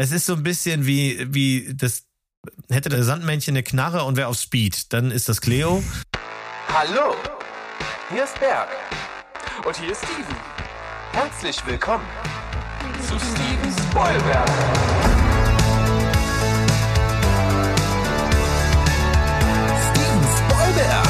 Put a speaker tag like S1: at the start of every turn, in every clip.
S1: es ist so ein bisschen wie, wie das, hätte der Sandmännchen eine Knarre und wäre auf Speed. Dann ist das Cleo.
S2: Hallo, hier ist Berg. Und hier ist Steven. Herzlich willkommen zu Steven Spoilberg. Steven Spoilberg.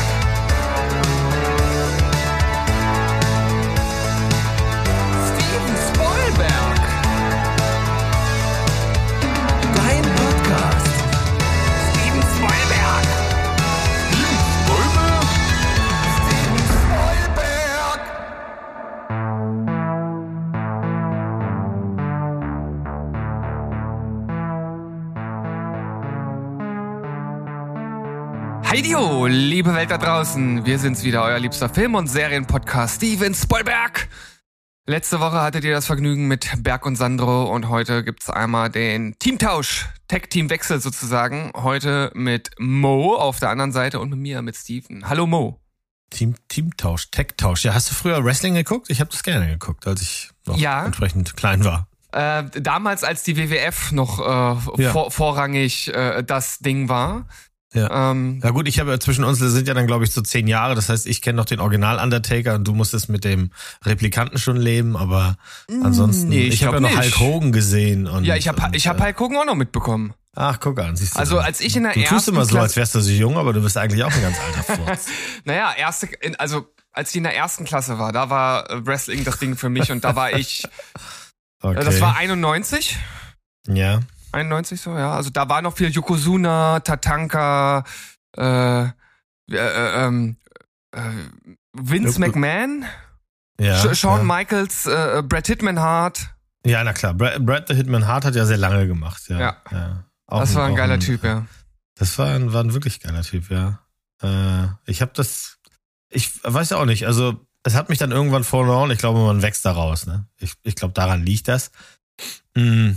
S3: Heidio, liebe Welt da draußen. Wir sind's wieder, euer liebster Film- und Serienpodcast Steven Spoilberg. Letzte Woche hattet ihr das Vergnügen mit Berg und Sandro und heute gibt's einmal den Teamtausch, Tech-Team-Wechsel sozusagen. Heute mit Mo auf der anderen Seite und mit mir, mit Steven. Hallo Mo.
S1: Team, Teamtausch, Tech-Tausch. Ja, hast du früher Wrestling geguckt? Ich habe das gerne geguckt, als ich noch
S3: Ja.
S1: entsprechend klein war.
S3: Äh, damals, als die WWF noch äh,
S1: Ja.
S3: vor, vorrangig äh, das Ding war.
S1: Ja.
S3: Ähm,
S1: Ja gut, ich habe ja zwischen uns sind ja dann glaube ich so zehn Jahre. Das heißt, ich kenne noch den Original Undertaker und du musstest mit dem Replikanten schon leben. Aber ansonsten,
S3: nee, ich
S1: ich, habe ja noch. Hulk Hogan gesehen. Und,
S3: ja, ich habe ich hab
S1: äh,
S3: Hulk Hogan auch noch mitbekommen.
S1: Ach, guck an, siehst du.
S3: Also als ich in der
S1: du tust
S3: ersten
S1: immer so, als wärst du so jung, aber du bist eigentlich auch ein ganz alter Furz.
S3: Naja, erste, also als ich in der ersten Klasse war, da war äh, Wrestling das Ding für mich und da war ich,
S1: Okay.
S3: äh, das war 91,
S1: ja.
S3: 91 so, ja. Also da war noch viel Yokozuna, Tatanka, äh, äh, äh, ähm, äh, Vince
S1: Ja,
S3: McMahon,
S1: Ja,
S3: Sh- Shawn
S1: ja.
S3: Michaels, äh, Brad Hitman Hart.
S1: ja, na klar. Brad, Brad the Hitman Hart hat ja sehr lange gemacht. Ja.
S3: Ja.
S1: Auch
S3: Das war ein geiler Typ, ja.
S1: Das war ein, war ein wirklich geiler Typ, ja. Äh, ich habe das, ich weiß ja auch nicht, also es hat mich dann irgendwann verloren. Ich glaube, man wächst daraus. Ne? Ich, ich glaube, daran liegt das. Mm,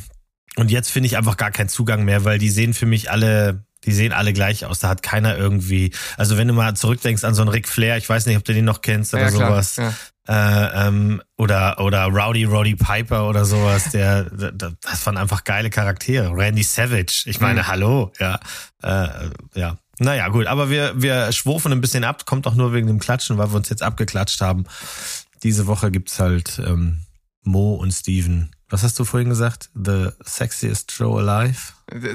S1: Und jetzt finde ich einfach gar keinen Zugang mehr, weil die sehen für mich alle, die sehen alle gleich aus. Da hat keiner irgendwie, also wenn du mal zurückdenkst an so einen Ric Flair, ich weiß nicht, ob du den noch kennst oder
S3: ja, klar.
S1: sowas.
S3: Ja.
S1: Äh, ähm, oder oder Rowdy Roddy Piper oder sowas, der, das waren einfach geile Charaktere. Randy Savage, ich meine,
S3: Mhm.
S1: hallo, ja, äh, ja. Naja, gut, aber wir wir schwufen ein bisschen ab, kommt auch nur wegen dem Klatschen, weil wir uns jetzt abgeklatscht haben. Diese Woche gibt's halt ähm, Mo und Steven. Was hast du vorhin gesagt? The sexiest show alive?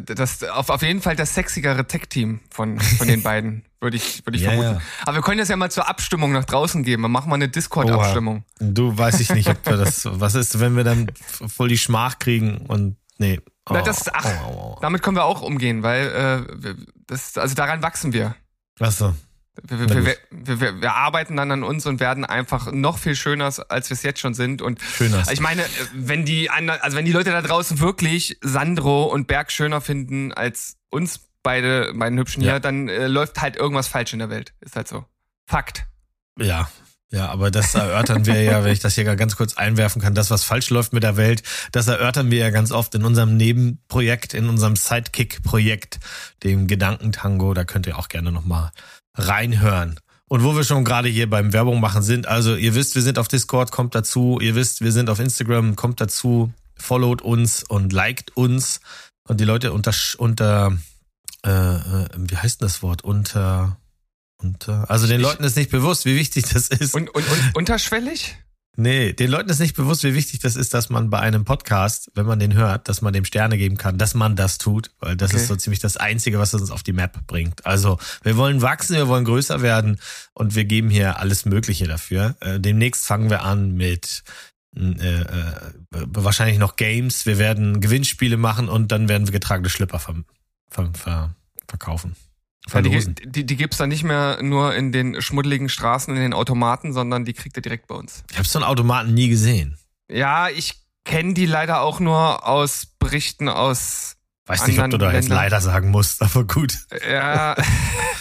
S3: Das, auf, auf jeden Fall das sexigere Tech-Team von, von den beiden, würde ich, würde ich
S1: Ja,
S3: vermuten.
S1: ja.
S3: Aber wir können das ja mal zur Abstimmung nach draußen geben. Wir machen mal eine Discord-Abstimmung.
S1: Du weiß ich nicht, ob wir das. Was ist, wenn wir dann voll die Schmach kriegen und nee.
S3: Na, das, ach,
S1: oh, oh, oh.
S3: damit können wir auch umgehen, weil äh, wir- das, also daran wachsen wir.
S1: Ach so.
S3: Wir, wir, wir, wir, wir arbeiten dann an uns und werden einfach noch viel schöner, als wir es jetzt schon sind. Und
S1: Schöner.
S3: ich meine, wenn die anderen, also wenn die Leute da draußen wirklich Sandro und Berg schöner finden als uns beide, beiden Hübschen
S1: Ja.
S3: hier, dann äh, läuft halt irgendwas falsch in der Welt. Ist halt so. Fakt.
S1: Ja. Ja, aber das erörtern wir ja, wenn ich das hier ganz kurz einwerfen kann, das, was falsch läuft mit der Welt, das erörtern wir ja ganz oft in unserem Nebenprojekt, in unserem Sidekick-Projekt, dem Gedankentango. Da könnt ihr auch gerne nochmal reinhören. Und wo wir schon gerade hier beim Werbung machen sind, also ihr wisst, wir sind auf Discord, kommt dazu. Ihr wisst, wir sind auf Instagram, kommt dazu. Followt uns und liked uns. Und die Leute unter, unter äh, äh, wie heißt denn das Wort? Unter, unter, also den
S3: Ich-
S1: Leuten ist nicht bewusst, wie wichtig das ist.
S3: Und, und, und unterschwellig?
S1: Nee, den Leuten ist nicht bewusst, wie wichtig das ist, dass man bei einem Podcast, wenn man den hört, dass man dem Sterne geben kann, dass man das tut, weil das
S3: Okay.
S1: ist so ziemlich das Einzige, was uns auf die Map bringt. Also wir wollen wachsen, wir wollen größer werden und wir geben hier alles Mögliche dafür. Äh, demnächst fangen wir an mit äh, äh, wahrscheinlich noch Games. Wir werden Gewinnspiele machen und dann werden wir getragene Schlipper ver, ver, ver, verkaufen.
S3: Ja, die, die, die gibt's dann nicht mehr nur in den schmuddeligen Straßen, in den Automaten, sondern die kriegt ihr direkt bei uns.
S1: Ich habe so einen Automaten nie gesehen.
S3: Ja, ich kenne die leider auch nur aus Berichten aus.
S1: Weiß nicht, ob du da jetzt
S3: Ländern.
S1: leider sagen musst, aber gut.
S3: Ja.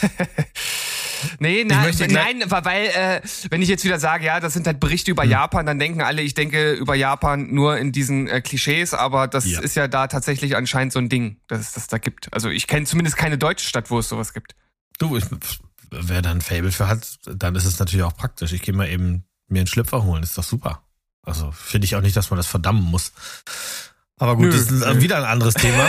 S3: nee, nein, nein, weil, äh, wenn ich jetzt wieder sage, ja, das sind halt Berichte über Japan, dann denken alle, ich denke über Japan nur in diesen äh, Klischees, aber das
S1: Ja.
S3: ist ja da tatsächlich anscheinend so ein Ding, dass es das da gibt. Also ich kenne zumindest keine deutsche Stadt, wo es sowas gibt.
S1: Du, ich, wer da ein Fable für hat, dann ist es natürlich auch praktisch. Ich gehe mal eben mir einen Schlüpfer holen, ist doch super. Also finde ich auch nicht, dass man das verdammen muss. Aber gut,
S3: Nö,
S1: das ist
S3: nö.
S1: wieder ein anderes Thema.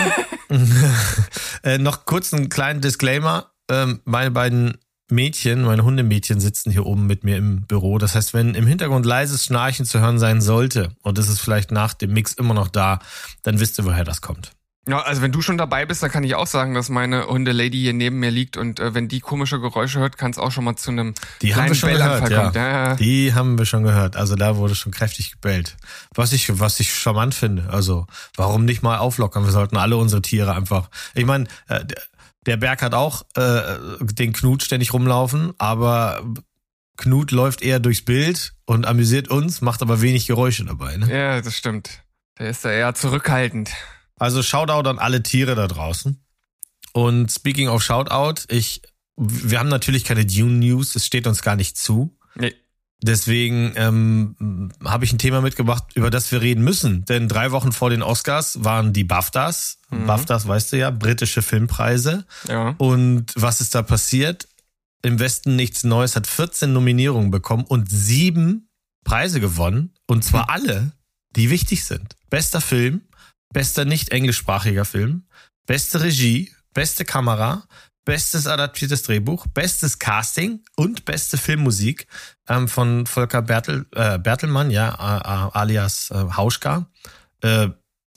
S1: äh, noch kurz einen kleinen Disclaimer. Ähm, meine beiden Mädchen, meine Hundemädchen sitzen hier oben mit mir im Büro. Das heißt, wenn im Hintergrund leises Schnarchen zu hören sein sollte und es ist vielleicht nach dem Mix immer noch da, dann wisst ihr, woher das kommt.
S3: Ja, also wenn du schon dabei bist, dann kann ich auch sagen, dass meine Hunde-Lady hier neben mir liegt und äh, wenn die komische Geräusche hört, kann es auch schon mal zu einem
S1: Die haben
S3: kleinen
S1: wir schon
S3: Bellanfall
S1: gehört, ja.
S3: Ja, ja.
S1: Die haben wir schon gehört. Also da wurde schon kräftig gebellt. Was ich, was ich charmant finde. Also warum nicht mal auflockern? Wir sollten alle unsere Tiere einfach. Ich meine, äh, der- Berg hat auch äh, den Knut ständig rumlaufen, aber Knut läuft eher durchs Bild und amüsiert uns, macht aber wenig Geräusche dabei. Ne?
S3: ja, das stimmt. Der ist da eher zurückhaltend.
S1: Also Shoutout an alle Tiere da draußen. Und speaking of Shoutout, ich, wir haben natürlich keine Dune News, es steht uns gar nicht zu.
S3: Nee.
S1: Deswegen ähm, habe ich ein Thema mitgebracht, über das wir reden müssen. Denn drei Wochen vor den Oscars waren die BAFTAs.
S3: Mhm.
S1: BAFTAs, weißt du ja, britische Filmpreise.
S3: Ja.
S1: Und was ist da passiert? Im Westen nichts Neues hat 14 Nominierungen bekommen und sieben Preise gewonnen. Und zwar alle, die wichtig sind. Bester Film, bester nicht englischsprachiger Film, beste Regie, beste Kamera, bestes adaptiertes Drehbuch, bestes Casting und beste Filmmusik ähm, von Volker Bertel, äh, Bertelmann, ja, äh, alias äh, Hauschka. Äh,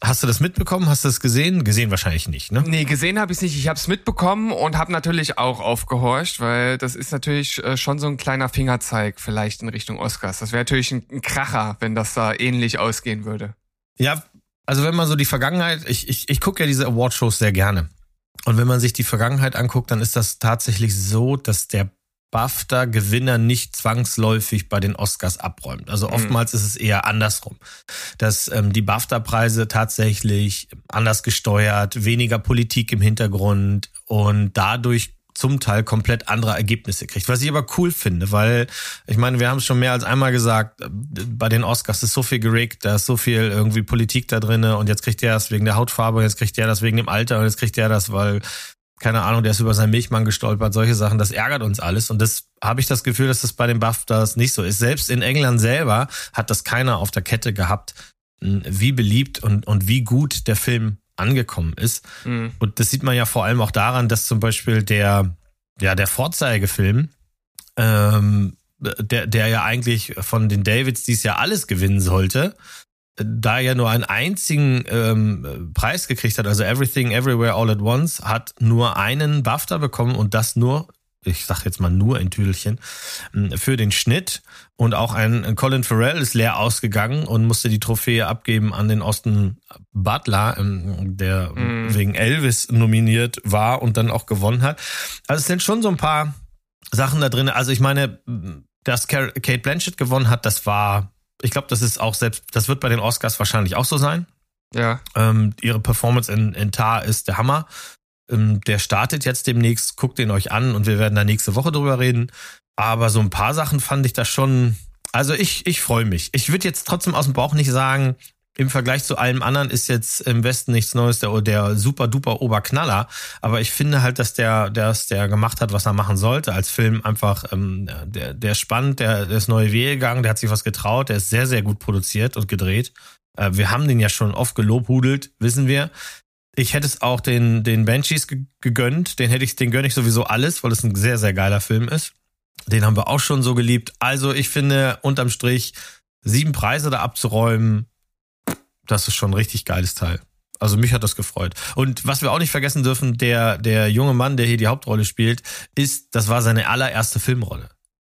S1: hast du das mitbekommen? Hast du das gesehen? Gesehen wahrscheinlich nicht, ne?
S3: Nee, gesehen habe ich nicht. Ich habe es mitbekommen und habe natürlich auch aufgehorcht, weil das ist natürlich äh, schon so ein kleiner Fingerzeig vielleicht in Richtung Oscars. Das wäre natürlich ein, ein Kracher, wenn das da ähnlich ausgehen würde.
S1: Ja, also wenn man so die Vergangenheit, ich, ich, ich gucke ja diese Awardshows sehr gerne. Und wenn man sich die Vergangenheit anguckt, dann ist das tatsächlich so, dass der BAFTA-Gewinner nicht zwangsläufig bei den Oscars abräumt. Also oftmals ist es eher andersrum, dass ähm, die BAFTA-Preise tatsächlich anders gesteuert, weniger Politik im Hintergrund und dadurch zum Teil komplett andere Ergebnisse kriegt. Was ich aber cool finde, weil ich meine, wir haben es schon mehr als einmal gesagt, äh, bei den Oscars ist so viel geregt, da ist so viel irgendwie Politik da drinne und jetzt kriegt der das wegen der Hautfarbe, jetzt kriegt der das wegen dem Alter und jetzt kriegt der das, weil keine Ahnung, der ist über seinen Milchmann gestolpert, solche Sachen, das ärgert uns alles und das habe ich das Gefühl, dass das bei den BAFTAs nicht so ist. Selbst in England selber hat das keiner auf der Kette gehabt, wie beliebt und, und wie gut der Film angekommen ist.
S3: Mhm.
S1: Und das sieht man ja vor allem auch daran, dass zum Beispiel der, ja, der Vorzeigefilm, ähm, der, der ja eigentlich von den Davids dies Jahr alles gewinnen sollte, da er nur einen einzigen ähm, Preis gekriegt hat, also Everything Everywhere All at Once, hat nur einen BAFTA bekommen und das nur, ich sag jetzt mal nur ein Tüdelchen, mh, für den Schnitt. Und auch ein, Colin Farrell ist leer ausgegangen und musste die Trophäe abgeben an den Austin Butler, ähm, der
S3: Mhm.
S1: wegen Elvis nominiert war und dann auch gewonnen hat. Also es sind schon so ein paar Sachen da drin. Also ich meine, dass Kate Blanchett gewonnen hat, das war, ich glaube, das ist auch selbst, das wird bei den Oscars wahrscheinlich auch so sein.
S3: Ja.
S1: Ähm, ihre Performance in, in Tar ist der Hammer. Ähm, der startet jetzt demnächst, guckt ihn euch an und wir werden da nächste Woche drüber reden. Aber so ein paar Sachen fand ich da schon, also ich, ich freue mich. Ich würde jetzt trotzdem aus dem Bauch nicht sagen, im Vergleich zu allem anderen ist jetzt im Westen nichts Neues, der, der super duper Oberknaller. Aber ich finde halt, dass der, dass der gemacht hat, was er machen sollte als Film. Einfach, ähm, der, der spannend, der, der ist neue Wege gegangen, der hat sich was getraut, der ist sehr, sehr gut produziert und gedreht. Äh, wir haben den ja schon oft gelobhudelt, wissen wir. Ich hätte es auch den, den Banshees ge- gegönnt. Den hätte ich, den gönne ich sowieso alles, weil es ein sehr, sehr geiler Film ist. Den haben wir auch schon so geliebt. Also ich finde, unterm Strich, sieben Preise da abzuräumen, das ist schon ein richtig geiles Teil. Also mich hat das gefreut. Und was wir auch nicht vergessen dürfen, der, der junge Mann, der hier die Hauptrolle spielt, ist, das war seine allererste Filmrolle.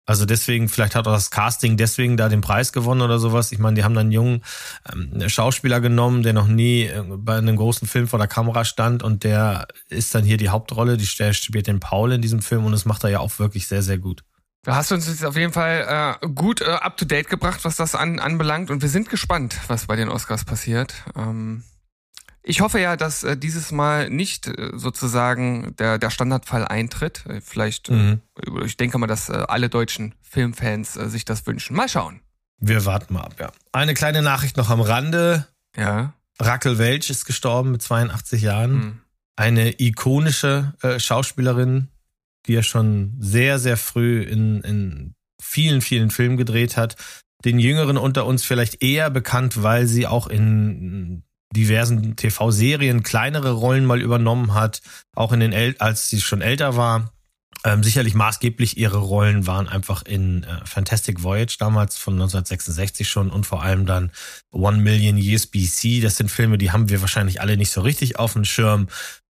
S1: Also deswegen, vielleicht hat auch das Casting deswegen da den Preis gewonnen oder sowas. Ich meine, die haben dann einen jungen ähm, Schauspieler genommen, der noch nie äh, bei einem großen Film vor der Kamera stand und der ist dann hier die Hauptrolle. Die der spielt den Paul in diesem Film und das macht er ja auch wirklich sehr, sehr gut.
S3: Da hast du uns jetzt auf jeden Fall äh, gut äh, up to date gebracht, was das an, anbelangt. Und wir sind gespannt, was bei den Oscars passiert. Ähm, ich hoffe ja, dass äh, dieses Mal nicht äh, sozusagen der, der Standardfall eintritt. Äh, vielleicht,
S1: Mhm.
S3: äh, ich denke mal, dass äh, alle deutschen Filmfans äh, sich das wünschen. Mal schauen.
S1: Wir warten mal ab, ja. Eine kleine Nachricht noch am Rande.
S3: Ja.
S1: Rakel Welch ist gestorben mit 82 Jahren.
S3: Hm.
S1: Eine ikonische äh, Schauspielerin, die ja schon sehr, sehr früh in, in vielen, vielen Filmen gedreht hat. Den Jüngeren unter uns vielleicht eher bekannt, weil sie auch in diversen TV-Serien kleinere Rollen mal übernommen hat, auch in den El als sie schon älter war. Ähm, sicherlich maßgeblich ihre Rollen waren einfach in äh, Fantastic Voyage damals von 1966 schon und vor allem dann One Million Years BC. Das sind Filme, die haben wir wahrscheinlich alle nicht so richtig auf dem Schirm.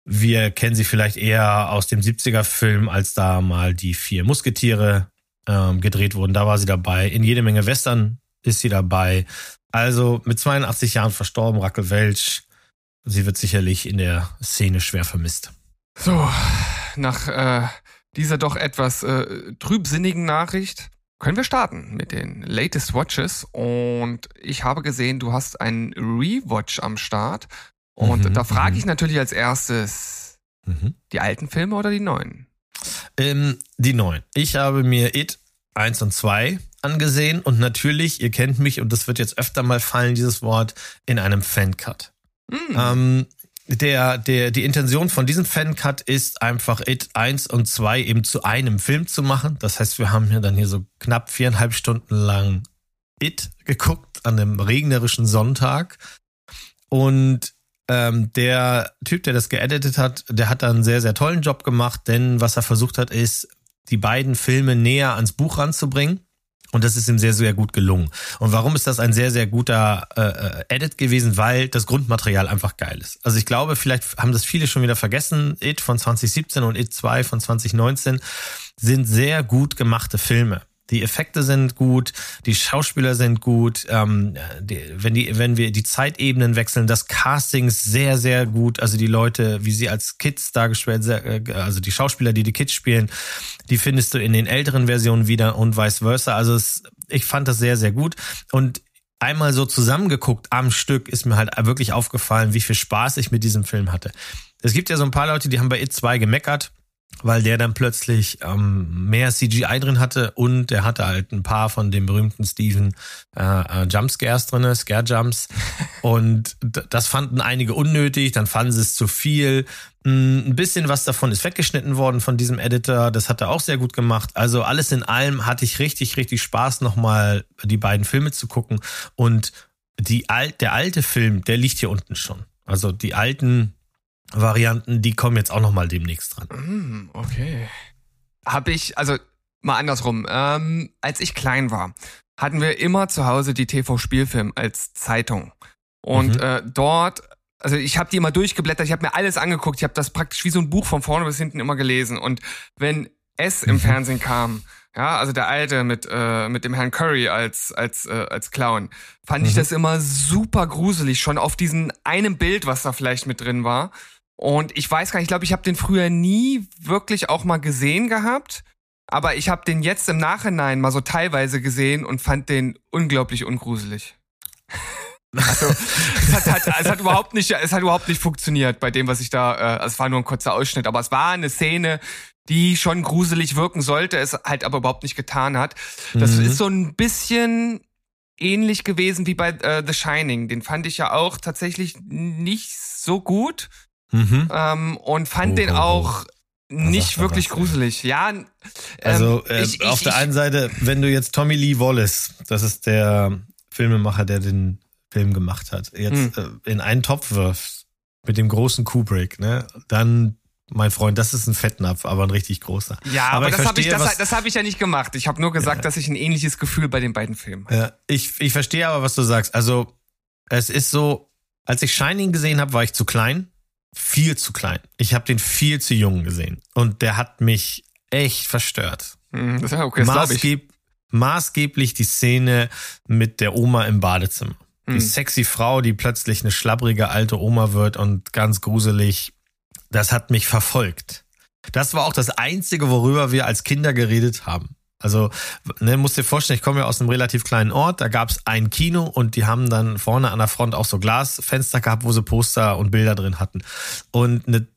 S1: Wir kennen sie vielleicht eher aus dem 70er-Film, als da mal die vier Musketiere ähm, gedreht wurden. Da war sie dabei. In jede Menge Western ist sie dabei. Also mit 82 Jahren verstorben, Rackel Welch. Sie wird sicherlich in der Szene schwer vermisst.
S3: So, nach äh, dieser doch etwas äh, trübsinnigen Nachricht können wir starten mit den latest Watches. Und ich habe gesehen, du hast einen Rewatch am Start. Und
S1: Mhm,
S3: da frage
S1: mhm.
S3: ich natürlich als erstes,
S1: Mhm.
S3: die alten Filme oder die neuen?
S1: Ähm, die neuen. Ich habe mir It 1 und 2 angesehen und natürlich, ihr kennt mich und das wird jetzt öfter mal fallen, dieses Wort, in einem Fancut.
S3: Hm.
S1: Ähm, der, der, die Intention von diesem Fancut ist einfach It 1 und 2 eben zu einem Film zu machen. Das heißt, wir haben hier dann hier so knapp viereinhalb Stunden lang It geguckt an einem regnerischen Sonntag. Und ähm, der Typ, der das geeditet hat, der hat da einen sehr, sehr tollen Job gemacht, denn was er versucht hat, ist, die beiden Filme näher ans Buch ranzubringen. Und das ist ihm sehr, sehr gut gelungen. Und warum ist das ein sehr, sehr guter äh, äh, Edit gewesen? Weil das Grundmaterial einfach geil ist. Also ich glaube, vielleicht haben das viele schon wieder vergessen. It von 2017 und It 2 von 2019 sind sehr gut gemachte Filme. Die Effekte sind gut, die Schauspieler sind gut, ähm, die, wenn die, wenn wir die Zeitebenen wechseln, das Casting ist sehr, sehr gut. Also die Leute, wie sie als Kids dargestellt, sehr, äh, also die Schauspieler, die die Kids spielen, die findest du in den älteren Versionen wieder und vice versa. Also es, ich fand das sehr, sehr gut. Und einmal so zusammengeguckt am Stück ist mir halt wirklich aufgefallen, wie viel Spaß ich mit diesem Film hatte. Es gibt ja so ein paar Leute, die haben bei It 2 gemeckert, weil der dann plötzlich ähm, mehr CGI drin hatte und der hatte halt ein paar von dem berühmten Steven äh, äh, Jumpscares drinne, Scare Jumps und das fanden einige unnötig, dann fanden sie es zu viel. Mm, Ein bisschen was davon ist weggeschnitten worden von diesem Editor, das hat er auch sehr gut gemacht. Also alles in allem hatte ich richtig, richtig Spaß, nochmal die beiden Filme zu gucken und die alt, der alte Film, der liegt hier unten schon. Also die alten Varianten, die kommen jetzt auch nochmal demnächst dran.
S3: Hm, okay. Habe ich, also mal andersrum, ähm, als ich klein war, hatten wir immer zu Hause die TV-Spielfilm als Zeitung. Und
S1: Mhm.
S3: äh, dort, also ich habe die immer durchgeblättert, ich habe mir alles angeguckt, ich habe das praktisch wie so ein Buch von vorne bis hinten immer gelesen. Und wenn es im
S1: Mhm.
S3: Fernsehen kam, ja, also der alte mit äh, mit dem Herrn Curry als als äh, als Clown, fand ich
S1: Mhm.
S3: das immer super gruselig, schon auf diesem einem Bild, was da vielleicht mit drin war. Und ich weiß gar nicht, ich glaube, ich habe den früher nie wirklich auch mal gesehen gehabt. Aber ich habe den jetzt im Nachhinein mal so teilweise gesehen und fand den unglaublich ungruselig. Also, es hat, hat, es hat überhaupt nicht, es hat überhaupt nicht funktioniert bei dem, was ich da, äh, es war nur ein kurzer Ausschnitt, aber es war eine Szene, die schon gruselig wirken sollte, es halt aber überhaupt nicht getan hat. Das
S1: Mhm.
S3: ist so ein bisschen ähnlich gewesen wie bei äh, The Shining. Den fand ich ja auch tatsächlich nicht so gut
S1: Mhm.
S3: ähm, und fand
S1: Oh,
S3: den
S1: oh, oh.
S3: auch nicht
S1: er
S3: wirklich gruselig. Ja, ähm,
S1: Also äh,
S3: ich- ich-
S1: auf der einen Seite, wenn du jetzt Tommy Lee Wallace, das ist der Filmemacher, der den Film gemacht hat, jetzt
S3: Hm.
S1: äh, in einen Topf wirfst mit dem großen Kubrick, ne, dann mein Freund, das ist ein Fettnapf, aber ein richtig großer.
S3: Ja, aber,
S1: ich
S3: das habe ich, das, das hab ich ja nicht gemacht. Ich habe nur gesagt, dass ich ein ähnliches Gefühl bei den beiden Filmen hatte.
S1: Ja, ich, ich verstehe aber, was du sagst. Also, es ist so, als ich Shining gesehen habe, war ich zu klein. Viel zu klein. Ich habe den viel zu jung gesehen. Und der hat mich echt verstört.
S3: Hm, Das, okay, das.
S1: Maßgeb maßgeblich die Szene mit der Oma im Badezimmer. Die
S3: Hm.
S1: sexy Frau, die plötzlich eine schlabbrige alte Oma wird und ganz gruselig. Das hat mich verfolgt. Das war auch das Einzige, worüber wir als Kinder geredet haben. Also, ne, musst dir vorstellen, ich komme ja aus einem relativ kleinen Ort, da gab es ein Kino und die haben dann vorne an der Front auch so Glasfenster gehabt, wo sie Poster und Bilder drin hatten. Und ne,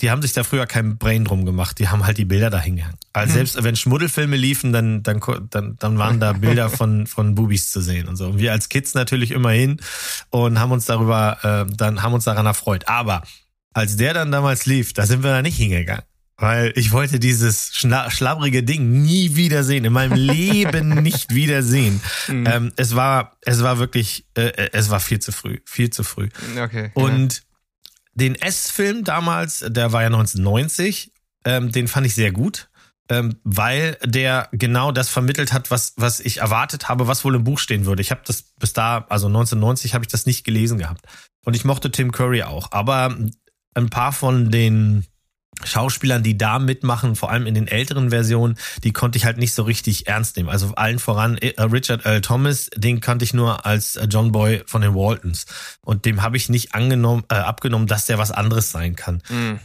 S1: die haben sich da früher kein Brain drum gemacht, die haben halt die Bilder da hingehangen. Also selbst wenn Schmuddelfilme liefen, dann, dann, dann, dann waren da Bilder von, von Bubis zu sehen und so. Und wir als Kids natürlich immer hin und haben uns darüber, äh, dann haben uns daran erfreut. Aber als der dann damals lief, da sind wir da nicht hingegangen. Weil ich wollte dieses schla schlabbrige Ding nie wiedersehen, in meinem Leben nicht wiedersehen.
S3: Mhm.
S1: Ähm, es war, es war wirklich, äh, es war viel zu früh, viel zu früh.
S3: Okay.
S1: Und den S-Film damals, der war ja 1990, ähm, den fand ich sehr gut, ähm, weil der genau das vermittelt hat, was, was ich erwartet habe, was wohl im Buch stehen würde. Ich habe das bis da, also 1990 habe ich das nicht gelesen gehabt. Und ich mochte Tim Curry auch. Aber ein paar von den Schauspielern, die da mitmachen, vor allem in den älteren Versionen, die konnte ich halt nicht so richtig ernst nehmen. Also allen voran äh, Richard L. Thomas, den kannte ich nur als äh, John Boy von den Waltons. Und dem habe ich nicht angenommen, äh, abgenommen, dass der was anderes sein kann.
S3: Mhm.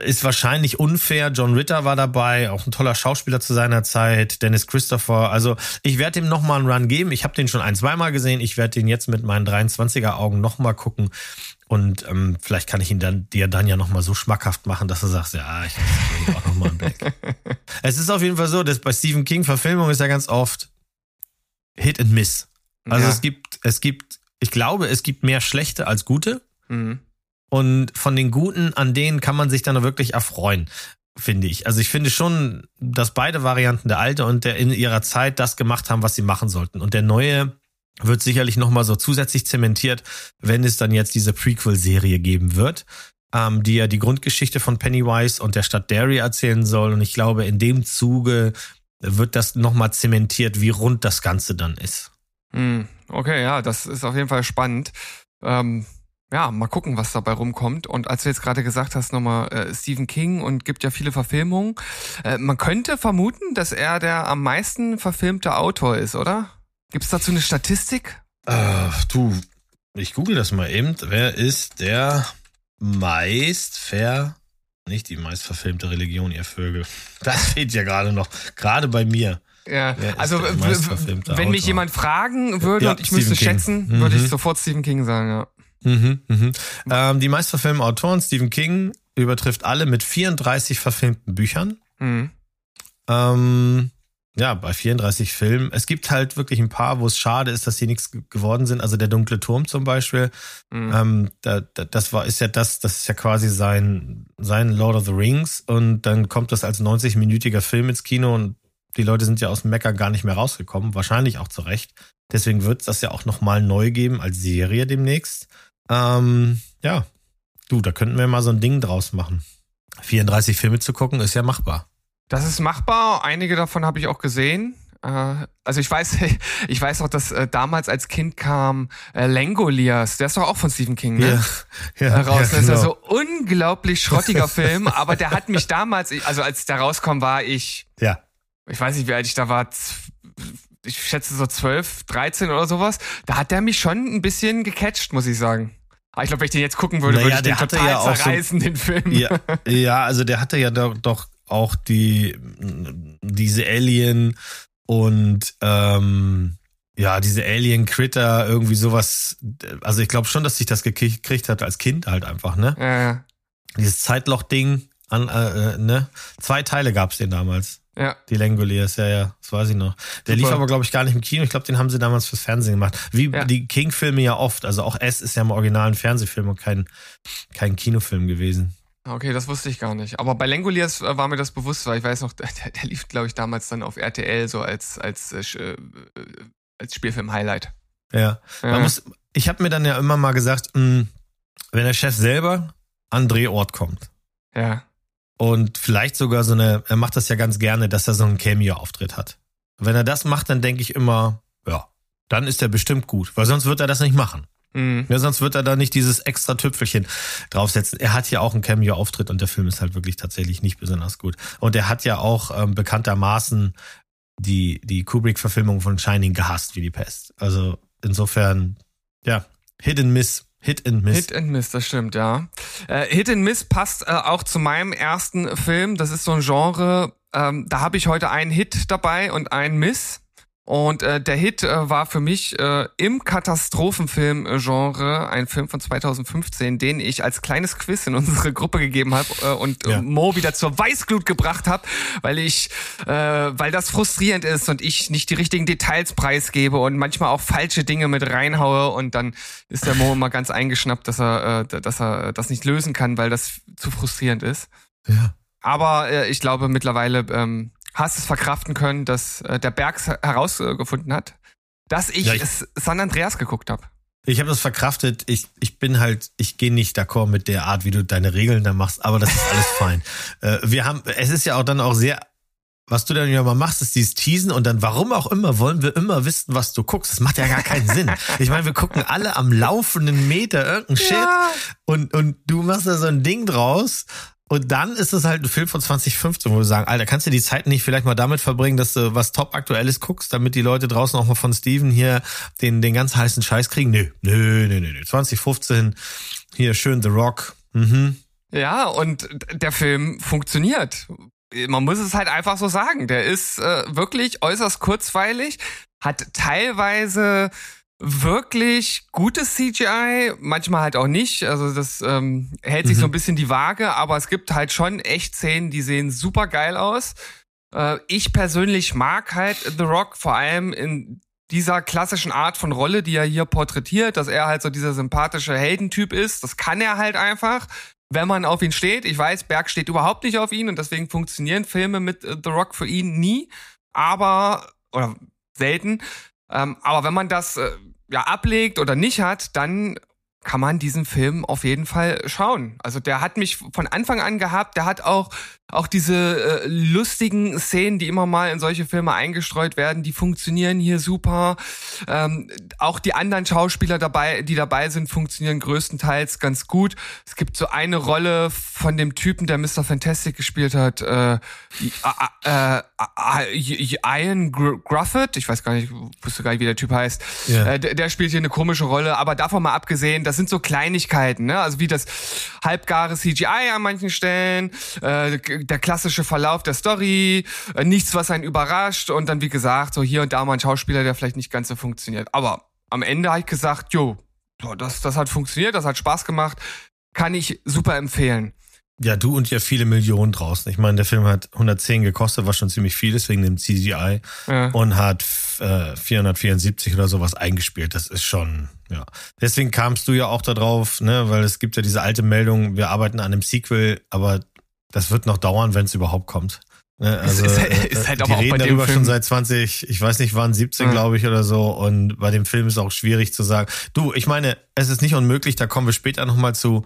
S1: Ist wahrscheinlich unfair. John Ritter war dabei, auch ein toller Schauspieler zu seiner Zeit. Dennis Christopher. Also ich werde dem nochmal einen Run geben. Ich habe den schon ein, zweimal gesehen. Ich werde den jetzt mit meinen 23er Augen nochmal gucken. Und ähm, vielleicht kann ich ihn dann dir dann ja nochmal so schmackhaft machen, dass du sagst, ja, ich will auch nochmal einen Blick. es ist auf jeden Fall so, dass bei Stephen King Verfilmung ist ja ganz oft Hit and Miss. Also
S3: Ja.
S1: es gibt, es gibt, ich glaube, es gibt mehr schlechte als gute.
S3: Mhm.
S1: Und von den Guten, an denen kann man sich dann wirklich erfreuen, finde ich. Also ich finde schon, dass beide Varianten, der alte und der in ihrer Zeit, das gemacht haben, was sie machen sollten. Und der neue wird sicherlich nochmal so zusätzlich zementiert, wenn es dann jetzt diese Prequel-Serie geben wird, ähm, die ja die Grundgeschichte von Pennywise und der Stadt Derry erzählen soll. Und ich glaube, in dem Zuge wird das nochmal zementiert, wie rund das Ganze dann ist.
S3: Mhm. Okay, ja, das ist auf jeden Fall spannend. Ähm, ja, mal gucken, was dabei rumkommt. Und als du jetzt gerade gesagt hast, nochmal äh, Stephen King und gibt ja viele Verfilmungen, äh, man könnte vermuten, dass er der am meisten verfilmte Autor ist, oder? Gibt es dazu eine Statistik?
S1: Äh, du, ich google das mal eben. Wer ist der meist ver... Nicht die meist verfilmte Religion, ihr Vögel. Das fehlt ja gerade noch. Gerade bei mir.
S3: Ja,
S1: Wer
S3: also wenn mich
S1: Autor?
S3: jemand fragen würde
S1: Ja,
S3: und ich müsste
S1: Stephen King.
S3: schätzen, würde ich
S1: Mhm.
S3: sofort Stephen King sagen, ja.
S1: Mhm, mhm. Ähm, die meist verfilmten Autoren, Stephen King, übertrifft alle mit 34 verfilmten Büchern.
S3: Mhm.
S1: Ähm, ja, bei 34 Filmen. Es gibt halt wirklich ein paar, wo es schade ist, dass sie nichts ge- geworden sind. Also der dunkle Turm zum Beispiel.
S3: Mhm.
S1: Ähm, da, da, das war, ist ja das, das ist ja quasi sein, sein Lord of the Rings und dann kommt das als 90-minütiger Film ins Kino und die Leute sind ja aus dem Mecker gar nicht mehr rausgekommen, wahrscheinlich auch zu Recht. Deswegen wird es das ja auch nochmal neu geben als Serie demnächst. Ähm, ja, du, da könnten wir mal so ein Ding draus machen. 34 Filme zu gucken, ist ja machbar.
S3: Das ist machbar. Einige davon habe ich auch gesehen. Äh, Also ich weiß, ich weiß auch, dass äh, damals als Kind kam äh, Langoliers. Der ist doch auch von Stephen King, ne?
S1: ja,
S3: Heraus. das ist
S1: genau.
S3: ja so unglaublich schrottiger Film, aber der hat mich damals, also als der rauskam, war ich,
S1: ja.
S3: ich weiß nicht, wie alt ich da war, ich schätze so 12, 13 oder sowas. Da hat der mich schon ein bisschen gecatcht, muss ich sagen. Aber ich glaube, wenn ich den jetzt gucken würde,
S1: Naja,
S3: würde ich den total
S1: ja auch so-
S3: zerreißen, den Film.
S1: Ja, ja, also der hatte ja doch, doch auch die diese Alien und ähm, ja, diese Alien Critter irgendwie sowas. Also ich glaube schon, dass sich das gekriegt hat als Kind halt einfach, ne?
S3: Ja, ja.
S1: Dieses Zeitloch-Ding, an, äh, äh, ne? Zwei Teile gab's den damals.
S3: ja.
S1: Die Langoliers, ja, ja, das weiß ich noch. Der
S3: Super.
S1: lief aber, glaube ich, gar nicht im Kino. Ich glaube, den haben sie damals fürs Fernsehen gemacht. Wie
S3: Ja.
S1: die King-Filme ja oft. Also auch S ist ja im Original ein Fernsehfilm und kein, kein Kinofilm gewesen.
S3: Okay, das wusste ich gar nicht. Aber bei Langoliers äh, war mir das bewusst, weil ich weiß noch, der, der lief, glaube ich, damals dann auf RTL so als, als, äh, äh, als Spielfilm-Highlight.
S1: Ja.
S3: Ja.
S1: Muss, ich habe mir dann ja immer mal gesagt, mh, wenn der Chef selber an Drehort kommt
S3: ja.
S1: und vielleicht sogar so eine, er macht das ja ganz gerne, dass er so einen Cameo-Auftritt hat. Wenn er das macht, dann denke ich immer, ja, dann ist er bestimmt gut, weil sonst wird er das nicht machen.
S3: Mhm.
S1: Ja, sonst wird er da nicht dieses extra Tüpfelchen draufsetzen. Er hat ja auch einen Cameo-Auftritt und der Film ist halt wirklich tatsächlich nicht besonders gut. Und er hat ja auch ähm, bekanntermaßen die, die Kubrick-Verfilmung von Shining gehasst wie die Pest. Also insofern, ja, Hit and Miss. Hit and Miss.
S3: Hit and Miss, das stimmt, ja. Äh, Hit and Miss passt äh, auch zu meinem ersten Film. Das ist so ein Genre, ähm, da habe ich heute einen Hit dabei und einen Miss. Und äh, der Hit äh, war für mich äh, im Katastrophenfilm-Genre ein Film von 2015, den ich als kleines Quiz in unsere Gruppe gegeben habe äh, und äh,
S1: Ja.
S3: Mo wieder zur Weißglut gebracht habe, weil ich, äh, weil das frustrierend ist und ich nicht die richtigen Details preisgebe und manchmal auch falsche Dinge mit reinhaue und dann ist der Mo immer ganz eingeschnappt, dass er, äh, dass er das nicht lösen kann, weil das zu frustrierend ist.
S1: Ja.
S3: Aber äh, ich glaube mittlerweile ähm, hast es verkraften können, dass äh, der Bergs herausgefunden hat, dass ich,
S1: Ja, ich-
S3: San Andreas geguckt habe.
S1: Ich habe das verkraftet. Ich, ich bin halt, ich gehe nicht d'accord mit der Art, wie du deine Regeln da machst, aber das ist alles fein. Äh, wir haben, es ist ja auch dann auch sehr, was du dann ja mal machst, ist dieses Teasen und dann, warum auch immer, wollen wir immer wissen, was du guckst. Das macht ja gar keinen Sinn. Ich meine, wir gucken alle am laufenden Meter irgendeinen Shit
S3: Ja.
S1: und, und du machst da so ein Ding draus. Und dann ist es halt ein Film von 2015, wo wir sagen, Alter, kannst du die Zeit nicht vielleicht mal damit verbringen, dass du was top aktuelles guckst, damit die Leute draußen auch mal von Steven hier den, den ganz heißen Scheiß kriegen? Nö, nö, nö, nö, nö. 2015, hier schön The Rock. Mhm.
S3: Ja, und der Film funktioniert. Man muss es halt einfach so sagen. Der ist äh, wirklich äußerst kurzweilig, hat teilweise wirklich gutes CGI, manchmal halt auch nicht. Also das ähm, hält sich
S1: Mhm.
S3: so ein bisschen die Waage, aber es gibt halt schon echt Szenen, die sehen super geil aus. Äh, ich persönlich mag halt The Rock vor allem in dieser klassischen Art von Rolle, die er hier porträtiert, dass er halt so dieser sympathische Heldentyp ist. Das kann er halt einfach, wenn man auf ihn steht. Ich weiß, Berg steht überhaupt nicht auf ihn und deswegen funktionieren Filme mit äh, The Rock für ihn nie. Aber, oder selten. Ähm, aber wenn man das äh, ja ablegt oder nicht hat, dann kann man diesen Film auf jeden Fall schauen. Also der hat mich von Anfang an gehabt, der hat auch auch diese äh, lustigen Szenen, die immer mal in solche Filme eingestreut werden, die funktionieren hier super. Ähm, auch die anderen Schauspieler dabei, die dabei sind, funktionieren größtenteils ganz gut. Es gibt so eine Rolle von dem Typen, der Mr. Fantastic gespielt hat, äh, äh, äh, Ian Gr- Grufford, ich weiß gar nicht, wusste gar nicht, wie der Typ heißt. Äh, der, der spielt hier eine komische Rolle, aber davon mal abgesehen, das sind so Kleinigkeiten, ne? Also wie das halbgare CGI an manchen Stellen, äh, der klassische Verlauf der Story, äh, nichts, was einen überrascht und dann, wie gesagt, so hier und da mal ein Schauspieler, der vielleicht nicht ganz so funktioniert. Aber am Ende habe ich gesagt, jo, das, das hat funktioniert, das hat Spaß gemacht, kann ich super empfehlen.
S1: Ja, du und ja viele Millionen draußen. Ich meine, der Film hat 110 gekostet, was schon ziemlich viel ist wegen dem CGI
S3: Ja.
S1: und hat äh, 474 oder sowas eingespielt. Das ist schon, ja. Deswegen kamst du ja auch da drauf, ne, weil es gibt ja diese alte Meldung, wir arbeiten an einem Sequel, aber das wird noch dauern, wenn es überhaupt kommt. Ne, also,
S3: ist halt-
S1: äh,
S3: ist halt
S1: die
S3: aber auch
S1: reden darüber
S3: Film-
S1: schon seit 20, ich weiß nicht wann, 17
S3: Ja.
S1: glaube ich oder so. Und bei dem Film ist auch schwierig zu sagen. Du, ich meine, es ist nicht unmöglich, da kommen wir später nochmal zu,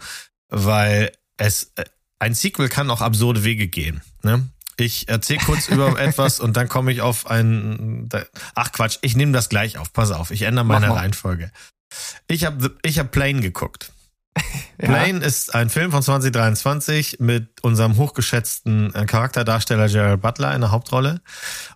S1: weil es äh, ein Sequel kann auch absurde Wege gehen. Ne? Ich erzähle kurz über etwas und dann komme ich auf ein. Ach Quatsch, ich nehme das gleich auf. Pass auf, ich ändere meine. Reihenfolge. Ich habe ich hab Plane geguckt.
S3: Ja.
S1: Plane ist ein Film von 2023 mit unserem hochgeschätzten äh, Charakterdarsteller Gerald Butler in der Hauptrolle.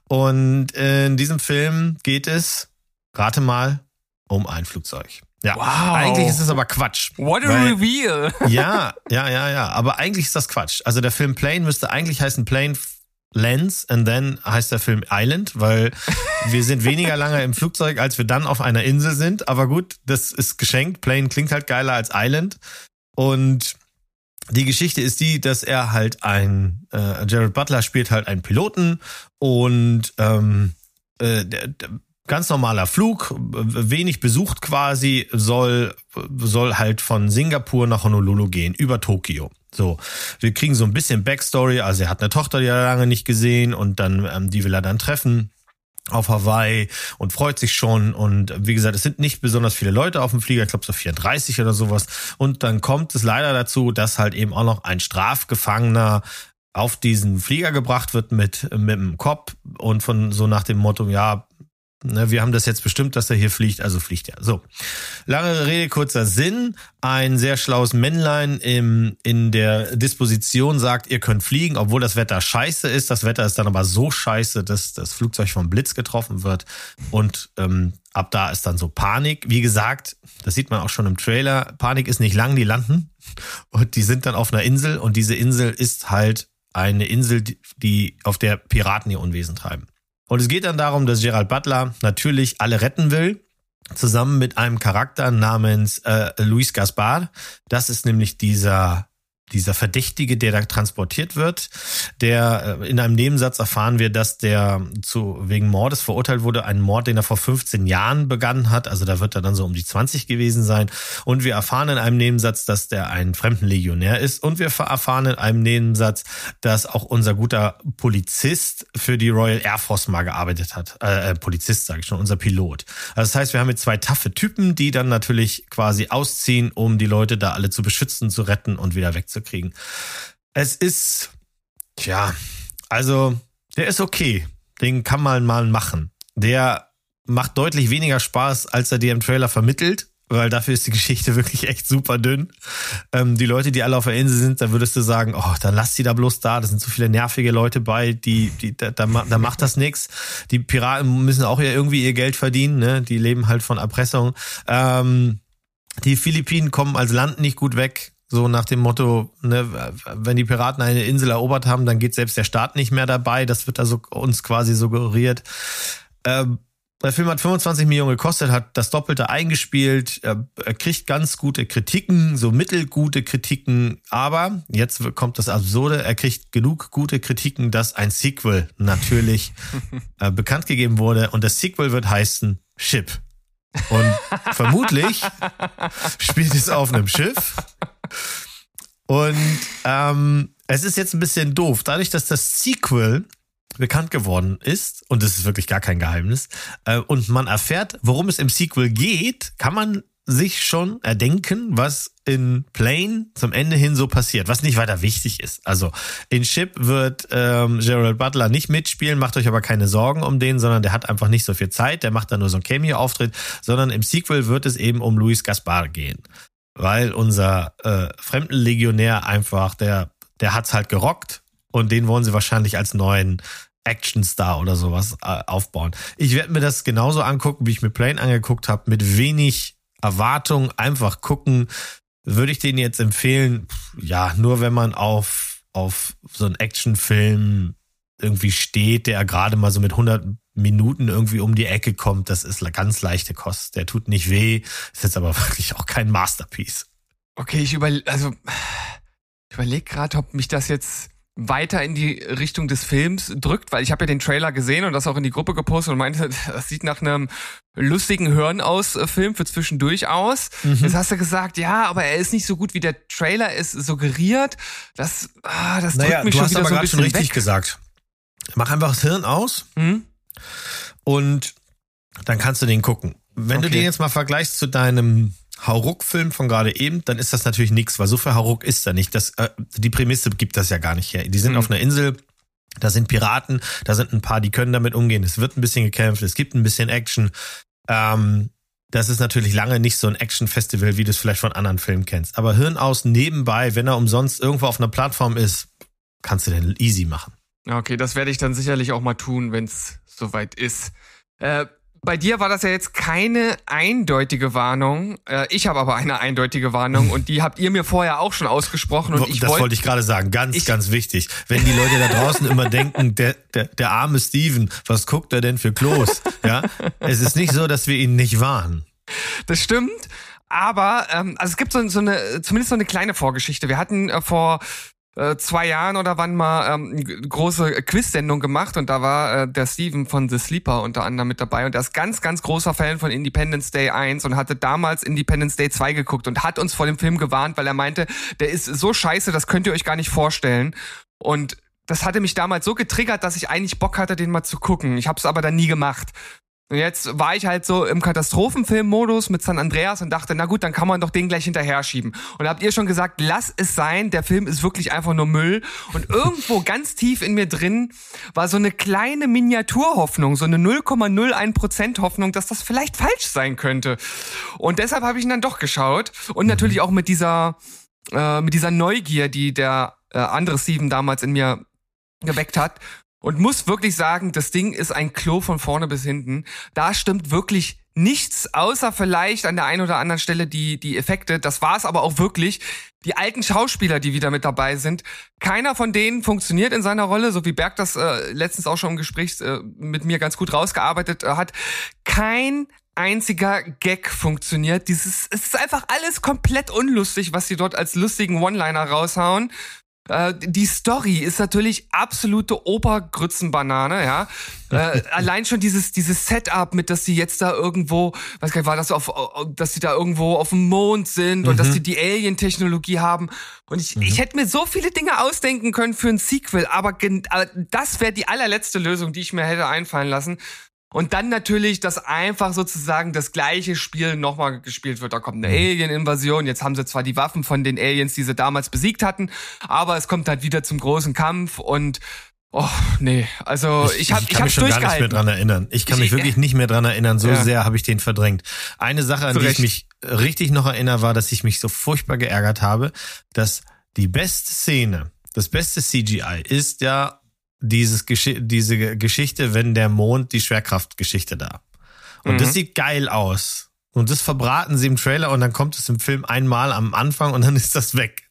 S1: Und in diesem Film geht es, rate mal, um ein Flugzeug. Ja,
S3: Wow.
S1: eigentlich ist es aber Quatsch.
S3: What a
S1: weil-
S3: reveal!
S1: ja, ja, ja, ja. Aber eigentlich ist das Quatsch. Also der Film Plane müsste eigentlich heißen Plane Lens and then heißt der Film Island, weil wir sind weniger lange im Flugzeug, als wir dann auf einer Insel sind. Aber gut, das ist geschenkt. Plane klingt halt geiler als Island. Und die Geschichte ist die, dass er halt ein, äh, Jared Butler spielt halt einen Piloten und ähm, äh, der, der, ganz normaler Flug, wenig besucht quasi, soll, soll halt von Singapur nach Honolulu gehen, über Tokio. So, wir kriegen so ein bisschen Backstory, also er hat eine Tochter, die er lange nicht gesehen und dann, ähm, die will er dann treffen auf Hawaii und freut sich schon. Und wie gesagt, es sind nicht besonders viele Leute auf dem Flieger, ich glaube so 34 oder sowas. Und dann kommt es leider dazu, dass halt eben auch noch ein Strafgefangener auf diesen Flieger gebracht wird mit, mit dem Kopf und von so nach dem Motto, ja, ne, wir haben das jetzt bestimmt, dass er hier fliegt, also fliegt er. So. Lange Rede, kurzer Sinn. Ein sehr schlaues Männlein im, in der Disposition sagt, ihr könnt fliegen, obwohl das Wetter scheiße ist. Das Wetter ist dann aber so scheiße, dass das Flugzeug vom Blitz getroffen wird. Und ähm, ab da ist dann so Panik. Wie gesagt, das sieht man auch schon im Trailer. Panik ist nicht lang, die landen. Und die sind dann auf einer Insel. Und diese Insel ist halt eine Insel, die- auf der Piraten ihr Unwesen treiben. Und es geht dann darum, dass Gerald Butler natürlich alle retten will, zusammen mit einem Charakter namens äh, Luis Gaspar. Das ist nämlich dieser dieser Verdächtige, der da transportiert wird, der äh, in einem Nebensatz erfahren wir, dass der zu wegen Mordes verurteilt wurde, einen Mord, den er vor 15 Jahren begangen hat. Also da wird er dann so um die 20 gewesen sein. Und wir erfahren in einem Nebensatz, dass der ein Fremdenlegionär ist. Und wir erfahren in einem Nebensatz, dass auch unser guter Polizist für die Royal Air Force mal gearbeitet hat. Äh, äh Polizist sage ich schon, unser Pilot. Also das heißt, wir haben jetzt zwei taffe Typen, die dann natürlich quasi ausziehen, um die Leute da alle zu beschützen, zu retten und wieder wegzukriegen. Es ist, tja, also der ist okay. Den kann man mal machen. Der macht deutlich weniger Spaß, als er dir im Trailer vermittelt weil dafür ist die Geschichte wirklich echt super dünn. Ähm, die Leute, die alle auf der Insel sind, da würdest du sagen, oh, dann lass die da bloß da. Da sind so viele nervige Leute bei, die, die, da, da, da macht das nix. Die Piraten müssen auch ja irgendwie ihr Geld verdienen, ne? Die leben halt von Erpressung. Ähm, die Philippinen kommen als Land nicht gut weg. So nach dem Motto, ne, wenn die Piraten eine Insel erobert haben, dann geht selbst der Staat nicht mehr dabei. Das wird also uns quasi suggeriert. Ähm, der Film hat 25 Millionen gekostet, hat das Doppelte eingespielt, er, er, kriegt ganz gute Kritiken, so mittelgute Kritiken, aber jetzt kommt das Absurde, er kriegt genug gute Kritiken, dass ein Sequel natürlich äh, bekannt gegeben wurde und das Sequel wird heißen Ship. Und vermutlich spielt es auf einem Schiff. Und ähm, es ist jetzt ein bisschen doof, dadurch, dass das Sequel bekannt geworden ist, und das ist wirklich gar kein Geheimnis, äh, und man erfährt, worum es im Sequel geht, kann man sich schon erdenken, was in Plane zum Ende hin so passiert, was nicht weiter wichtig ist. Also in Ship wird ähm, Gerald Butler nicht mitspielen, macht euch aber keine Sorgen um den, sondern der hat einfach nicht so viel Zeit, der macht da nur so einen Cameo-Auftritt, sondern im Sequel wird es eben um Luis Gaspar gehen. Weil unser äh, Fremdenlegionär einfach, der, der hat's halt gerockt, und den wollen sie wahrscheinlich als neuen Actionstar oder sowas äh, aufbauen. Ich werde mir das genauso angucken, wie ich mir Plane angeguckt habe, mit wenig Erwartung, einfach gucken. Würde ich den jetzt empfehlen? Ja, nur wenn man auf, auf so einen Actionfilm irgendwie steht, der gerade mal so mit 100 Minuten irgendwie um die Ecke kommt, das ist ganz leichte Kost. Der tut nicht weh, ist jetzt aber wirklich auch kein Masterpiece.
S3: Okay, ich über, also, ich überlege gerade, ob mich das jetzt weiter in die Richtung des Films drückt, weil ich habe ja den Trailer gesehen und das auch in die Gruppe gepostet und meinte, das sieht nach einem lustigen Hören aus Film für zwischendurch aus. Mhm. Jetzt hast du gesagt, ja, aber er ist nicht so gut wie der Trailer es suggeriert. Das, ah, das
S1: naja,
S3: drückt mich
S1: du
S3: schon
S1: hast
S3: wieder
S1: aber
S3: so ein
S1: gerade
S3: bisschen
S1: schon richtig
S3: weg.
S1: gesagt. Mach einfach das Hirn aus
S3: Hm?
S1: Und dann kannst du den gucken. Wenn du
S3: Okay.
S1: den jetzt mal vergleichst zu deinem Hauruck-Film von gerade eben, dann ist das natürlich nichts, weil so viel Hauruck ist da nicht. Das, äh, die Prämisse gibt das ja gar nicht her. Die sind
S3: Mhm.
S1: auf einer Insel, da sind Piraten, da sind ein paar, die können damit umgehen. Es wird ein bisschen gekämpft, es gibt ein bisschen Action. Ähm, das ist natürlich lange nicht so ein Action-Festival, wie du es vielleicht von anderen Filmen kennst. Aber Hirn aus nebenbei, wenn er umsonst irgendwo auf einer Plattform ist, kannst du den easy machen.
S3: Okay, das werde ich dann sicherlich auch mal tun, wenn es soweit ist. Äh, bei dir war das ja jetzt keine eindeutige Warnung. Äh, ich habe aber eine eindeutige Warnung und die habt ihr mir vorher auch schon ausgesprochen und ich
S1: das
S3: wollte
S1: wollte ich gerade sagen. Ganz,
S3: Ich-
S1: ganz wichtig. Wenn die Leute da draußen immer denken, der, der, der arme Steven, was guckt er denn für Klos? Ja, es ist nicht so, dass wir ihn nicht warnen.
S3: Das stimmt. Aber ähm, also es gibt so, so eine, zumindest so eine kleine Vorgeschichte. Wir hatten äh, vor äh, zwei Jahren oder wann mal ähm, große Quiz-Sendung gemacht und da war äh, der Steven von The Sleeper unter anderem mit dabei und der ist ganz, ganz großer Fan von Independence Day 1 und hatte damals Independence Day 2 geguckt und hat uns vor dem Film gewarnt, weil er meinte, der ist so scheiße, das könnt ihr euch gar nicht vorstellen. Und das hatte mich damals so getriggert, dass ich eigentlich Bock hatte, den mal zu gucken. Ich habe es aber dann nie gemacht. Und jetzt war ich halt so im Katastrophenfilm-Modus mit San Andreas und dachte, na gut, dann kann man doch den gleich hinterher schieben. Und habt ihr schon gesagt, lass es sein, der Film ist wirklich einfach nur Müll. Und irgendwo ganz tief in mir drin war so eine kleine Miniaturhoffnung, so eine 0,01% Hoffnung, dass das vielleicht falsch sein könnte. Und deshalb habe ich ihn dann doch geschaut. Und natürlich auch mit dieser, äh, mit dieser Neugier, die der äh, andere Steven damals in mir geweckt hat. Und muss wirklich sagen, das Ding ist ein Klo von vorne bis hinten. Da stimmt wirklich nichts, außer vielleicht an der einen oder anderen Stelle die, die Effekte. Das war es aber auch wirklich. Die alten Schauspieler, die wieder mit dabei sind, keiner von denen funktioniert in seiner Rolle, so wie Berg das äh, letztens auch schon im Gespräch äh, mit mir ganz gut rausgearbeitet äh, hat. Kein einziger Gag funktioniert. Dieses, es ist einfach alles komplett unlustig, was sie dort als lustigen One-Liner raushauen. Äh, die Story ist natürlich absolute Obergrützenbanane, ja. äh, allein schon dieses dieses Setup mit, dass sie jetzt da irgendwo, weiß gar nicht, war das auf, dass sie da irgendwo auf dem Mond sind und dass
S1: Mhm.
S3: sie die Alien-Technologie haben. Und ich, ich hätte mir so viele Dinge ausdenken können für ein Sequel, aber, aber das wäre die allerletzte Lösung, die ich mir hätte einfallen lassen. Und dann natürlich, dass einfach sozusagen das gleiche Spiel nochmal gespielt wird. Da kommt
S1: Mhm.
S3: eine Alien-Invasion. Jetzt haben sie zwar die Waffen von den Aliens, die sie damals besiegt hatten, aber es kommt halt wieder zum großen Kampf und oh nee, also ich, hab, ich,
S1: kann
S3: hab's
S1: mich schon gar nicht mehr dran erinnern. Ich kann mich
S3: Ich-
S1: wirklich nicht mehr dran erinnern. So
S3: Ja.
S1: sehr habe ich den verdrängt. Eine Sache, an
S3: Zu
S1: die ich mich richtig noch erinnere, war, dass ich mich so furchtbar geärgert habe, dass die beste Szene, das beste CGI ist ja dieses Gesch diese Geschichte, wenn der Mond die Schwerkraftgeschichte da. Und
S3: Mhm.
S1: das sieht geil aus. Und das verbraten sie im Trailer und dann kommt es im Film einmal am Anfang und dann ist das weg.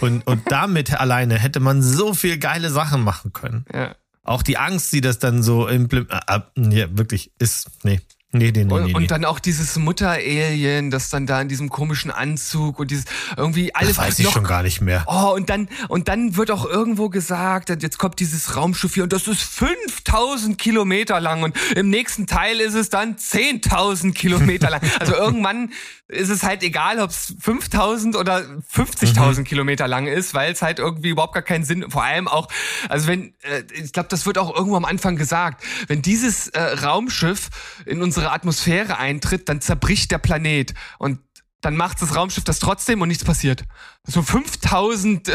S1: Und, und damit alleine hätte man so viel geile Sachen machen können.
S3: Ja.
S1: Auch die Angst, die das dann so implementiert, äh, ja, wirklich ist, nee, nee, nee, nee,
S3: Und,
S1: nee.
S3: und dann auch dieses Mutter-Alien, das dann da in diesem komischen Anzug und dieses irgendwie alles
S1: das weiß ich
S3: noch
S1: schon gar nicht mehr.
S3: Oh, und dann, und dann wird auch irgendwo gesagt, jetzt kommt dieses Raumschiff hier und das ist 5000 Kilometer lang und im nächsten Teil ist es dann 10.000 Kilometer lang. Also irgendwann ist es halt egal, ob es 5000 oder 50.000 Kilometer lang ist, weil es halt irgendwie überhaupt gar keinen Sinn, vor allem auch, also wenn, äh, ich glaube, das wird auch irgendwo am Anfang gesagt, wenn dieses äh, Raumschiff in unsere Atmosphäre eintritt, dann zerbricht der Planet und dann macht das Raumschiff das trotzdem und nichts passiert. So 5000 äh,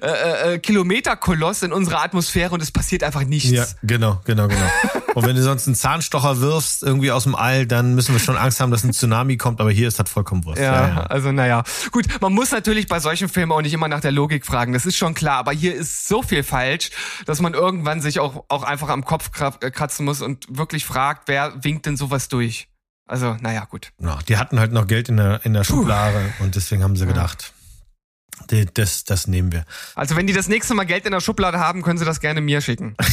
S3: äh, äh, Kilometer Koloss in unserer Atmosphäre und es passiert einfach nichts.
S1: Ja, genau, genau, genau. und wenn du sonst einen Zahnstocher wirfst, irgendwie aus dem All, dann müssen wir schon Angst haben, dass ein Tsunami kommt, aber hier ist das vollkommen Wurst.
S3: Ja, also naja. Gut, man muss natürlich bei solchen Filmen auch nicht immer nach der Logik fragen, das ist schon klar, aber hier ist so viel falsch, dass man irgendwann sich auch, auch einfach am Kopf äh, kratzen muss und wirklich fragt, wer winkt denn sowas durch? Also, naja, gut.
S1: Ja, die hatten halt noch Geld in der, in der Schublade und deswegen haben sie gedacht, die- das, das nehmen wir.
S3: Also, wenn die das nächste Mal Geld in der Schublade haben, können sie das gerne mir schicken.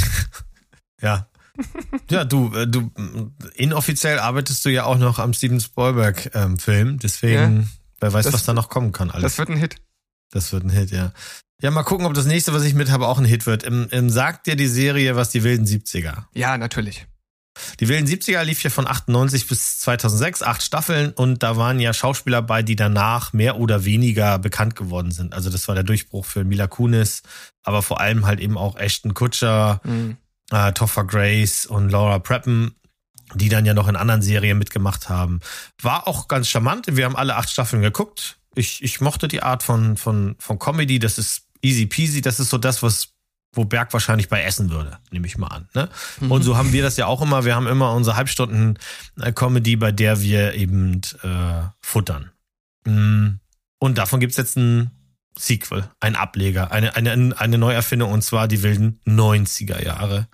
S1: Ja. Ja, du, äh, du, mm, inoffiziell arbeitest du ja auch noch am Steven Spielberg ähm, Film, deswegen, wer weiß,
S3: Das-
S1: was da noch kommen kann alles.
S3: Das wird ein Hit.
S1: Das wird ein Hit, ja. Ja, mal gucken, ob das nächste, was ich mit habe, auch ein Hit wird. Im, im sagt dir die Serie was die wilden 70er.
S3: Ja, natürlich.
S1: Die wilden 70er lief ja von 98 bis 2006, acht Staffeln und da waren ja Schauspieler bei, die danach mehr oder weniger bekannt geworden sind. Also das war der Durchbruch für Mila Kunis, aber vor allem halt eben auch Ashton Kutcher,
S3: Mhm.
S1: Äh, Topher Grace und Laura Preppen, die dann ja noch in anderen Serien mitgemacht haben. War auch ganz charmant. Wir haben alle acht Staffeln geguckt. Ich, ich mochte die Art von, von, von Comedy. Das ist easy peasy. Das ist so das, was wo Berg wahrscheinlich bei essen würde, nehme ich mal an. Ne? Und so haben wir das ja auch immer. Wir haben immer unsere Halbstunden äh, Comedy, bei der wir eben äh, futtern. Mm. Und davon gibt's jetzt ein Sequel, ein Ableger, eine, eine, eine Neuerfindung und zwar die wilden 90er Jahre.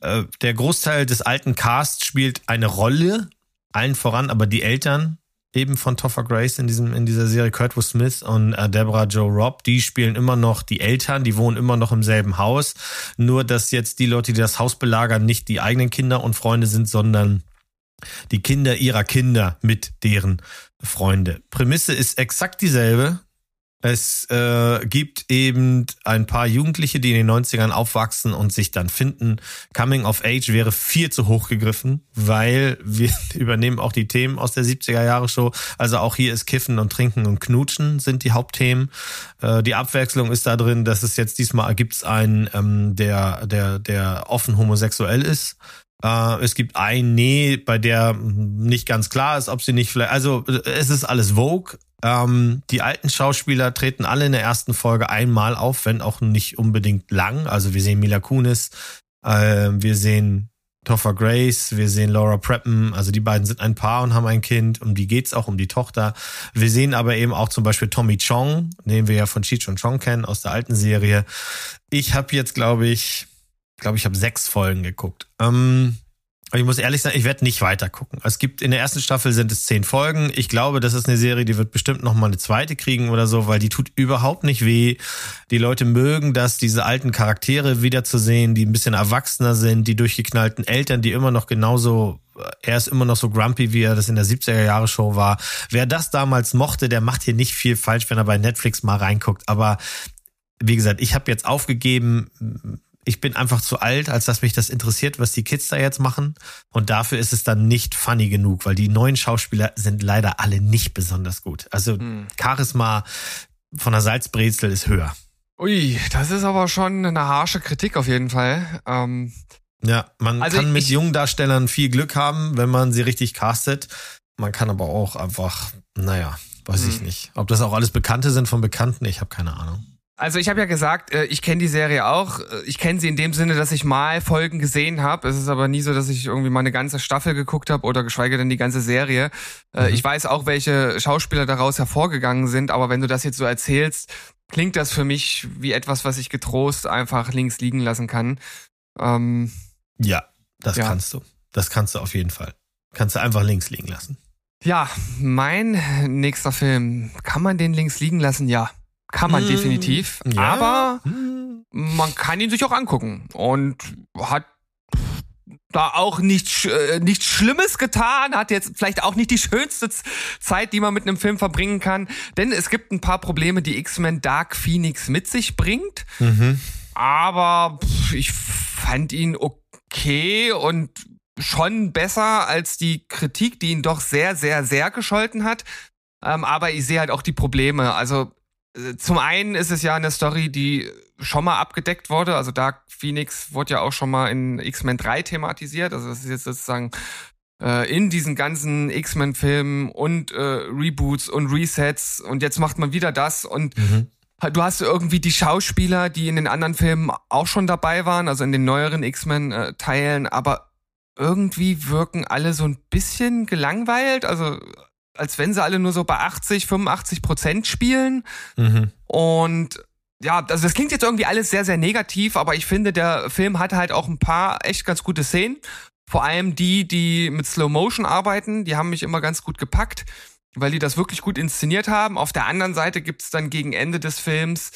S1: Äh, der Großteil des alten Casts spielt eine Rolle, allen voran, aber die Eltern eben von Topher Grace in diesem in dieser Serie Kurtwood Smith und äh, Deborah Joe Robb, die spielen immer noch die Eltern, die wohnen immer noch im selben Haus, nur dass jetzt die Leute, die das Haus belagern, nicht die eigenen Kinder und Freunde sind, sondern die Kinder ihrer Kinder mit deren Freunde. Prämisse ist exakt dieselbe. Es äh, gibt eben ein paar Jugendliche, die in den 90ern aufwachsen und sich dann finden. Coming of Age wäre viel zu hoch gegriffen, weil wir übernehmen auch die Themen aus der 70er Jahre Show. Also auch hier ist Kiffen und Trinken und Knutschen sind die Hauptthemen. Äh, die Abwechslung ist da drin, dass es jetzt diesmal gibt's einen, ähm, der, der, der offen homosexuell ist. Äh, es gibt ein Nee, bei der nicht ganz klar ist, ob sie nicht vielleicht, also äh, es ist alles Vogue. Ähm, die alten Schauspieler treten alle in der ersten Folge einmal auf, wenn auch nicht unbedingt lang. Also wir sehen Mila Kunis, äh, wir sehen Topher Grace, wir sehen Laura Preppen, also die beiden sind ein Paar und haben ein Kind, um die geht's auch, um die Tochter. Wir sehen aber eben auch zum Beispiel Tommy Chong, den wir ja von Cheech und Chong kennen aus der alten Serie. Ich habe jetzt, glaube ich, glaube ich, habe sechs Folgen geguckt. Ähm, ich muss ehrlich sagen, ich werde nicht weiter gucken. Es gibt in der ersten Staffel sind es zehn Folgen. Ich glaube, das ist eine Serie, die wird bestimmt noch mal eine zweite kriegen oder so, weil die tut überhaupt nicht weh. Die Leute mögen das, diese alten Charaktere wiederzusehen, die ein bisschen erwachsener sind, die durchgeknallten Eltern, die immer noch genauso er ist immer noch so grumpy, wie er das in der 70er Jahre Show war. Wer das damals mochte, der macht hier nicht viel falsch, wenn er bei Netflix mal reinguckt. Aber wie gesagt, ich habe jetzt aufgegeben, ich bin einfach zu alt, als dass mich das interessiert, was die Kids da jetzt machen. Und dafür ist es dann nicht funny genug, weil die neuen Schauspieler sind leider alle nicht besonders gut. Also hm. Charisma von der Salzbrezel ist höher.
S3: Ui, das ist aber schon eine harsche Kritik auf jeden Fall. Ähm,
S1: ja, man also kann mit ich, jungen Darstellern viel Glück haben, wenn man sie richtig castet. Man kann aber auch einfach, naja, weiß hm. ich nicht. Ob das auch alles Bekannte sind von Bekannten, ich habe keine Ahnung.
S3: Also ich habe ja gesagt, äh, ich kenne die Serie auch. Äh, ich kenne sie in dem Sinne, dass ich mal Folgen gesehen habe. Es ist aber nie so, dass ich irgendwie mal eine ganze Staffel geguckt habe oder geschweige denn die ganze Serie. Äh, mhm. Ich weiß auch, welche Schauspieler daraus hervorgegangen sind, aber wenn du das jetzt so erzählst, klingt das für mich wie etwas, was ich getrost einfach links liegen lassen kann.
S1: Ähm, ja, das ja. kannst du. Das kannst du auf jeden Fall. Kannst du einfach links liegen lassen.
S3: Ja, mein nächster Film. Kann man den links liegen lassen? Ja. Kann man hm, definitiv. Ja. Aber hm. man kann ihn sich auch angucken und hat da auch nichts äh, nichts Schlimmes getan, hat jetzt vielleicht auch nicht die schönste Zeit, die man mit einem Film verbringen kann, denn es gibt ein paar Probleme, die X-Men Dark Phoenix mit sich bringt. Mhm. Aber ich fand ihn okay und schon besser als die Kritik, die ihn doch sehr, sehr, sehr gescholten hat. Ähm, aber ich sehe halt auch die Probleme. Also zum einen ist es ja eine Story, die schon mal abgedeckt wurde. Also Dark Phoenix wurde ja auch schon mal in X-Men 3 thematisiert. Also das ist jetzt sozusagen äh, in diesen ganzen X-Men-Filmen und äh, Reboots und Resets und jetzt macht man wieder das und mhm. Du hast irgendwie die Schauspieler, die in den anderen Filmen auch schon dabei waren, also in den neueren X-Men-Teilen, aber irgendwie wirken alle so ein bisschen gelangweilt. Also als wenn sie alle nur so bei 80, 85 Prozent spielen. Mhm. Und ja, also das klingt jetzt irgendwie alles sehr, sehr negativ, aber ich finde, der Film hat halt auch ein paar echt ganz gute Szenen. Vor allem die, die mit Slow Motion arbeiten, die haben mich immer ganz gut gepackt, weil die das wirklich gut inszeniert haben. Auf der anderen Seite gibt's dann gegen Ende des Films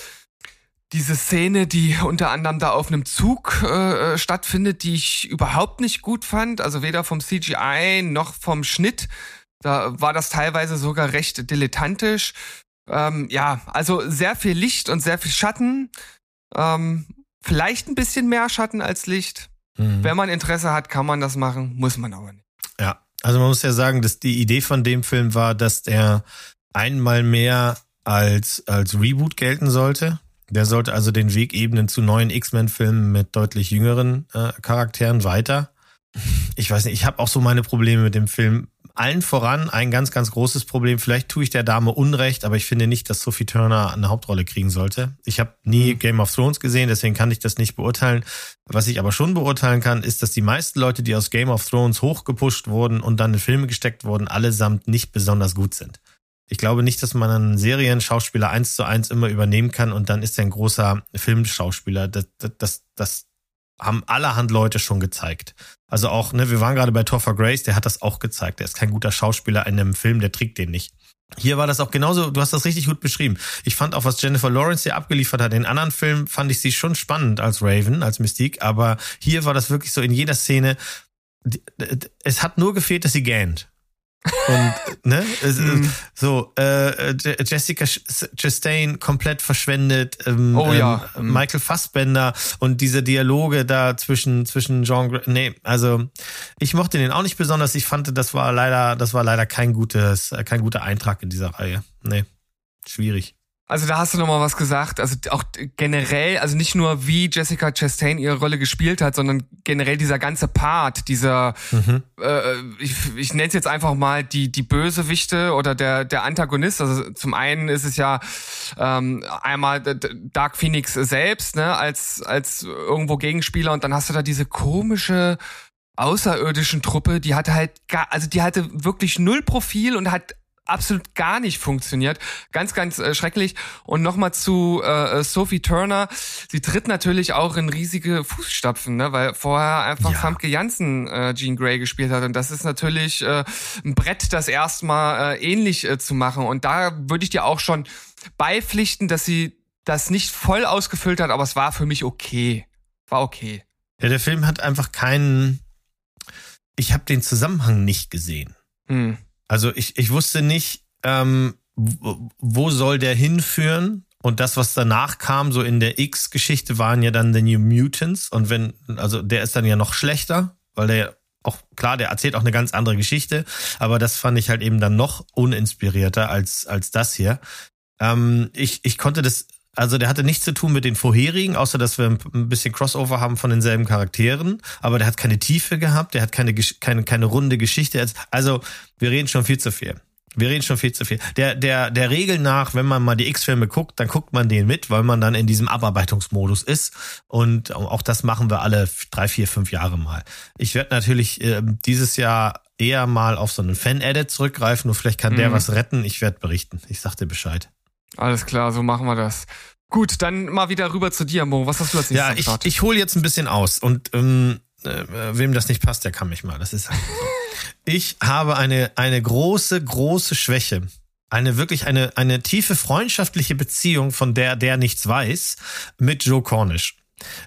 S3: diese Szene, die unter anderem da auf einem Zug äh, stattfindet, die ich überhaupt nicht gut fand. Also weder vom CGI noch vom Schnitt. Da war das teilweise sogar recht dilettantisch. Ähm, ja, also sehr viel Licht und sehr viel Schatten. Ähm, vielleicht ein bisschen mehr Schatten als Licht. Mhm. Wenn man Interesse hat, kann man das machen, muss man aber nicht.
S1: Ja, also man muss ja sagen, dass die Idee von dem Film war, dass er einmal mehr als, als Reboot gelten sollte. Der sollte also den Weg ebnen zu neuen X-Men-Filmen mit deutlich jüngeren äh, Charakteren weiter. Ich weiß nicht, ich habe auch so meine Probleme mit dem Film allen voran ein ganz, ganz großes Problem. Vielleicht tue ich der Dame Unrecht, aber ich finde nicht, dass Sophie Turner eine Hauptrolle kriegen sollte. Ich habe nie mhm. Game of Thrones gesehen, deswegen kann ich das nicht beurteilen. Was ich aber schon beurteilen kann, ist, dass die meisten Leute, die aus Game of Thrones hochgepusht wurden und dann in Filme gesteckt wurden, allesamt nicht besonders gut sind. Ich glaube nicht, dass man einen Serienschauspieler eins zu eins immer übernehmen kann und dann ist er ein großer Filmschauspieler. Das, das, das, das haben allerhand Leute schon gezeigt. Also auch, ne, wir waren gerade bei Topher Grace, der hat das auch gezeigt. Der ist kein guter Schauspieler in einem Film, der trägt den nicht. Hier war das auch genauso, du hast das richtig gut beschrieben. Ich fand auch, was Jennifer Lawrence hier abgeliefert hat. In anderen Filmen fand ich sie schon spannend als Raven, als Mystique, aber hier war das wirklich so in jeder Szene, es hat nur gefehlt, dass sie gähnt. Und ne, mm. so äh, Jessica Chastain komplett verschwendet, ähm, oh, ja. ähm, mhm. Michael Fassbender und diese Dialoge da zwischen zwischen Jean, nee, also ich mochte den auch nicht besonders. Ich fand, das war leider, das war leider kein gutes, kein guter Eintrag in dieser Reihe. Nee, schwierig.
S3: Also da hast du nochmal was gesagt. Also auch generell, also nicht nur wie Jessica Chastain ihre Rolle gespielt hat, sondern generell dieser ganze Part, dieser, mhm. äh, ich, ich nenne es jetzt einfach mal die die Bösewichte oder der der Antagonist. Also zum einen ist es ja ähm, einmal Dark Phoenix selbst, ne, als als irgendwo Gegenspieler und dann hast du da diese komische außerirdischen Truppe, die hatte halt gar, also die hatte wirklich null Profil und hat absolut gar nicht funktioniert. Ganz, ganz äh, schrecklich. Und nochmal zu äh, Sophie Turner. Sie tritt natürlich auch in riesige Fußstapfen, ne? weil vorher einfach
S1: Ja.
S3: Famke Janssen äh, Jean Grey gespielt hat. Und das ist natürlich äh, ein Brett, das erstmal äh, ähnlich äh, zu machen. Und da würde ich dir auch schon beipflichten, dass sie das nicht voll ausgefüllt hat, aber es war für mich okay. War okay.
S1: Ja, der Film hat einfach keinen. Ich habe den Zusammenhang nicht gesehen.
S3: Hm.
S1: Also ich, ich wusste nicht, ähm, wo, soll der hinführen? Und das, was danach kam, so in der X-Geschichte, waren ja dann The New Mutants. Und wenn, also der ist dann ja noch schlechter, weil der auch, klar, der erzählt auch eine ganz andere Geschichte, aber das fand ich halt eben dann noch uninspirierter als, als das hier. Ähm, ich, ich konnte das, also der hatte nichts zu tun mit den vorherigen, außer dass wir ein bisschen Crossover haben von denselben Charakteren, aber der hat keine Tiefe gehabt, der hat keine, keine, keine runde Geschichte. Also wir reden schon viel zu viel. Wir reden schon viel zu viel. Der, der, der Regel nach, wenn man mal die X-Filme guckt, dann guckt man den mit, weil man dann in diesem Abarbeitungsmodus ist. Und auch das machen wir alle drei, vier, fünf Jahre mal. Ich werde natürlich äh, dieses Jahr eher mal auf so einen Fan-Edit zurückgreifen und vielleicht kann der
S3: Mhm.
S1: was retten. Ich werde berichten. Ich sag dir Bescheid.
S3: Alles klar, so machen wir das. Gut, dann mal wieder rüber zu dir, Mo. Was hast du als nächstes
S1: Ja, ich,
S3: Start?
S1: ich hole jetzt ein bisschen aus und ähm, äh, wem das nicht passt, der kann mich mal. Das ist halt so. Ich habe eine, eine große, große Schwäche. Eine wirklich eine, eine tiefe freundschaftliche Beziehung, von der der nichts weiß, mit Joe Cornish.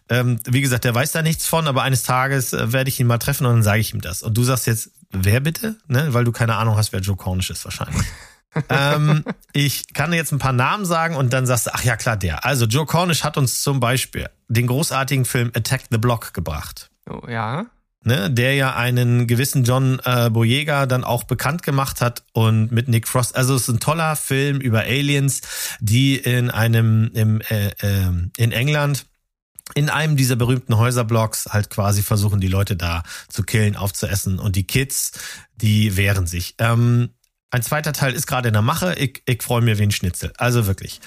S1: Ähm, wie gesagt, der weiß da nichts von, aber eines Tages äh, werde ich ihn mal treffen und dann sage ich ihm das. Und du sagst jetzt, wer bitte? Ne? Weil du keine Ahnung hast, wer Joe Cornish ist wahrscheinlich. ähm, ich kann jetzt ein paar Namen sagen und dann sagst du, ach ja klar, der. Also Joe Cornish hat uns zum Beispiel den großartigen Film Attack the Block gebracht.
S3: oh, ja.
S1: Ne, der ja einen gewissen John äh, Boyega dann auch bekannt gemacht hat und mit Nick Frost. Also es ist ein toller Film über Aliens, die in einem im, äh, äh, in England in einem dieser berühmten Häuserblocks halt quasi versuchen, die Leute da zu killen, aufzuessen und die Kids, die wehren sich. Ähm, ein zweiter Teil ist gerade in der Mache. Ich, ich freue mich wie ein Schnitzel. Also wirklich.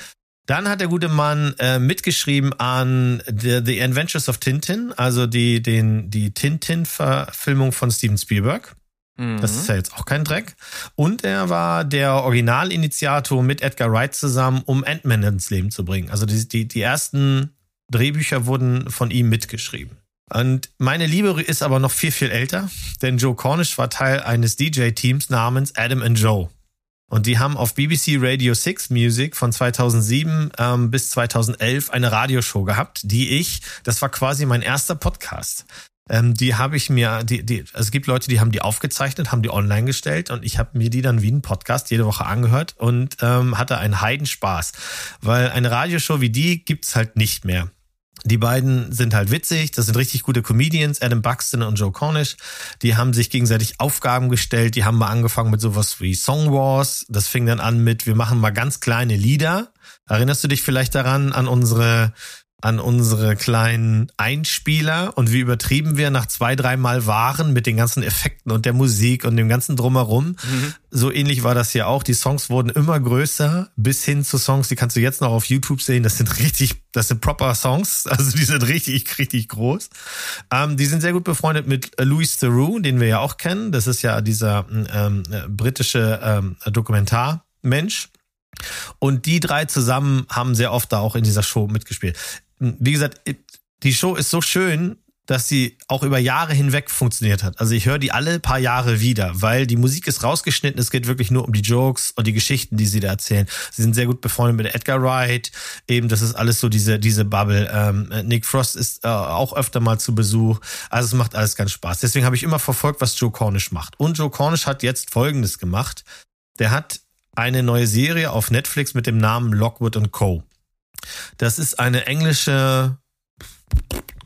S1: Dann hat der gute Mann äh, mitgeschrieben an The, The Adventures of Tintin, also die, den, die Tintin-Verfilmung von Steven Spielberg.
S3: Mhm.
S1: Das ist ja jetzt auch kein Dreck. Und er war der Originalinitiator mit Edgar Wright zusammen, um Ant-Man ins Leben zu bringen. Also die, die, die ersten Drehbücher wurden von ihm mitgeschrieben. Und meine Liebe ist aber noch viel, viel älter, denn Joe Cornish war Teil eines DJ-Teams namens Adam and Joe. Und die haben auf BBC Radio 6 Music von 2007 ähm, bis 2011 eine Radioshow gehabt, die ich, das war quasi mein erster Podcast. Ähm, die habe ich mir, die, die, also es gibt Leute, die haben die aufgezeichnet, haben die online gestellt und ich habe mir die dann wie ein Podcast jede Woche angehört und ähm, hatte einen Heidenspaß. Weil eine Radioshow wie die gibt's halt nicht mehr. Die beiden sind halt witzig, das sind richtig gute Comedians, Adam Buxton und Joe Cornish. Die haben sich gegenseitig Aufgaben gestellt, die haben mal angefangen mit sowas wie Song Wars. Das fing dann an mit, wir machen mal ganz kleine Lieder. Erinnerst du dich vielleicht daran, an unsere an unsere kleinen Einspieler und wie übertrieben wir nach zwei, dreimal waren mit den ganzen Effekten und der Musik und dem ganzen Drumherum.
S3: Mhm.
S1: So ähnlich war das hier auch. Die Songs wurden immer größer, bis hin zu Songs, die kannst du jetzt noch auf YouTube sehen. Das sind richtig, das sind proper Songs. Also die sind richtig, richtig groß. Ähm, die sind sehr gut befreundet mit Louis Theroux, den wir ja auch kennen. Das ist ja dieser ähm, äh, britische ähm, Dokumentarmensch. Und die drei zusammen haben sehr oft da auch in dieser Show mitgespielt. Wie gesagt, die Show ist so schön, dass sie auch über Jahre hinweg funktioniert hat. Also ich höre die alle paar Jahre wieder, weil die Musik ist rausgeschnitten. Es geht wirklich nur um die Jokes und die Geschichten, die sie da erzählen. Sie sind sehr gut befreundet mit Edgar Wright. Eben, das ist alles so diese diese Bubble. Ähm, Nick Frost ist äh, auch öfter mal zu Besuch. Also es macht alles ganz Spaß. Deswegen habe ich immer verfolgt, was Joe Cornish macht. Und Joe Cornish hat jetzt Folgendes gemacht. Der hat eine neue Serie auf Netflix mit dem Namen Lockwood Co. Das ist eine englische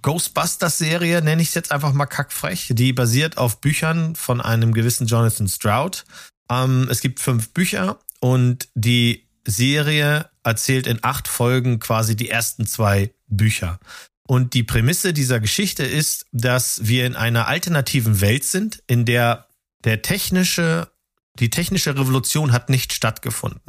S1: Ghostbusters-Serie, nenne ich es jetzt einfach mal kackfrech. Die basiert auf Büchern von einem gewissen Jonathan Stroud. Ähm, es gibt fünf Bücher und die Serie erzählt in acht Folgen quasi die ersten zwei Bücher. Und die Prämisse dieser Geschichte ist, dass wir in einer alternativen Welt sind, in der der technische die technische Revolution hat nicht stattgefunden.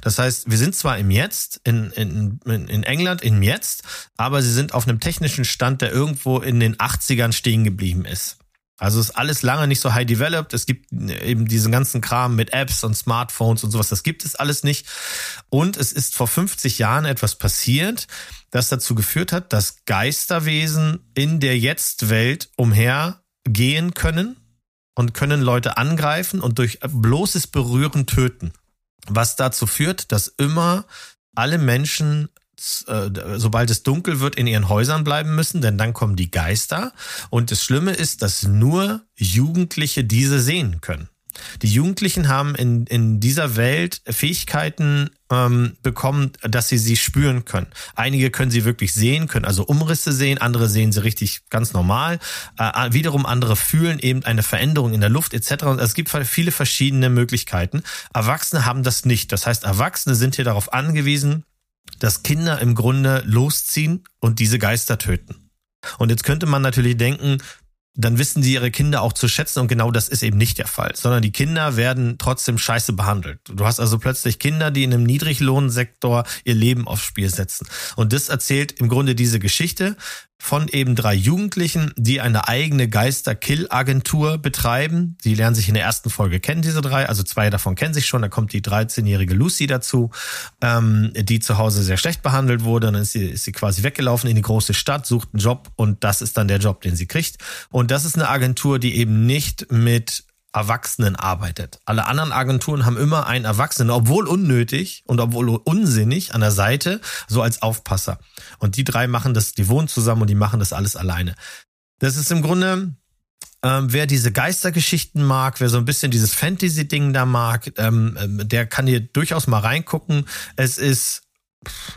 S1: Das heißt, wir sind zwar im Jetzt, in, in, in England im Jetzt, aber sie sind auf einem technischen Stand, der irgendwo in den 80ern stehen geblieben ist. Also ist alles lange nicht so high developed. Es gibt eben diesen ganzen Kram mit Apps und Smartphones und sowas. Das gibt es alles nicht. Und es ist vor 50 Jahren etwas passiert, das dazu geführt hat, dass Geisterwesen in der Jetzt-Welt umhergehen können und können Leute angreifen und durch bloßes Berühren töten. Was dazu führt, dass immer alle Menschen äh, sobald es dunkel wird, in ihren Häusern bleiben müssen, denn dann kommen die Geister. Und das Schlimme ist, dass nur Jugendliche diese sehen können. Die Jugendlichen haben in, in dieser Welt Fähigkeiten ähm, bekommen, dass sie sie spüren können. Einige können sie wirklich sehen, können also Umrisse sehen, andere sehen sie richtig ganz normal. Äh, wiederum andere fühlen eben eine Veränderung in der Luft etc. Und es gibt viele verschiedene Möglichkeiten. Erwachsene haben das nicht. Das heißt, Erwachsene sind hier darauf angewiesen, dass Kinder im Grunde losziehen und diese Geister töten. Und jetzt könnte man natürlich denken, dann wissen sie ihre Kinder auch zu schätzen und genau das ist eben nicht der Fall, sondern die Kinder werden trotzdem scheiße behandelt. Du hast also plötzlich Kinder, die in einem Niedriglohnsektor ihr Leben aufs Spiel setzen. Und das erzählt im Grunde diese Geschichte von eben drei Jugendlichen, die eine eigene Geister-Kill-Agentur betreiben. Die lernen sich in der ersten Folge kennen, diese drei. Also zwei davon kennen sich schon. Da kommt die 13-jährige Lucy dazu, ähm, die zu Hause sehr schlecht behandelt wurde. Dann ist sie, ist sie quasi weggelaufen in die große Stadt, sucht einen Job und das ist dann der Job, den sie kriegt. Und das ist eine Agentur, die eben nicht mit Erwachsenen arbeitet. Alle anderen Agenturen haben immer einen Erwachsenen, obwohl unnötig und obwohl unsinnig an der Seite, so als Aufpasser. Und die drei machen das, die wohnen zusammen und die machen das alles alleine. Das ist im Grunde, ähm, wer diese Geistergeschichten mag, wer so ein bisschen dieses Fantasy-Ding da mag, ähm, ähm der kann hier durchaus mal reingucken. Es ist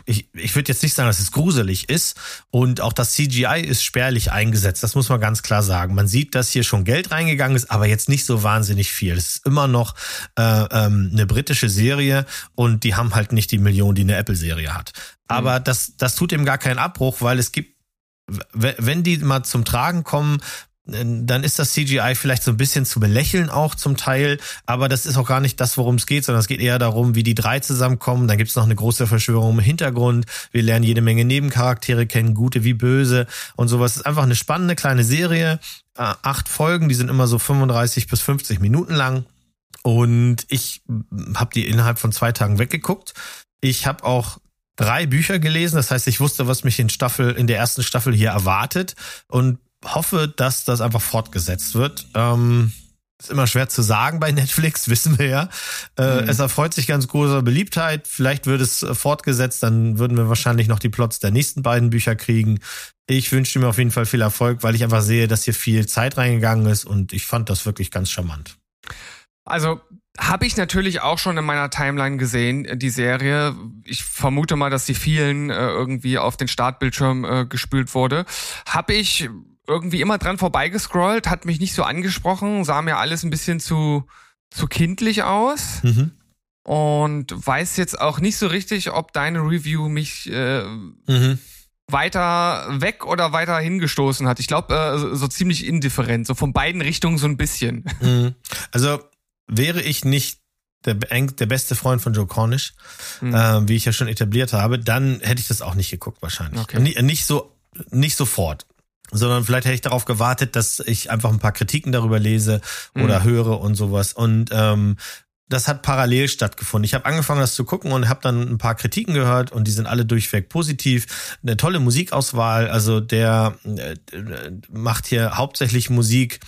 S1: ich, ich würde jetzt nicht sagen, dass es gruselig ist. Und auch das CGI ist spärlich eingesetzt. Das muss man ganz klar sagen. Man sieht, dass hier schon Geld reingegangen ist, aber jetzt nicht so wahnsinnig viel. Es ist immer noch äh, ähm, eine britische Serie und die haben halt nicht die Million, die eine Apple-Serie hat. Aber mhm. das, das tut ihm gar keinen Abbruch, weil es gibt wenn die mal zum Tragen kommen, dann ist das CGI vielleicht so ein bisschen zu belächeln auch zum Teil, aber das ist auch gar nicht das, worum es geht, sondern es geht eher darum, wie die drei zusammenkommen. Dann gibt es noch eine große Verschwörung im Hintergrund. Wir lernen jede Menge Nebencharaktere kennen, gute wie böse und sowas. Es ist einfach eine spannende kleine Serie. Äh, acht Folgen, die sind immer so 35 bis 50 Minuten lang. Und ich habe die innerhalb von zwei Tagen weggeguckt. Ich habe auch drei Bücher gelesen. Das heißt, ich wusste, was mich in Staffel, in der ersten Staffel hier erwartet und hoffe, dass das einfach fortgesetzt wird. Ähm, ist immer schwer zu sagen bei Netflix, wissen wir ja. Äh, mhm. Es erfreut sich ganz großer Beliebtheit. Vielleicht wird es äh, fortgesetzt, dann würden wir wahrscheinlich noch die Plots der nächsten beiden Bücher kriegen. Ich wünsche mir auf jeden Fall viel Erfolg, weil ich einfach sehe, dass hier viel Zeit reingegangen ist und ich fand das wirklich ganz charmant.
S3: Also habe ich natürlich auch schon in meiner Timeline gesehen, äh, die Serie. Ich vermute mal, dass die vielen äh, irgendwie auf den Startbildschirm äh, gespült wurde. Habe ich irgendwie immer dran vorbeigescrollt, hat mich nicht so angesprochen, sah mir alles ein bisschen zu, zu kindlich aus. Mhm. Und weiß jetzt auch nicht so richtig, ob deine Review mich äh, mhm. weiter weg oder weiter hingestoßen hat. Ich glaube, äh, so, so, ziemlich indifferent, so von beiden Richtungen so ein bisschen.
S1: Mhm. Also wäre ich nicht der, der beste Freund von Joe Cornish, mhm. äh, wie ich ja schon etabliert habe, dann hätte ich das auch nicht geguckt wahrscheinlich. Okay. Nicht, nicht so, nicht sofort sondern vielleicht hätte ich darauf gewartet, dass ich einfach ein paar Kritiken darüber lese oder mhm. höre und sowas. Und ähm, das hat parallel stattgefunden. Ich habe angefangen, das zu gucken und habe dann ein paar Kritiken gehört und die sind alle durchweg positiv. Eine tolle Musikauswahl. Also der äh, macht hier hauptsächlich Musik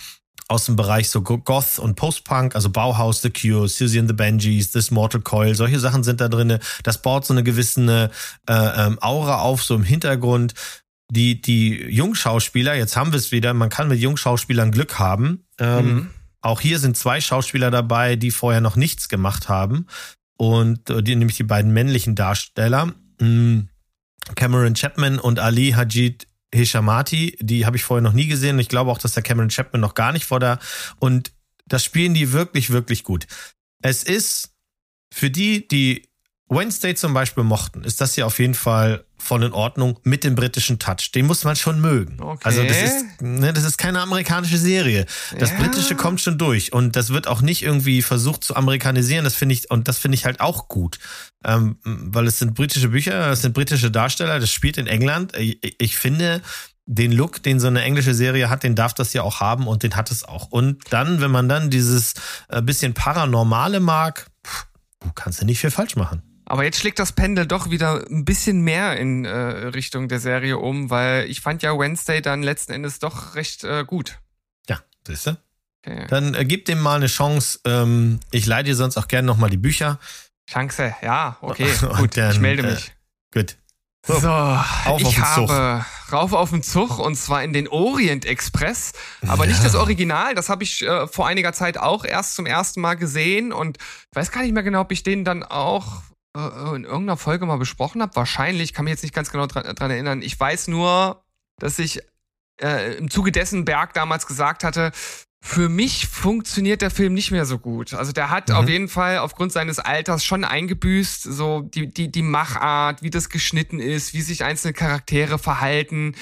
S1: aus dem Bereich so Goth und Post-Punk, also Bauhaus, The Cure, Susie and the Benjis, This Mortal Coil, solche Sachen sind da drinne. Das baut so eine gewisse äh, ähm, Aura auf, so im Hintergrund die, die Jungschauspieler, jetzt haben wir es wieder, man kann mit Jungschauspielern Glück haben. Ähm, mhm. Auch hier sind zwei Schauspieler dabei, die vorher noch nichts gemacht haben. Und äh, die, nämlich die beiden männlichen Darsteller, hm, Cameron Chapman und Ali Hajid Hishamati, die habe ich vorher noch nie gesehen. Ich glaube auch, dass der Cameron Chapman noch gar nicht vor der. Und das spielen die wirklich, wirklich gut. Es ist für die, die Wednesday zum Beispiel mochten, ist das hier auf jeden Fall voll in Ordnung mit dem britischen Touch. Den muss man schon mögen. Okay. Also das ist, ne, das ist keine amerikanische Serie. Das ja. britische kommt schon durch und das wird auch nicht irgendwie versucht zu amerikanisieren. Das finde ich und das finde ich halt auch gut, ähm, weil es sind britische Bücher, es sind britische Darsteller. Das spielt in England. Ich, ich finde, den Look, den so eine englische Serie hat, den darf das ja auch haben und den hat es auch. Und dann, wenn man dann dieses äh, bisschen Paranormale mag, pff, du kannst ja nicht viel falsch machen.
S3: Aber jetzt schlägt das Pendel doch wieder ein bisschen mehr in äh, Richtung der Serie um, weil ich fand ja Wednesday dann letzten Endes doch recht äh, gut.
S1: Ja, siehst du?
S3: Okay.
S1: Dann äh, gib dem mal eine Chance. Ähm, ich leih dir sonst auch gerne nochmal die Bücher.
S3: Chance, ja, okay, gut,
S1: dann,
S3: ich melde
S1: äh,
S3: mich.
S1: Gut.
S3: So,
S1: auf
S3: ich
S1: Zug.
S3: habe rauf auf den Zug und zwar in den Orient Express, aber nicht
S1: Ja.
S3: das Original. Das habe ich äh, vor einiger Zeit auch erst zum ersten Mal gesehen und ich weiß gar nicht mehr genau, ob ich den dann auch in irgendeiner Folge mal besprochen habe. Wahrscheinlich, kann mich jetzt nicht ganz genau dran, dran erinnern. Ich weiß nur, dass ich äh, im Zuge dessen Berg damals gesagt hatte, für mich funktioniert der Film nicht mehr so gut. Also der hat
S1: Mhm.
S3: auf jeden Fall aufgrund seines Alters schon eingebüßt, so die, die, die Machart, wie das geschnitten ist, wie sich einzelne Charaktere verhalten.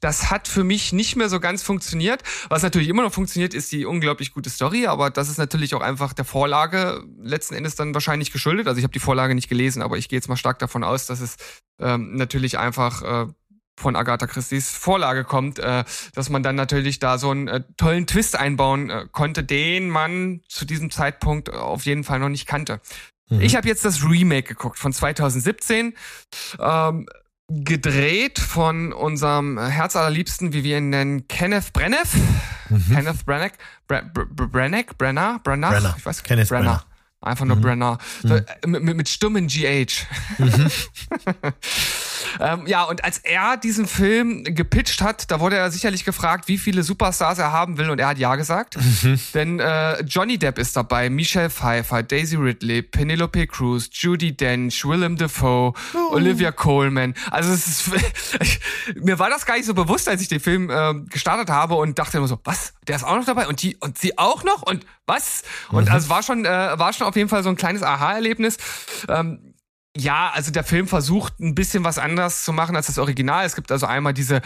S3: Das hat für mich nicht mehr so ganz funktioniert. Was natürlich immer noch funktioniert, ist die unglaublich gute Story, aber das ist natürlich auch einfach der Vorlage letzten Endes dann wahrscheinlich geschuldet. Also ich habe die Vorlage nicht gelesen, aber ich gehe jetzt mal stark davon aus, dass es ähm, natürlich einfach äh, von Agatha Christie's Vorlage kommt, äh, dass man dann natürlich da so einen äh, tollen Twist einbauen äh, konnte, den man zu diesem Zeitpunkt auf jeden Fall noch nicht kannte.
S1: Mhm.
S3: Ich habe jetzt das Remake geguckt von 2017, ähm, gedreht von unserem Herzallerliebsten, wie wir ihn nennen, Kenneth Branagh.
S1: Mhm.
S3: Kenneth Branagh, Bra Bra Bra Branagh, Brenner, Brenner,
S1: Brenner.
S3: ich weiß
S1: Kenneth Brenner.
S3: Einfach nur
S1: Mhm.
S3: Brenner. So, äh, mit, mit, stummen GH. ähm, ja, und als er diesen Film gepitcht hat, da wurde er sicherlich gefragt, wie viele Superstars er haben will, und er hat ja gesagt.
S1: Mhm.
S3: Denn äh, Johnny Depp ist dabei, Michelle Pfeiffer, Daisy Ridley, Penelope Cruz, Judy Dench, Willem Dafoe,
S1: Oh.
S3: Olivia Coleman. Also es ist, mir war das gar nicht so bewusst, als ich den Film äh, gestartet habe und dachte immer so, was? Der ist auch noch dabei und die und sie auch noch und was? Und
S1: Mhm.
S3: also es war schon äh, war schon auf jeden Fall so ein kleines Aha-Erlebnis. Ähm, ja, also der Film versucht ein bisschen was anders zu machen als das Original. Es gibt also einmal diese,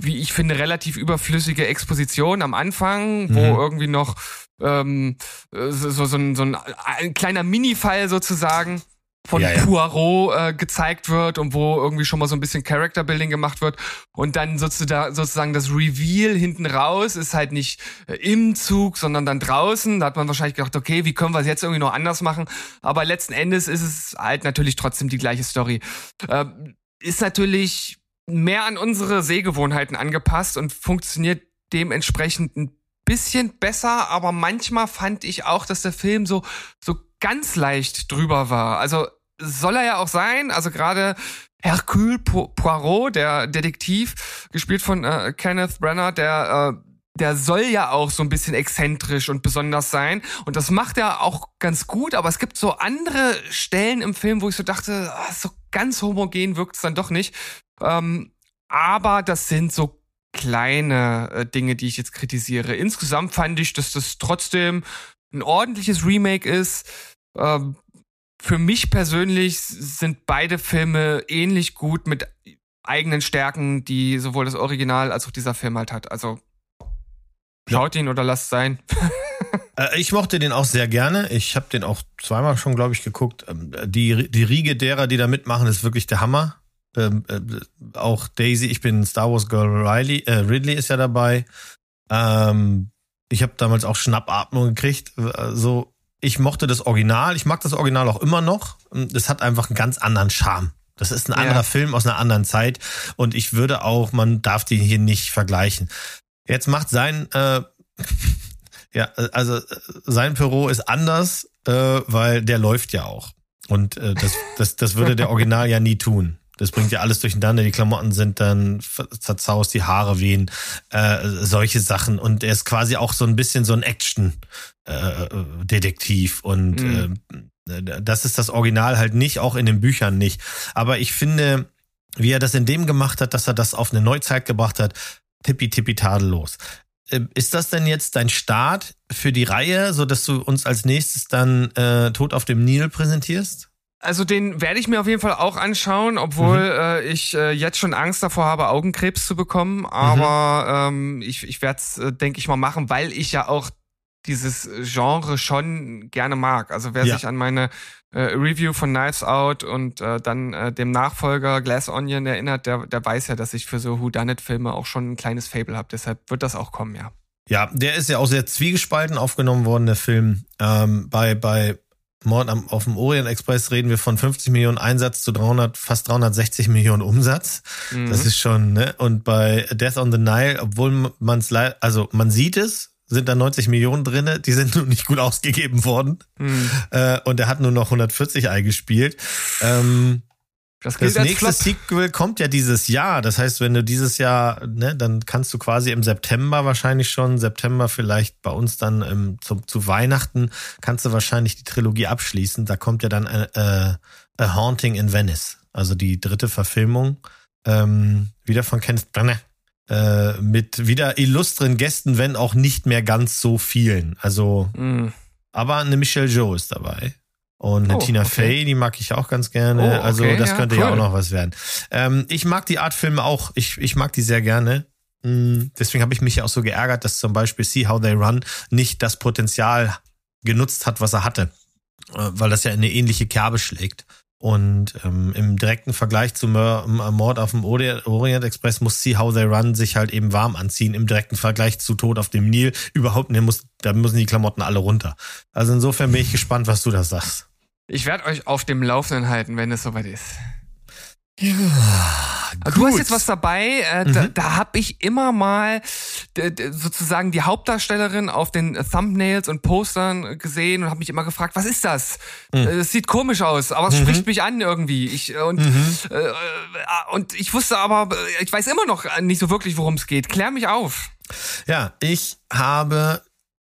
S3: wie ich finde, relativ überflüssige Exposition am Anfang, wo
S1: Mhm.
S3: irgendwie noch ähm, so, so, so, ein, so ein, ein kleiner Mini-Fall sozusagen von
S1: Ja, ja.
S3: Poirot äh, gezeigt wird und wo irgendwie schon mal so ein bisschen Character Building gemacht wird und dann sozusagen, sozusagen das Reveal hinten raus ist halt nicht äh, im Zug, sondern dann draußen. Da hat man wahrscheinlich gedacht, okay, wie können wir es jetzt irgendwie noch anders machen? Aber letzten Endes ist es halt natürlich trotzdem die gleiche Story. Ähm, ist natürlich mehr an unsere Sehgewohnheiten angepasst und funktioniert dementsprechend ein bisschen besser, aber manchmal fand ich auch, dass der Film so, so ganz leicht drüber war. Also soll er ja auch sein, also gerade Hercule Po- Poirot, der Detektiv, gespielt von äh, Kenneth Branagh, der äh, der soll ja auch so ein bisschen exzentrisch und besonders sein. Und das macht er auch ganz gut, aber es gibt so andere Stellen im Film, wo ich so dachte, ah, so ganz homogen wirkt es dann doch nicht. Ähm, aber das sind so kleine äh, Dinge, die ich jetzt kritisiere. Insgesamt fand ich, dass das trotzdem ein ordentliches Remake ist. Ähm, für mich persönlich sind beide Filme ähnlich gut mit eigenen Stärken, die sowohl das Original als auch dieser Film halt hat. Also schaut ihn oder lasst sein.
S1: Äh, ich mochte den auch sehr gerne. Ich habe den auch zweimal schon, glaube ich, geguckt. Ähm, Die, die Riege derer, die da mitmachen, ist wirklich der Hammer. Ähm, äh, auch Daisy, ich bin Star Wars Girl Riley, äh, Ridley ist ja dabei. Ähm, ich habe damals auch Schnappatmung gekriegt. Äh, So, ich mochte das Original. Ich mag das Original auch immer noch. Das hat einfach einen ganz anderen Charme. Das ist ein
S3: Ja.
S1: anderer Film aus einer anderen Zeit. Und ich würde auch, man darf den hier nicht vergleichen. Jetzt macht sein, äh, ja, also sein Büro ist anders, äh, weil der läuft ja auch. Und äh, das, das, das würde der Original ja nie tun. Das bringt ja alles durcheinander. Die Klamotten sind dann zerzaust, die Haare wehen, äh, solche Sachen. Und er ist quasi auch so ein bisschen so ein Action-Detektiv. Und
S3: Mhm.
S1: äh, das ist das Original halt nicht, auch in den Büchern nicht. Aber ich finde, wie er das in dem gemacht hat, dass er das auf eine Neuzeit gebracht hat, tippi tippi tadellos. Ähm, Ist das denn jetzt dein Start für die Reihe, so dass du uns als nächstes dann äh, Tod auf dem Nil präsentierst?
S3: Also den werde ich mir auf jeden Fall auch anschauen, obwohl
S1: Mhm.
S3: äh, ich äh, jetzt schon Angst davor habe, Augenkrebs zu bekommen. Aber ähm, ich, ich werde es, äh, denke ich mal, machen, weil ich ja auch dieses Genre schon gerne mag. Also wer
S1: Ja.
S3: sich an meine äh, Review von Knives Out und äh, dann äh, dem Nachfolger Glass Onion erinnert, der, der weiß ja, dass ich für so Whodunit-Filme auch schon ein kleines Fable habe. Deshalb wird das auch kommen, ja.
S1: Ja, der ist ja auch sehr zwiegespalten aufgenommen worden, der Film. Ähm, bei, bei Mord am, auf dem Orient Express reden wir von 50 Millionen Einsatz zu 300, fast 360 Millionen Umsatz.
S3: Mhm.
S1: Das ist schon, ne? Und bei Death on the Nile, obwohl man es leider, also man sieht es, sind da 90 Millionen drinne, die sind nur nicht gut ausgegeben worden.
S3: Mhm.
S1: Äh, und er hat nur noch 140 eingespielt. Ähm,
S3: Das
S1: das nächste. Sequel kommt ja dieses Jahr. Das heißt, wenn du dieses Jahr, ne, dann kannst du quasi im September wahrscheinlich schon, September vielleicht bei uns dann ähm, zu, zu Weihnachten, kannst du wahrscheinlich die Trilogie abschließen. Da kommt ja dann äh, äh, A Haunting in Venice, also die dritte Verfilmung, ähm, wieder von Kenneth Branagh. Äh, mit wieder illustren Gästen, wenn auch nicht mehr ganz so vielen. Also,
S3: Mhm.
S1: aber eine Michelle Joe ist dabei. Und eine
S3: Oh,
S1: Tina
S3: okay.
S1: Fey, die mag ich auch ganz gerne.
S3: Oh, okay,
S1: also das
S3: ja,
S1: könnte ja
S3: cool.
S1: auch noch was werden. Ähm, ich mag die Art Filme auch. Ich, ich mag die sehr gerne. Mm, Deswegen habe ich mich ja auch so geärgert, dass zum Beispiel See How They Run nicht das Potenzial genutzt hat, was er hatte. Äh, Weil das ja in eine ähnliche Kerbe schlägt. Und ähm, im direkten Vergleich zu Mör Mord auf dem Ori- Orient Express muss See How They Run sich halt eben warm anziehen. Im direkten Vergleich zu Tod auf dem Nil überhaupt nicht, muss, da müssen die Klamotten alle runter. Also insofern bin ich gespannt, was du da sagst.
S3: Ich werde euch auf dem Laufenden halten, wenn es soweit ist.
S1: Ja,
S3: Du hast jetzt was dabei, äh, da,
S1: Mhm.
S3: da habe ich immer mal sozusagen die Hauptdarstellerin auf den Thumbnails und Postern gesehen und habe mich immer gefragt, was ist das?
S1: Mhm.
S3: Äh, Es sieht komisch aus, aber es
S1: Mhm.
S3: spricht mich an irgendwie. Ich, äh, und,
S1: Mhm.
S3: äh, äh, und ich wusste aber, ich weiß immer noch nicht so wirklich, worum es geht. Klär mich auf.
S1: Ja, ich habe,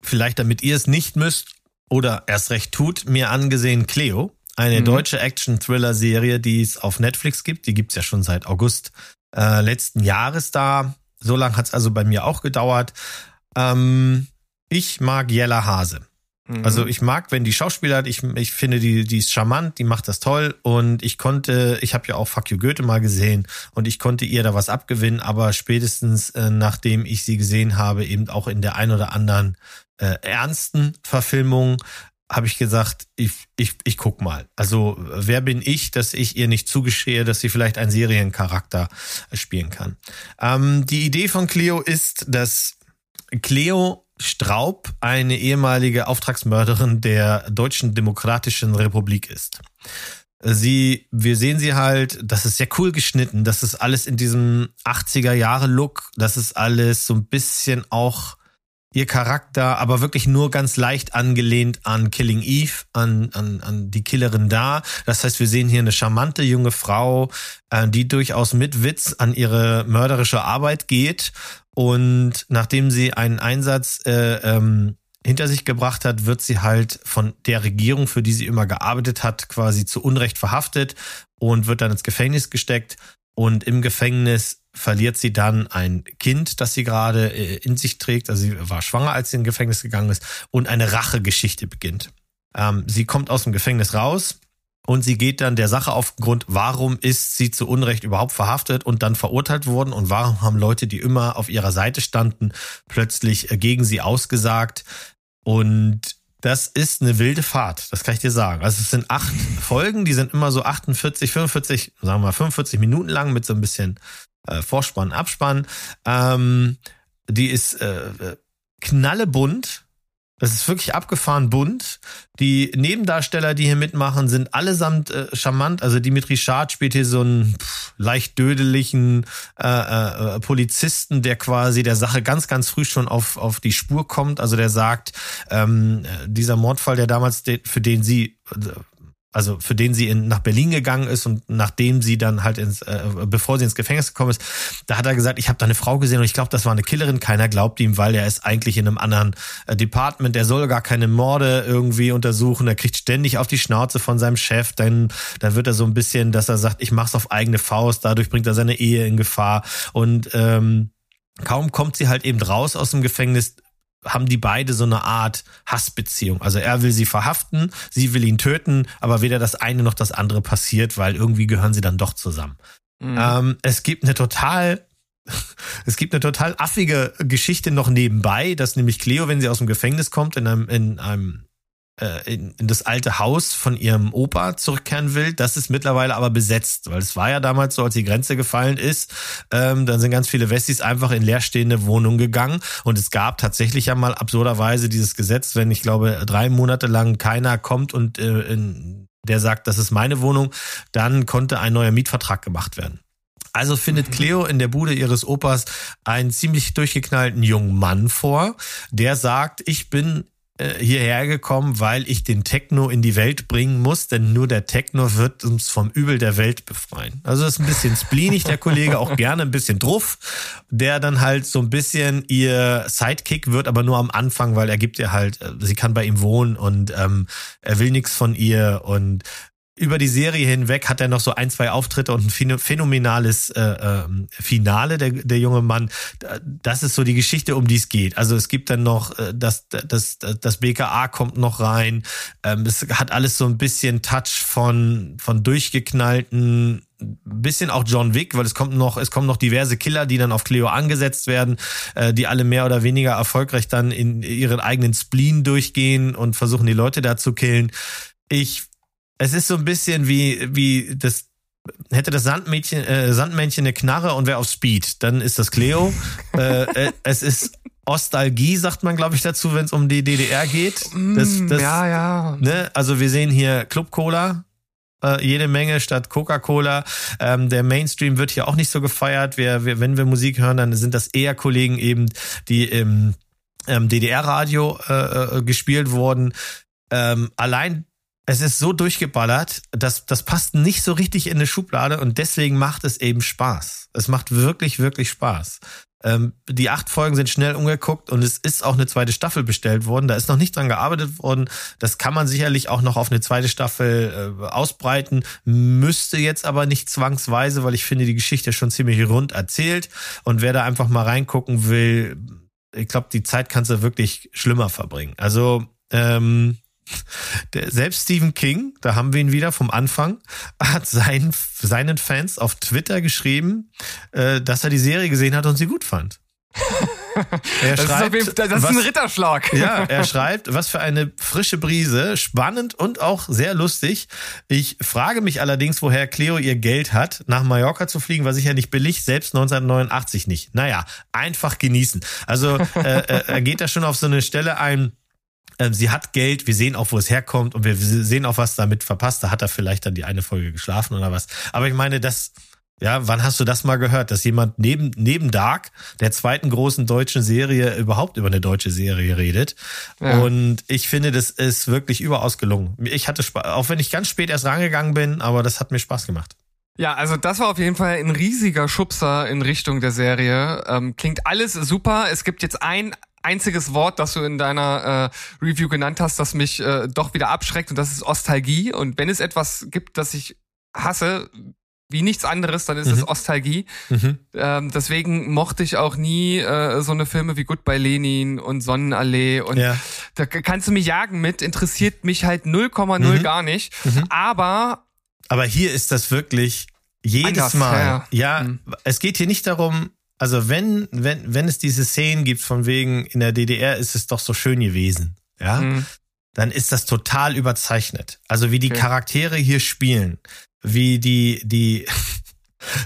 S1: vielleicht damit ihr es nicht müsst oder erst recht tut, mir angesehen Cleo, eine
S3: Mhm.
S1: deutsche Action-Thriller-Serie, die es auf Netflix gibt. Die gibt's ja schon seit August äh, letzten Jahres da. So lang hat's also bei mir auch gedauert. Ähm, ich mag Jella Hase.
S3: Mhm.
S1: Also ich mag, wenn die Schauspieler, ich, ich finde, die, die ist charmant, die macht das toll und ich konnte, ich habe ja auch Fuck You Goethe mal gesehen und ich konnte ihr da was abgewinnen, aber spätestens äh, nachdem ich sie gesehen habe, eben auch in der ein oder anderen äh, ernsten Verfilmung, habe ich gesagt, ich, ich, ich guck mal. Also wer bin ich, dass ich ihr nicht zugestehe, dass sie vielleicht einen Seriencharakter spielen kann. Ähm, die Idee von Cleo ist, dass Cleo Straub eine ehemalige Auftragsmörderin der Deutschen Demokratischen Republik ist. Sie, wir sehen sie halt, das ist sehr cool geschnitten, das ist alles in diesem 80er Jahre Look, das ist alles so ein bisschen auch ihr Charakter, aber wirklich nur ganz leicht angelehnt an Killing Eve, an, an, an die Killerin da. Das heißt, wir sehen hier eine charmante junge Frau, äh, die durchaus mit Witz an ihre mörderische Arbeit geht. Und nachdem sie einen Einsatz äh, ähm, hinter sich gebracht hat, wird sie halt von der Regierung, für die sie immer gearbeitet hat, quasi zu Unrecht verhaftet und wird dann ins Gefängnis gesteckt. Und im Gefängnis verliert sie dann ein Kind, das sie gerade äh, in sich trägt. Also sie war schwanger, als sie in Gefängnis gegangen ist. Und eine Rachegeschichte beginnt. Ähm, sie kommt aus dem Gefängnis raus und sie geht dann der Sache auf den Grund, warum ist sie zu Unrecht überhaupt verhaftet und dann verurteilt worden und warum haben Leute, die immer auf ihrer Seite standen, plötzlich äh, gegen sie ausgesagt. Und das ist eine wilde Fahrt, das kann ich dir sagen. Also es sind acht Folgen, die sind immer so 48, 45, sagen wir mal 45 Minuten lang mit so ein bisschen äh, Vorspann, Abspann. Ähm, die ist äh, knallebunt. Das ist wirklich abgefahren bunt. Die Nebendarsteller, die hier mitmachen, sind allesamt äh, charmant. Also Dimitri Schad spielt hier so einen pff, leicht dödeligen äh, äh, Polizisten, der quasi der Sache ganz, ganz früh schon auf, auf die Spur kommt. Also der sagt, ähm, äh, dieser Mordfall, der damals, de für den sie äh, also für den sie in, nach Berlin gegangen ist und nachdem sie dann halt ins, äh, bevor sie ins Gefängnis gekommen ist, da hat er gesagt, ich habe da eine Frau gesehen und ich glaube, das war eine Killerin. Keiner glaubt ihm, weil er ist eigentlich in einem anderen äh, Department. Der soll gar keine Morde irgendwie untersuchen. Er kriegt ständig auf die Schnauze von seinem Chef. Dann, dann wird er so ein bisschen, dass er sagt, ich mach's auf eigene Faust. Dadurch bringt er seine Ehe in Gefahr und ähm, kaum kommt sie halt eben raus aus dem Gefängnis, haben die beide so eine Art Hassbeziehung. Also er will sie verhaften, sie will ihn töten, aber weder das eine noch das andere passiert, weil irgendwie gehören sie dann doch zusammen.
S3: Mhm.
S1: Ähm, es gibt eine total es gibt eine total affige Geschichte noch nebenbei, dass nämlich Cleo, wenn sie aus dem Gefängnis kommt, in einem, in einem in, in das alte Haus von ihrem Opa zurückkehren will. Das ist mittlerweile aber besetzt, weil es war ja damals so, als die Grenze gefallen ist, ähm, dann sind ganz viele Westis einfach in leerstehende Wohnungen gegangen und es gab tatsächlich ja mal absurderweise dieses Gesetz, wenn ich glaube drei Monate lang keiner kommt und äh, in, der sagt, das ist meine Wohnung, dann konnte ein neuer Mietvertrag gemacht werden. Also findet
S3: Mhm.
S1: Cleo in der Bude ihres Opas einen ziemlich durchgeknallten jungen Mann vor, der sagt, ich bin äh, hierher gekommen, weil ich den Techno in die Welt bringen muss, denn nur der Techno wird uns vom Übel der Welt befreien. Also ist ein bisschen spleenig, der Kollege, auch gerne ein bisschen druff, der dann halt so ein bisschen ihr Sidekick wird, aber nur am Anfang, weil er gibt ihr halt, äh, sie kann bei ihm wohnen und ähm, er will nichts von ihr und über die Serie hinweg hat er noch so ein, zwei Auftritte und ein phäno- phänomenales äh, ähm, Finale, der, der junge Mann. Das ist so die Geschichte, um die es geht. Also es gibt dann noch, äh, das, das, das BKA kommt noch rein. Ähm, es hat alles so ein bisschen Touch von, von durchgeknallten bisschen auch John Wick, weil es kommt noch, es kommen noch diverse Killer, die dann auf Cleo angesetzt werden, äh, die alle mehr oder weniger erfolgreich dann in ihren eigenen Spleen durchgehen und versuchen die Leute da zu killen. Ich es ist so ein bisschen wie, wie das, hätte das Sandmädchen, äh, Sandmännchen eine Knarre und wäre auf Speed, dann ist das Cleo. äh, äh, es ist Ostalgie, sagt man, glaube ich, dazu, wenn es um die DDR geht. Das,
S3: Mm,
S1: das,
S3: ja, ja.
S1: Ne? Also wir sehen hier Club Cola, äh, jede Menge statt Coca-Cola. Ähm, der Mainstream wird hier auch nicht so gefeiert. Wir, wir, wenn wir Musik hören, dann sind das eher Kollegen eben, die im ähm, DDR-Radio äh, äh, gespielt wurden. Ähm, allein es ist so durchgeballert, dass das passt nicht so richtig in eine Schublade und deswegen macht es eben Spaß. Es macht wirklich, wirklich Spaß. Ähm, die acht Folgen sind schnell umgeguckt und es ist auch eine zweite Staffel bestellt worden. Da ist noch nicht dran gearbeitet worden. Das kann man sicherlich auch noch auf eine zweite Staffel äh, ausbreiten. Müsste jetzt aber nicht zwangsweise, weil ich finde die Geschichte schon ziemlich rund erzählt. Und wer da einfach mal reingucken will, ich glaube, die Zeit kannst du wirklich schlimmer verbringen. Also ähm, der, selbst Stephen King, da haben wir ihn wieder vom Anfang, hat seinen, seinen Fans auf Twitter geschrieben, äh, dass er die Serie gesehen hat und sie gut fand. Er
S3: Das ist, auf jeden, das ist ein
S1: was-
S3: Ritterschlag.
S1: ja, er schreibt, was für eine frische Brise, spannend und auch sehr lustig. Ich frage mich allerdings, woher Cleo ihr Geld hat, nach Mallorca zu fliegen, war sicher nicht billig, selbst 1989 nicht. Naja, einfach genießen. Also äh, äh, er geht da schon auf so eine Stelle ein, sie hat Geld, wir sehen auch, wo es herkommt und wir sehen auch, was damit verpasst. Da hat er vielleicht dann die eine Folge geschlafen oder was. Aber ich meine, das, ja, wann hast du das mal gehört, dass jemand neben, neben Dark, der zweiten großen deutschen Serie, überhaupt über eine deutsche Serie redet?
S3: Ja.
S1: Und ich finde, das ist wirklich überaus gelungen. Ich hatte Spaß, auch wenn ich ganz spät erst rangegangen bin, aber das hat mir Spaß gemacht.
S3: Ja, also das war auf jeden Fall ein riesiger Schubser in Richtung der Serie. Ähm, klingt alles super. Es gibt jetzt ein einziges Wort, das du in deiner äh, Review genannt hast, das mich äh, doch wieder abschreckt und das ist Ostalgie. Und wenn es etwas gibt, das ich hasse, wie nichts anderes, dann ist es
S1: Mhm.
S3: Ostalgie.
S1: Mhm.
S3: Ähm, deswegen mochte ich auch nie äh, so eine Filme wie Goodbye Lenin und Sonnenallee und
S1: Ja.
S3: da kannst du mich jagen mit, interessiert mich halt 0,0
S1: Mhm.
S3: gar nicht.
S1: Mhm.
S3: Aber
S1: Aber hier ist das wirklich jedes
S3: Anders,
S1: Mal.
S3: ja,
S1: Ja,
S3: Mhm.
S1: es geht hier nicht darum, also wenn, wenn, wenn es diese Szenen gibt von wegen, in der DDR ist es doch so schön gewesen, ja,
S3: mh,
S1: dann ist das total überzeichnet. Also wie die
S3: Okay.
S1: Charaktere hier spielen, wie die, die,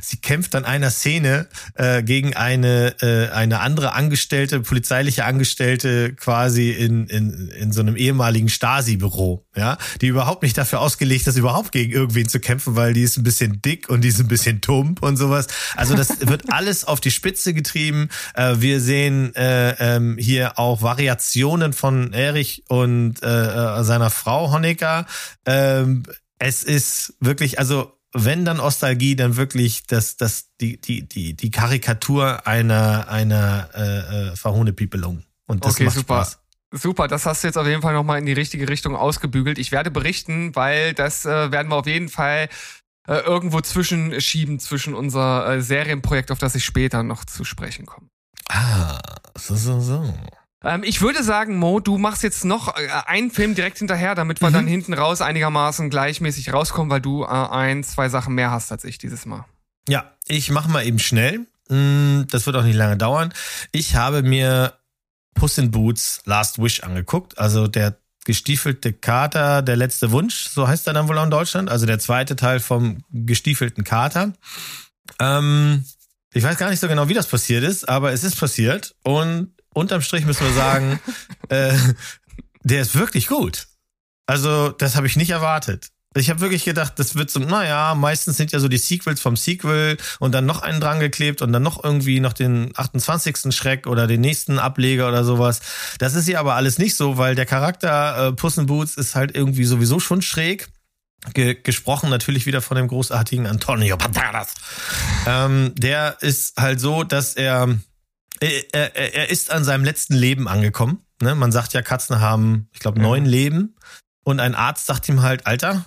S1: sie kämpft an einer Szene äh, gegen eine, äh, eine andere Angestellte, polizeiliche Angestellte quasi in, in, in so einem ehemaligen Stasi-Büro, ja, die überhaupt nicht dafür ausgelegt ist, überhaupt gegen irgendwen zu kämpfen, weil die ist ein bisschen dick und die ist ein bisschen tump und sowas. Also das wird alles auf die Spitze getrieben. Äh, wir sehen äh, ähm, hier auch Variationen von Erich und äh, äh, seiner Frau Honecker. Ähm, es ist wirklich, also wenn dann Ostalgie, dann wirklich das, das, die, die, die, die Karikatur einer, einer äh, äh, Verhohne-Piepelung. Und das
S3: Okay,
S1: macht
S3: super.
S1: Spaß.
S3: Super, das hast du jetzt auf jeden Fall nochmal in die richtige Richtung ausgebügelt. Ich werde berichten, weil das äh, werden wir auf jeden Fall äh, irgendwo zwischenschieben zwischen unser äh, Serienprojekt, auf das ich später noch zu sprechen komme.
S1: Ah, so, so, so.
S3: Ähm, ich würde sagen, Mo, du machst jetzt noch äh, einen Film direkt hinterher, damit wir
S1: Mhm.
S3: dann hinten raus einigermaßen gleichmäßig rauskommen, weil du äh, ein, zwei Sachen mehr hast als ich dieses Mal.
S1: Ja, ich mache mal eben schnell. Mm, Das wird auch nicht lange dauern. Ich habe mir Puss in Boots Last Wish angeguckt. Also der gestiefelte Kater, der letzte Wunsch, so heißt er dann wohl auch in Deutschland. Also der zweite Teil vom gestiefelten Kater. Ähm, ich weiß gar nicht so genau, wie das passiert ist, aber es ist passiert. Und unterm Strich müssen wir sagen, äh, der ist wirklich gut. Also das habe ich nicht erwartet. Ich habe wirklich gedacht, das wird so, naja, meistens sind ja so die Sequels vom Sequel und dann noch einen dran geklebt und dann noch irgendwie noch den 28. Schreck oder den nächsten Ableger oder sowas. Das ist hier aber alles nicht so, weil der Charakter äh, Puss in Boots ist halt irgendwie sowieso schon schräg. Ge gesprochen natürlich wieder von dem großartigen Antonio Banderas. Ähm, der ist halt so, dass er, er, er, er ist an seinem letzten Leben angekommen. Ne? Man sagt ja, Katzen haben, ich glaube, neun Leben. Und ein Arzt sagt ihm halt, Alter,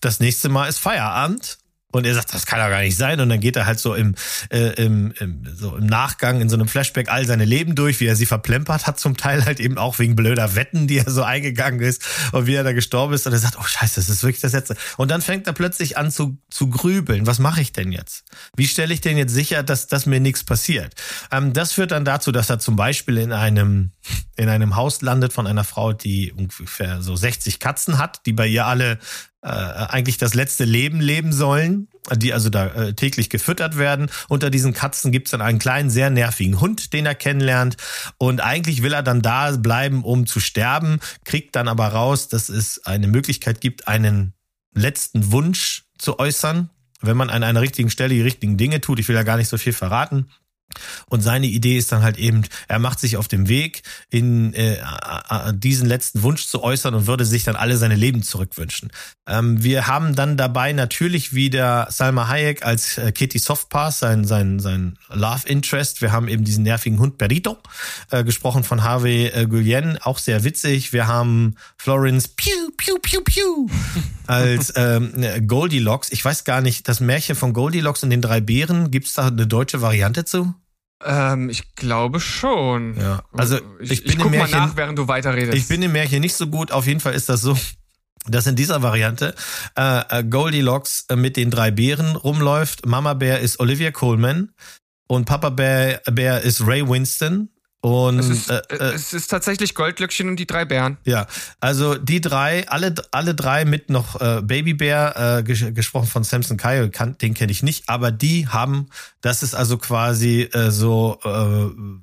S1: das nächste Mal ist Feierabend. Und er sagt, das kann doch gar nicht sein. Und dann geht er halt so im, äh, im, im, so im Nachgang, in so einem Flashback all seine Leben durch, wie er sie verplempert hat, zum Teil halt eben auch wegen blöder Wetten, die er so eingegangen ist und wie er da gestorben ist. Und er sagt, oh scheiße, das ist wirklich das Letzte. Und dann fängt er plötzlich an zu, zu grübeln. Was mache ich denn jetzt? Wie stelle ich denn jetzt sicher, dass, dass mir nichts passiert? Ähm, das führt dann dazu, dass er zum Beispiel in einem, in einem Haus landet von einer Frau, die ungefähr so 60 Katzen hat, die bei ihr alle äh, eigentlich das letzte Leben leben sollen, die also da äh, täglich gefüttert werden. Unter diesen Katzen gibt's dann einen kleinen, sehr nervigen Hund, den er kennenlernt. Und eigentlich will er dann da bleiben, um zu sterben, kriegt dann aber raus, dass es eine Möglichkeit gibt, einen letzten Wunsch zu äußern, wenn man an einer richtigen Stelle die richtigen Dinge tut. Ich will ja gar nicht so viel verraten. Und seine Idee ist dann halt eben, er macht sich auf dem Weg, in äh, diesen letzten Wunsch zu äußern und würde sich dann alle seine Leben zurückwünschen. Ähm, wir haben dann dabei natürlich wieder Salma Hayek als äh, Kitty Softpass, sein, sein, sein Love Interest. Wir haben eben diesen nervigen Hund Perito, äh, gesprochen von Harvey äh, Guillen, auch sehr witzig. Wir haben Florence Pew, Pew, Pew, Pew als ähm, Goldilocks. Ich weiß gar nicht, das Märchen von Goldilocks und den drei Bären, gibt's da eine deutsche Variante zu?
S3: Ähm, ich glaube schon.
S1: Ja, also
S3: ich,
S1: ich bin
S3: ich guck
S1: im
S3: mal
S1: Märchen-
S3: nach, während du weiterredest.
S1: Ich bin im Märchen nicht so gut. Auf jeden Fall ist das so, dass in dieser Variante äh, äh, Goldilocks äh, mit den drei Bären rumläuft. Mama Bär ist Olivia Coleman und Papa Bär, Bär ist Ray Winston. Und
S3: es, ist,
S1: äh,
S3: äh,
S1: äh,
S3: es ist tatsächlich Goldlöckchen und die drei Bären.
S1: ja, also die drei, alle, alle drei mit noch äh, Babybär, äh, ges gesprochen von Samson Kyle, kann, den kenne ich nicht, aber die haben, das ist also quasi äh, so äh,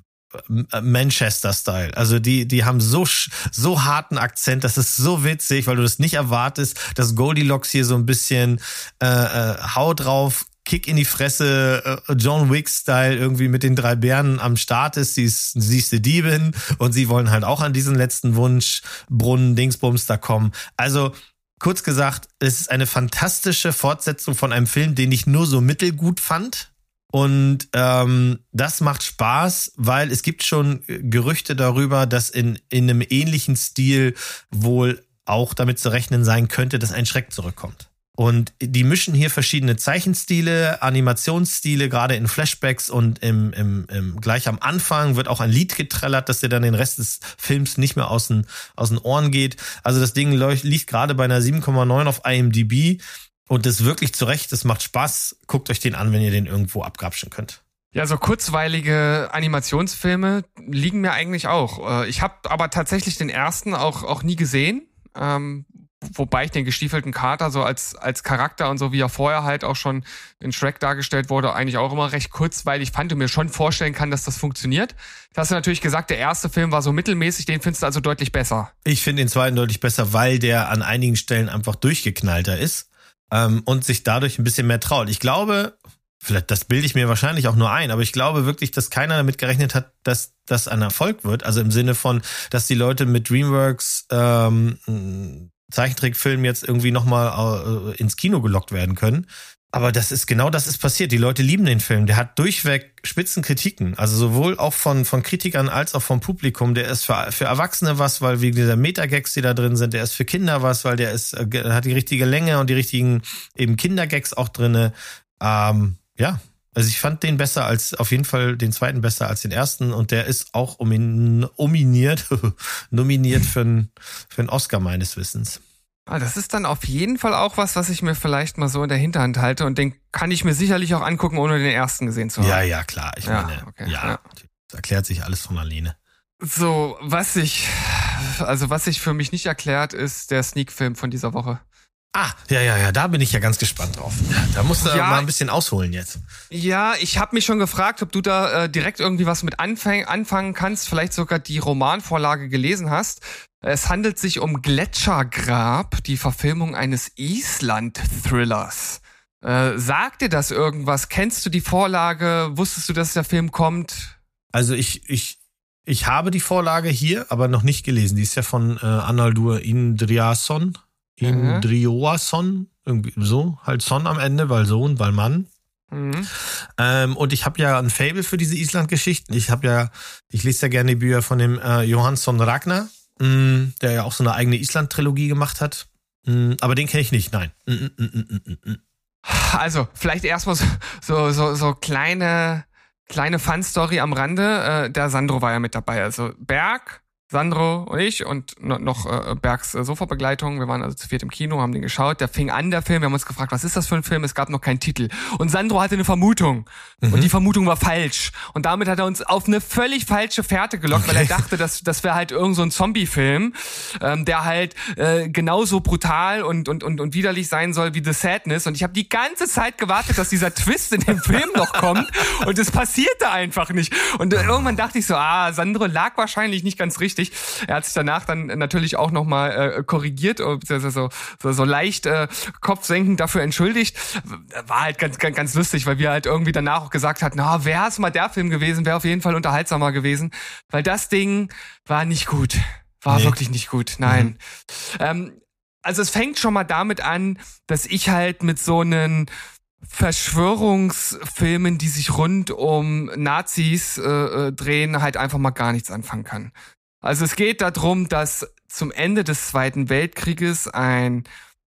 S1: Manchester-Style. Also die, die haben so, so harten Akzent, das ist so witzig, weil du das nicht erwartest, dass Goldilocks hier so ein bisschen äh, äh, Hau drauf, Kick in die Fresse, äh, John Wick-Style irgendwie mit den drei Bären am Start ist. Sie ist, sie ist die Diebin und sie wollen halt auch an diesen letzten Wunsch, Brunnen, Dingsbums da kommen. Also kurz gesagt, es ist eine fantastische Fortsetzung von einem Film, den ich nur so mittelgut fand. Und ähm, das macht Spaß, weil es gibt schon Gerüchte darüber, dass in, in einem ähnlichen Stil wohl auch damit zu rechnen sein könnte, dass ein Schreck zurückkommt. Und die mischen hier verschiedene Zeichenstile, Animationsstile, gerade in Flashbacks und im, im, im, gleich am Anfang wird auch ein Lied getrellert, dass dir dann den Rest des Films nicht mehr aus den, aus den Ohren geht. Also das Ding liegt gerade bei einer 7,9 auf IMDb und das wirklich zurecht, das macht Spaß. Guckt euch den an, wenn ihr den irgendwo abgrapschen könnt.
S3: Ja, so kurzweilige Animationsfilme liegen mir eigentlich auch. Äh, Ich habe aber tatsächlich den ersten auch, auch nie gesehen. Ähm, wobei ich den gestiefelten Kater so als, als Charakter und so wie er vorher halt auch schon in Shrek dargestellt wurde, eigentlich auch immer recht kurzweilig fand und mir schon vorstellen kann, dass das funktioniert. Das hast du natürlich gesagt, der erste Film war so mittelmäßig, den findest du also deutlich besser.
S1: Ich finde den zweiten deutlich besser, weil der an einigen Stellen einfach durchgeknallter ist ähm, und sich dadurch ein bisschen mehr traut. Ich glaube, vielleicht das bilde ich mir wahrscheinlich auch nur ein, aber ich glaube wirklich, dass keiner damit gerechnet hat, dass das ein Erfolg wird. Also im Sinne von, dass die Leute mit DreamWorks ähm, Zeichentrickfilm jetzt irgendwie nochmal äh, ins Kino gelockt werden können. Aber das ist genau das ist passiert. Die Leute lieben den Film. Der hat durchweg Spitzenkritiken. Also sowohl auch von, von Kritikern als auch vom Publikum. Der ist für, für Erwachsene was, weil wegen dieser Metagags, die da drin sind. Der ist für Kinder was, weil der ist, äh, hat die richtige Länge und die richtigen eben Kindergags auch drinne. Ähm, ja, also ich fand den besser als, auf jeden Fall den zweiten besser als den ersten und der ist auch omin, nominiert, nominiert für einen, für einen Oscar meines Wissens.
S3: Ah, das ist dann auf jeden Fall auch was, was ich mir vielleicht mal so in der Hinterhand halte und den kann ich mir sicherlich auch angucken, ohne den ersten gesehen zu haben.
S1: Ja, ja, klar. Ich
S3: Ja,
S1: meine,
S3: okay,
S1: ja,
S3: ja.
S1: das erklärt sich alles von alleine.
S3: So, was sich, also was sich für mich nicht erklärt, ist der Sneak-Film von dieser Woche.
S1: Ah, ja, ja, ja, da bin ich ja ganz gespannt drauf. Da musst du
S3: Ja.
S1: mal ein bisschen ausholen jetzt.
S3: Ja, ich habe mich schon gefragt, ob du da äh, direkt irgendwie was mit anfang anfangen kannst, vielleicht sogar die Romanvorlage gelesen hast. Es handelt sich um Gletschergrab, die Verfilmung eines Island-Thrillers. Äh, sagt dir das irgendwas? Kennst du die Vorlage? Wusstest du, dass der Film kommt?
S1: Also ich, ich, ich habe die Vorlage hier, aber noch nicht gelesen. Die ist ja von äh, Arnaldur Indriason. Indrioason. Irgendwie so. Halt Son am Ende, weil Sohn, weil Mann.
S3: Mhm.
S1: Ähm, und ich habe ja ein Fable für diese Island-Geschichten. Ich habe ja, ich lese ja gerne die Bücher von dem äh, Johansson Ragnar, mh, der ja auch so eine eigene Island-Trilogie gemacht hat. Mh, aber den kenne ich nicht, nein. Mm, mm, mm, mm, mm, mm.
S3: Also, vielleicht erstmal so, so, so, so kleine, kleine Fun-Story am Rande. Äh, der Sandro war ja mit dabei. Also Berg, Sandro und ich und no- noch äh, Bergs äh, Sofabegleitung. Wir waren also zu viert im Kino, haben den geschaut. Der fing an, der Film. Wir haben uns gefragt, was ist das für ein Film? Es gab noch keinen Titel. Und Sandro hatte eine Vermutung. Und die Vermutung war falsch. Und damit hat er uns auf eine völlig falsche Fährte gelockt, weil er dachte, dass das wäre halt irgend so ein Zombie-Film, ähm, der halt äh, genauso brutal und, und, und, und widerlich sein soll wie The Sadness. Und ich habe die ganze Zeit gewartet, dass dieser Twist in dem Film noch kommt. Und es passierte einfach nicht. Und äh, irgendwann dachte ich so, ah, Sandro lag wahrscheinlich nicht ganz richtig. Er hat sich danach dann natürlich auch nochmal äh, korrigiert, äh, beziehungsweise so, so, so leicht äh, kopfsenkend dafür entschuldigt. War halt ganz, ganz, ganz lustig, weil wir halt irgendwie danach auch gesagt hatten, na, wäre es mal der Film gewesen, wäre auf jeden Fall unterhaltsamer gewesen. Weil das Ding war nicht gut. War
S1: Nee.
S3: wirklich nicht gut. Nein. Ähm, also es fängt schon mal damit an, dass ich halt mit so einen Verschwörungsfilmen, die sich rund um Nazis äh, äh, drehen, halt einfach mal gar nichts anfangen kann. Also es geht darum, dass zum Ende des Zweiten Weltkrieges ein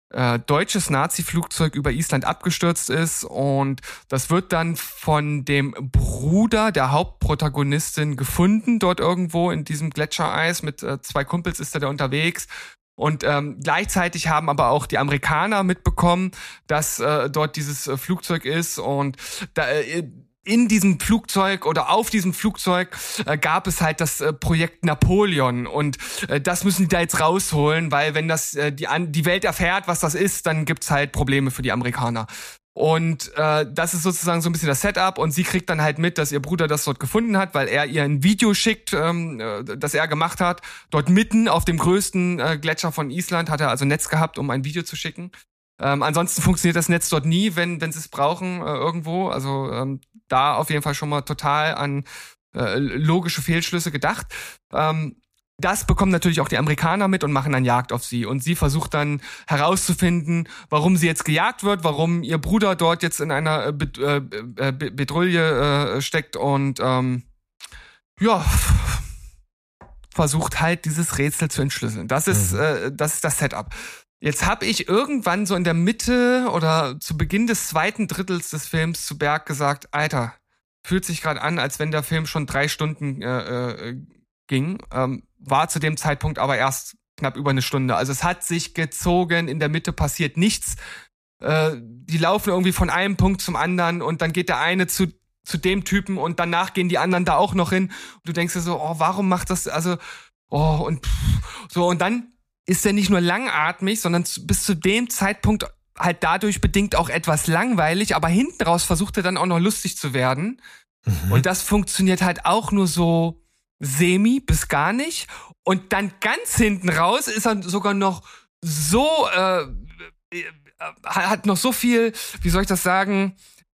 S3: äh, deutsches Nazi-Flugzeug über Island abgestürzt ist und das wird dann von dem Bruder der Hauptprotagonistin gefunden, dort irgendwo in diesem Gletschereis. Mit äh, zwei Kumpels ist er da unterwegs. Und ähm, gleichzeitig haben aber auch die Amerikaner mitbekommen, dass äh, dort dieses äh, Flugzeug ist und da, äh, in diesem Flugzeug oder auf diesem Flugzeug äh, gab es halt das äh, Projekt Napoleon und äh, das müssen die da jetzt rausholen, weil wenn das äh, die, an, die Welt erfährt, was das ist, dann gibt's halt Probleme für die Amerikaner. Und äh, das ist sozusagen so ein bisschen das Setup und sie kriegt dann halt mit, dass ihr Bruder das dort gefunden hat, weil er ihr ein Video schickt, ähm, äh, das er gemacht hat. Dort mitten auf dem größten äh, Gletscher von Island hat er also Netz gehabt, um ein Video zu schicken. Ähm, ansonsten funktioniert das Netz dort nie, wenn, wenn sie es brauchen äh, irgendwo. Also ähm, da auf jeden Fall schon mal total an äh, logische Fehlschlüsse gedacht. Ähm, das bekommen natürlich auch die Amerikaner mit und machen dann Jagd auf sie. Und sie versucht dann herauszufinden, warum sie jetzt gejagt wird, warum ihr Bruder dort jetzt in einer äh, Bet äh, äh, Be- Bedrulle äh, steckt und ähm, ja, versucht halt dieses Rätsel zu entschlüsseln. Das ist, äh, das ist das Setup. Jetzt habe ich irgendwann so in der Mitte oder zu Beginn des zweiten Drittels des Films zu Berg gesagt, Alter, fühlt sich gerade an, als wenn der Film schon drei Stunden äh, äh, ging. Ähm, war zu dem Zeitpunkt aber erst knapp über eine Stunde. Also es hat sich gezogen, in der Mitte passiert nichts. Äh, die laufen irgendwie von einem Punkt zum anderen und dann geht der eine zu zu dem Typen und danach gehen die anderen da auch noch hin. Und du denkst dir so, oh, warum macht das, also, oh, und pff, so, und dann ist er nicht nur langatmig, sondern bis zu dem Zeitpunkt halt dadurch bedingt auch etwas langweilig, aber hinten raus versucht er dann auch noch lustig zu werden. Und das funktioniert halt auch nur so semi bis gar nicht. Und dann ganz hinten raus ist er sogar noch so, äh, äh, hat noch so viel, wie soll ich das sagen,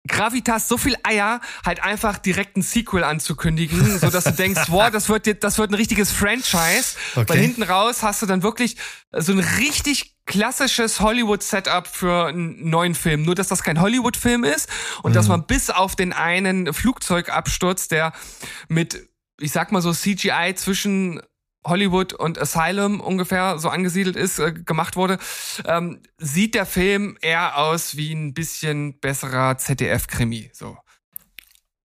S3: Gravitas, so viel Eier, halt einfach direkt ein Sequel anzukündigen, so dass du denkst, boah, das wird, jetzt- das wird ein richtiges Franchise.
S1: Okay.
S3: Weil hinten raus hast du dann wirklich so ein richtig klassisches Hollywood-Setup für einen neuen Film. Nur, dass das kein Hollywood-Film ist und dass man bis auf den einen Flugzeugabsturz, der mit, ich sag mal so CGI zwischen Hollywood und Asylum ungefähr so angesiedelt ist, äh, gemacht wurde, ähm, sieht der Film eher aus wie ein bisschen besserer ZDF-Krimi. So.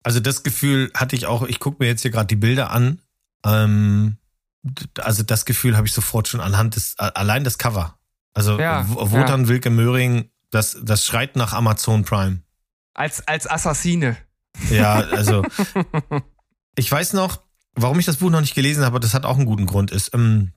S1: Also das Gefühl hatte ich auch, ich gucke mir jetzt hier gerade die Bilder an. Ähm, also das Gefühl habe ich sofort schon anhand des, allein das Cover. Also
S3: Ja,
S1: Wotan Wilke Möhring, das, das schreit nach Amazon Prime.
S3: Als, als Assassine.
S1: Ja, also ich weiß noch, warum ich das Buch noch nicht gelesen habe, das hat auch einen guten Grund, ist ähm,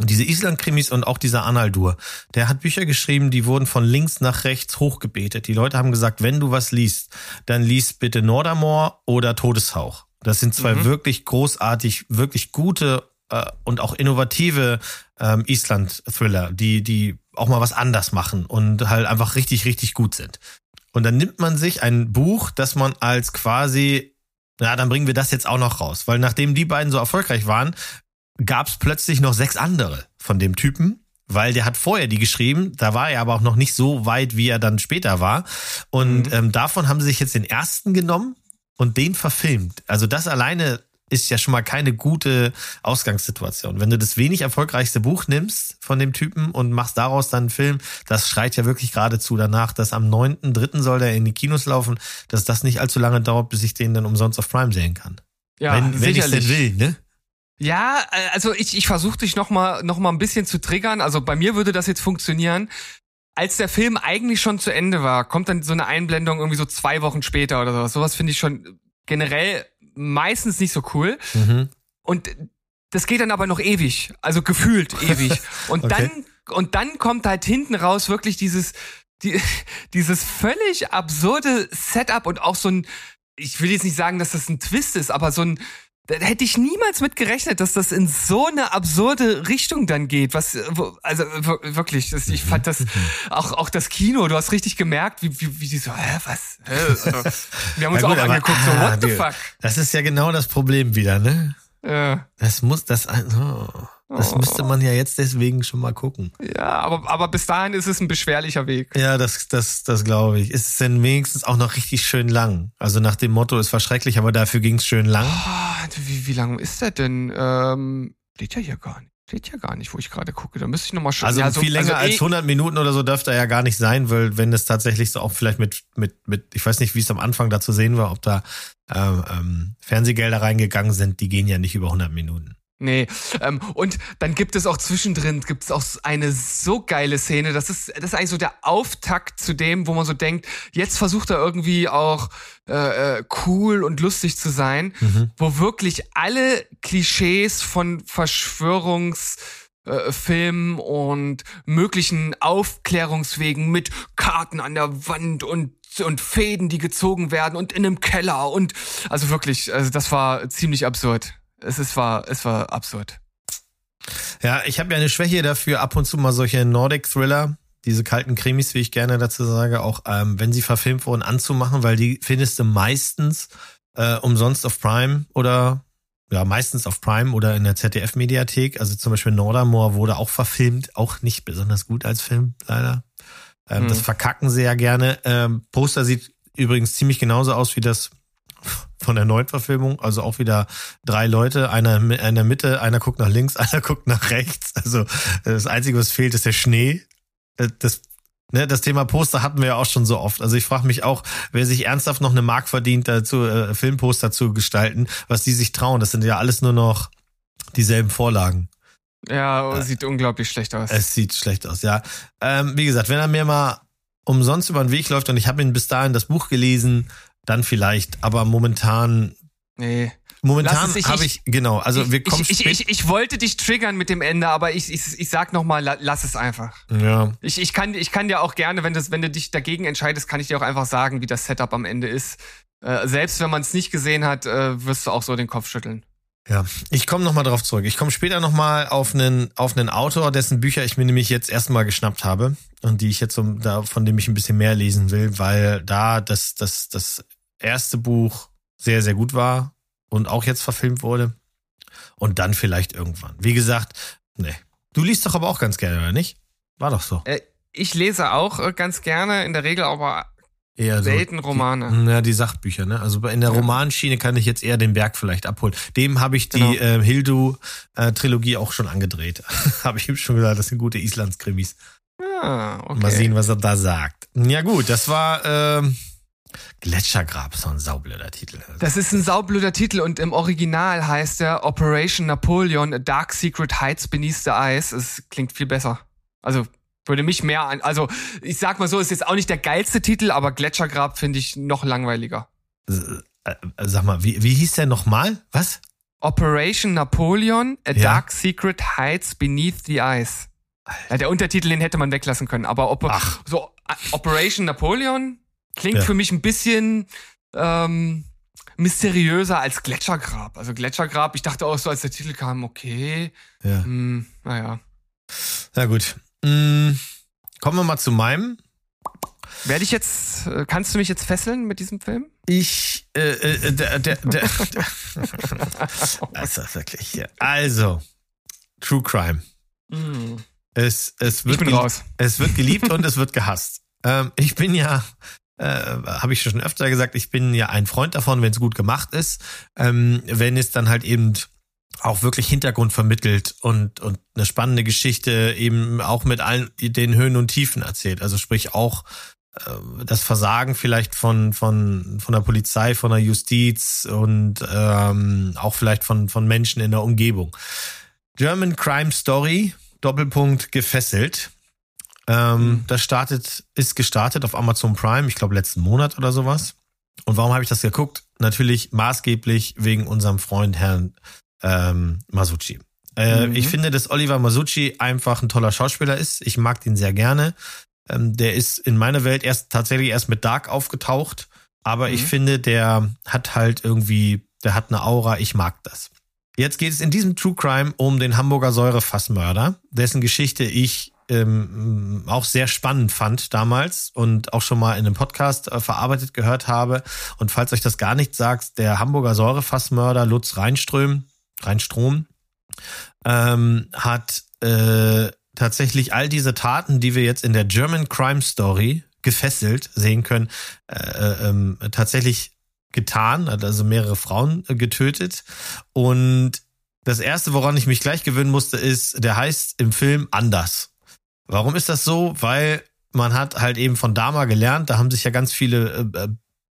S1: diese Island-Krimis und auch dieser Analdur, der hat Bücher geschrieben, die wurden von links nach rechts hochgebetet. Die Leute haben gesagt, wenn du was liest, dann lies bitte Nordermoor oder Todeshauch. Das sind zwei
S3: Mhm.
S1: wirklich großartig, wirklich gute äh, und auch innovative ähm, Island-Thriller, die, die auch mal was anders machen und halt einfach richtig, richtig gut sind. Und dann nimmt man sich ein Buch, das man als quasi, na, dann bringen wir das jetzt auch noch raus. Weil nachdem die beiden so erfolgreich waren, gab es plötzlich noch sechs andere von dem Typen, weil der hat vorher die geschrieben, da war er aber auch noch nicht so weit, wie er dann später war. Und
S3: Mhm.
S1: ähm, davon haben sie sich jetzt den ersten genommen und den verfilmt. Also das alleine ist ja schon mal keine gute Ausgangssituation. Wenn du das wenig erfolgreichste Buch nimmst von dem Typen und machst daraus dann einen Film, das schreit ja wirklich geradezu danach, dass am 9.3. soll der in die Kinos laufen, dass das nicht allzu lange dauert, bis ich den dann umsonst auf Prime sehen kann.
S3: Ja,
S1: wenn wenn ich denn will, ne?
S3: Ja, äh, also ich, ich versuche dich noch mal, noch mal ein bisschen zu triggern. Also bei mir würde das jetzt funktionieren. Als der Film eigentlich schon zu Ende war, kommt dann so eine Einblendung irgendwie so zwei Wochen später oder sowas. Sowas finde ich schon generell meistens nicht so cool.
S1: Mhm.
S3: Und das geht dann aber noch ewig, also gefühlt ewig. Und
S1: Okay.
S3: dann und dann kommt halt hinten raus wirklich dieses die, dieses völlig absurde Setup und auch so ein ich will jetzt nicht sagen, dass das ein Twist ist, aber so ein da hätte ich niemals mit gerechnet, dass das in so eine absurde Richtung dann geht. Was, äh, also wir- wirklich, das, ich fand das auch auch das Kino. Du hast richtig gemerkt, wie wie, wie die so, hä, was? Hä? Also, Wir haben uns
S1: Ja, gut,
S3: auch
S1: aber-
S3: angeguckt, so
S1: ah,
S3: what the fuck?
S1: Das ist ja genau das Problem wieder, ne?
S3: Ja.
S1: Das muss, das, oh, das
S3: Oh.
S1: müsste man ja jetzt deswegen schon mal gucken.
S3: Ja, aber, aber bis dahin ist es ein beschwerlicher Weg.
S1: Ja, das, das, das glaube ich. Ist es denn wenigstens auch noch richtig schön lang? Also nach dem Motto, es war schrecklich, aber dafür ging es schön lang.
S3: Ah, wie, wie lang ist der denn? Ähm, steht ja hier gar nicht. Steht ja gar nicht, wo ich gerade gucke. Da müsste ich nochmal schauen.
S1: Also
S3: ja,
S1: viel länger
S3: also eh-
S1: als 100 Minuten oder so dürfte er ja gar nicht sein, weil wenn es tatsächlich so auch vielleicht mit, mit, mit, ich weiß nicht, wie es am Anfang da zu sehen war, ob da ähm, ähm, Fernsehgelder reingegangen sind, die gehen ja nicht über 100 Minuten.
S3: Nee, ähm, und dann gibt es auch zwischendrin, gibt es auch eine so geile Szene, das ist, das ist eigentlich so der Auftakt zu dem, wo man so denkt, jetzt versucht er irgendwie auch äh, äh, cool und lustig zu sein,
S1: Mhm.
S3: wo wirklich alle Klischees von Verschwörungs äh, Filmen und möglichen Aufklärungswegen mit Karten an der Wand und und Fäden, die gezogen werden und in einem Keller und also wirklich, also das war ziemlich absurd. Es ist war es war absurd.
S1: Ja, ich habe ja eine Schwäche dafür, ab und zu mal solche Nordic Thriller, diese kalten Krimis, wie ich gerne dazu sage, auch ähm, wenn sie verfilmt wurden, anzumachen, weil die findest du meistens äh, umsonst auf Prime oder ja, meistens auf Prime oder in der ZDF-Mediathek. Also zum Beispiel Nordermoor wurde auch verfilmt, auch nicht besonders gut als Film, leider. Ähm,
S3: Hm.
S1: Das verkacken sie ja gerne. Ähm, Poster sieht übrigens ziemlich genauso aus wie das von der Neuverfilmung. Also auch wieder drei Leute, einer in der Mitte, einer guckt nach links, einer guckt nach rechts. Also das Einzige, was fehlt, ist der Schnee. Äh, Das, ne, das Thema Poster hatten wir ja auch schon so oft. Also ich frage mich auch, wer sich ernsthaft noch eine Mark verdient, dazu äh, Filmposter zu gestalten, was die sich trauen. Das sind ja alles nur noch dieselben Vorlagen.
S3: Ja,
S1: Äh,
S3: sieht unglaublich schlecht aus.
S1: Es sieht schlecht aus, ja. Ähm, wie gesagt, wenn er mir mal umsonst über den Weg läuft und ich habe ihn bis dahin das Buch gelesen, dann vielleicht. Aber momentan,
S3: nee.
S1: momentan
S3: ich-
S1: habe ich, genau, also wir kommen
S3: ich, ich, ich, ich wollte dich triggern mit dem Ende, aber ich, ich, ich sag noch mal, la- lass es einfach.
S1: ja,
S3: Ich, ich, kann, ich kann dir auch gerne, wenn, das, wenn du dich dagegen entscheidest, kann ich dir auch einfach sagen, wie das Setup am Ende ist. Äh, selbst wenn man es nicht gesehen hat, äh, wirst du auch so den Kopf schütteln.
S1: ja. Ich komme nochmal drauf zurück. Ich komme später nochmal auf einen, auf einen Autor, dessen Bücher ich mir nämlich jetzt erstmal geschnappt habe und die ich jetzt so, da, von dem ich ein bisschen mehr lesen will, weil da das, das, das erste Buch sehr, sehr gut war und auch jetzt verfilmt wurde. Und dann vielleicht irgendwann. Wie gesagt, nee. Du liest doch aber auch ganz gerne, oder nicht? War doch so.
S3: Äh, ich lese auch äh, ganz gerne, in der Regel aber
S1: Eher so.
S3: selten Romane.
S1: Ja, die Sachbücher, ne? Also in der
S3: Ja.
S1: Romanschiene kann ich jetzt eher den Berg vielleicht abholen. Dem habe ich die
S3: Genau.
S1: äh, Hildu-Trilogie auch schon angedreht. habe ich ihm schon gesagt, das sind gute Islandskrimis.
S3: Ah, okay.
S1: Mal sehen, was er da sagt. Ja gut, das war ähm, Gletschergrab, so ein saublöder Titel.
S3: Das ist ein saublöder Titel und im Original heißt er Operation Napoleon, A Dark Secret Heights Beneath the Ice. Es klingt viel besser. Also Würde mich mehr an. Also, ich sag mal so, ist jetzt auch nicht der geilste Titel, aber Gletschergrab finde ich noch langweiliger.
S1: Äh, Sag mal, wie, wie hieß der nochmal? Was?
S3: Operation Napoleon, A
S1: Ja.
S3: Dark Secret Hides Beneath the Ice. Ja, der Untertitel, den hätte man weglassen können, aber Oper
S1: Ach.
S3: so äh, Operation Napoleon klingt
S1: Ja.
S3: für mich ein bisschen ähm, mysteriöser als Gletschergrab. Also Gletschergrab, ich dachte auch so, als der Titel kam, okay,
S1: Ja.
S3: hm, naja.
S1: Na gut. Mm, kommen wir mal zu meinem.
S3: Werde ich jetzt, äh, kannst du mich jetzt fesseln mit diesem Film?
S1: Ich, äh, äh, der, der, der, also wirklich, ja. Also, True Crime.
S3: Hm.
S1: Es, es
S3: Ich
S1: wird,
S3: bin
S1: gelie-
S3: raus.
S1: es wird geliebt und es wird gehasst. Ähm, ich bin ja, äh, habe ich schon öfter gesagt, ich bin ja ein Freund davon, wenn es gut gemacht ist, ähm, wenn es dann halt eben auch wirklich Hintergrund vermittelt und, und eine spannende Geschichte eben auch mit allen den Höhen und Tiefen erzählt. Also sprich auch äh, das Versagen vielleicht von, von, von der Polizei, von der Justiz und ähm, auch vielleicht von, von Menschen in der Umgebung. German Crime Story, Doppelpunkt gefesselt. Ähm,
S3: Mhm.
S1: Das startet, ist gestartet auf Amazon Prime, ich glaube letzten Monat oder sowas. Und warum habe ich das geguckt? Natürlich maßgeblich wegen unserem Freund Herrn ähm, Masucci. Äh,
S3: Mhm.
S1: Ich finde, dass Oliver Masucci einfach ein toller Schauspieler ist. Ich mag den sehr gerne. Ähm, der ist in meiner Welt erst tatsächlich erst mit Dark aufgetaucht. Aber ich
S3: Mhm.
S1: finde, der hat halt irgendwie, der hat eine Aura, ich mag das. Jetzt geht es in diesem True Crime um den Hamburger Säurefassmörder, dessen Geschichte ich ähm, auch sehr spannend fand damals und auch schon mal in einem Podcast äh, verarbeitet gehört habe. Und falls euch das gar nicht sagt, der Hamburger Säurefassmörder Lutz Reinström, Reinstrom, ähm, hat äh, tatsächlich all diese Taten, die wir jetzt in der German Crime Story gefesselt sehen können, äh, äh, ähm, tatsächlich getan, hat also mehrere Frauen äh, getötet. Und das erste, woran ich mich gleich gewöhnen musste, ist, der heißt im Film anders. Warum ist das so? Weil man hat halt eben von Dama gelernt, da haben sich ja ganz viele äh, äh,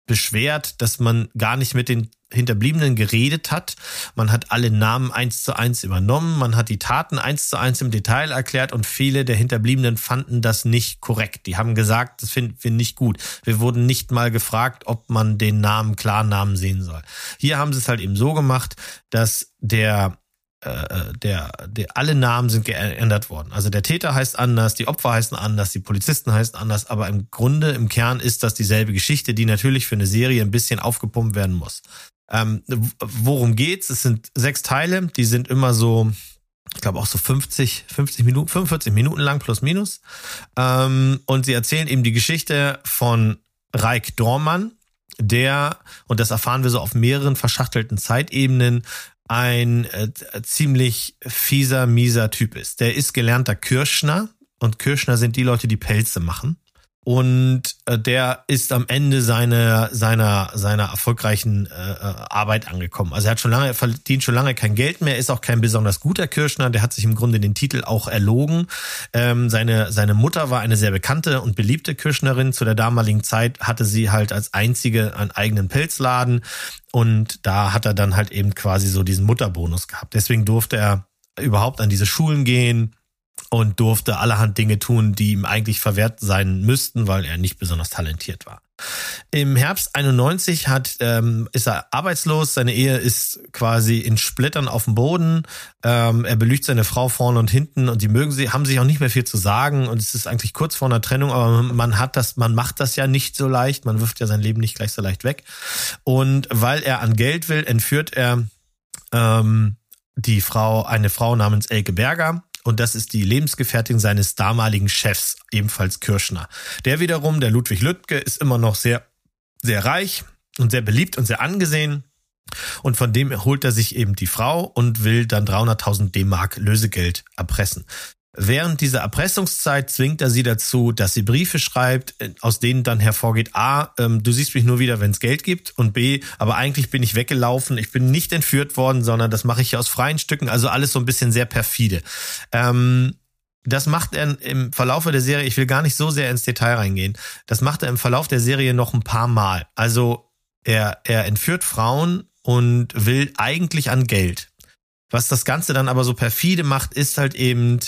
S1: beschwert, dass man gar nicht mit den Hinterbliebenen geredet hat. Man hat alle Namen eins zu eins übernommen, man hat die Taten eins zu eins im Detail erklärt und viele der Hinterbliebenen fanden das nicht korrekt. Die haben gesagt, das finden wir nicht gut. Wir wurden nicht mal gefragt, ob man den Namen, Klarnamen sehen soll. Hier haben sie es halt eben so gemacht, dass der äh, der, der, alle Namen sind geändert worden. Also der Täter heißt anders, die Opfer heißen anders, die Polizisten heißen anders, aber im Grunde, im Kern ist das dieselbe Geschichte, die natürlich für eine Serie ein bisschen aufgepumpt werden muss. Ähm, worum geht's? Es sind sechs Teile, die sind immer so, ich glaube auch so 50, 50 Minuten, 45 Minuten lang plus minus. Ähm, und sie erzählen eben die Geschichte von Reik Dormann, der, und das erfahren wir so auf mehreren verschachtelten Zeitebenen, ein äh, ziemlich fieser, mieser Typ ist. Der ist gelernter Kirschner und Kirschner sind die Leute, die Pelze machen. Und äh, der ist am Ende seiner seiner seiner erfolgreichen äh, äh, Arbeit angekommen. Also er hat schon lange er verdient schon lange kein Geld mehr, ist auch kein besonders guter Kirschner. Der hat sich im Grunde den Titel auch erlogen. Ähm, seine seine Mutter war eine sehr bekannte und beliebte Kirschnerin. Zu der damaligen Zeit hatte sie halt als einzige einen eigenen Pelzladen und da hat er dann halt eben quasi so diesen Mutterbonus gehabt. Deswegen durfte er überhaupt an diese Schulen gehen und durfte allerhand Dinge tun, die ihm eigentlich verwehrt sein müssten, weil er nicht besonders talentiert war. Im Herbst 91 hat, ähm, ist er arbeitslos, seine Ehe ist quasi in Splittern auf dem Boden. Ähm, er belügt seine Frau vorne und hinten und die mögen sie, haben sich auch nicht mehr viel zu sagen und es ist eigentlich kurz vor einer Trennung, aber man hat das, man macht das ja nicht so leicht, man wirft ja sein Leben nicht gleich so leicht weg. Und weil er an Geld will, entführt er ähm, die Frau, eine Frau namens Elke Berger, und das ist die Lebensgefährtin seines damaligen Chefs, ebenfalls Kirschner. Der wiederum, der Ludwig Lüttke, ist immer noch sehr, sehr reich und sehr beliebt und sehr angesehen. Und von dem holt er sich eben die Frau und will dann 300.000 D-Mark Lösegeld erpressen. Während dieser Erpressungszeit zwingt er sie dazu, dass sie Briefe schreibt, aus denen dann hervorgeht, A, ähm, du siehst mich nur wieder, wenn es Geld gibt und B, aber eigentlich bin ich weggelaufen, ich bin nicht entführt worden, sondern das mache ich ja aus freien Stücken, also alles so ein bisschen sehr perfide. Ähm, das macht er im Verlaufe der Serie, ich will gar nicht so sehr ins Detail reingehen, das macht er im Verlauf der Serie noch ein paar Mal. Also er, er entführt Frauen und will eigentlich an Geld. Was das Ganze dann aber so perfide macht, ist halt eben,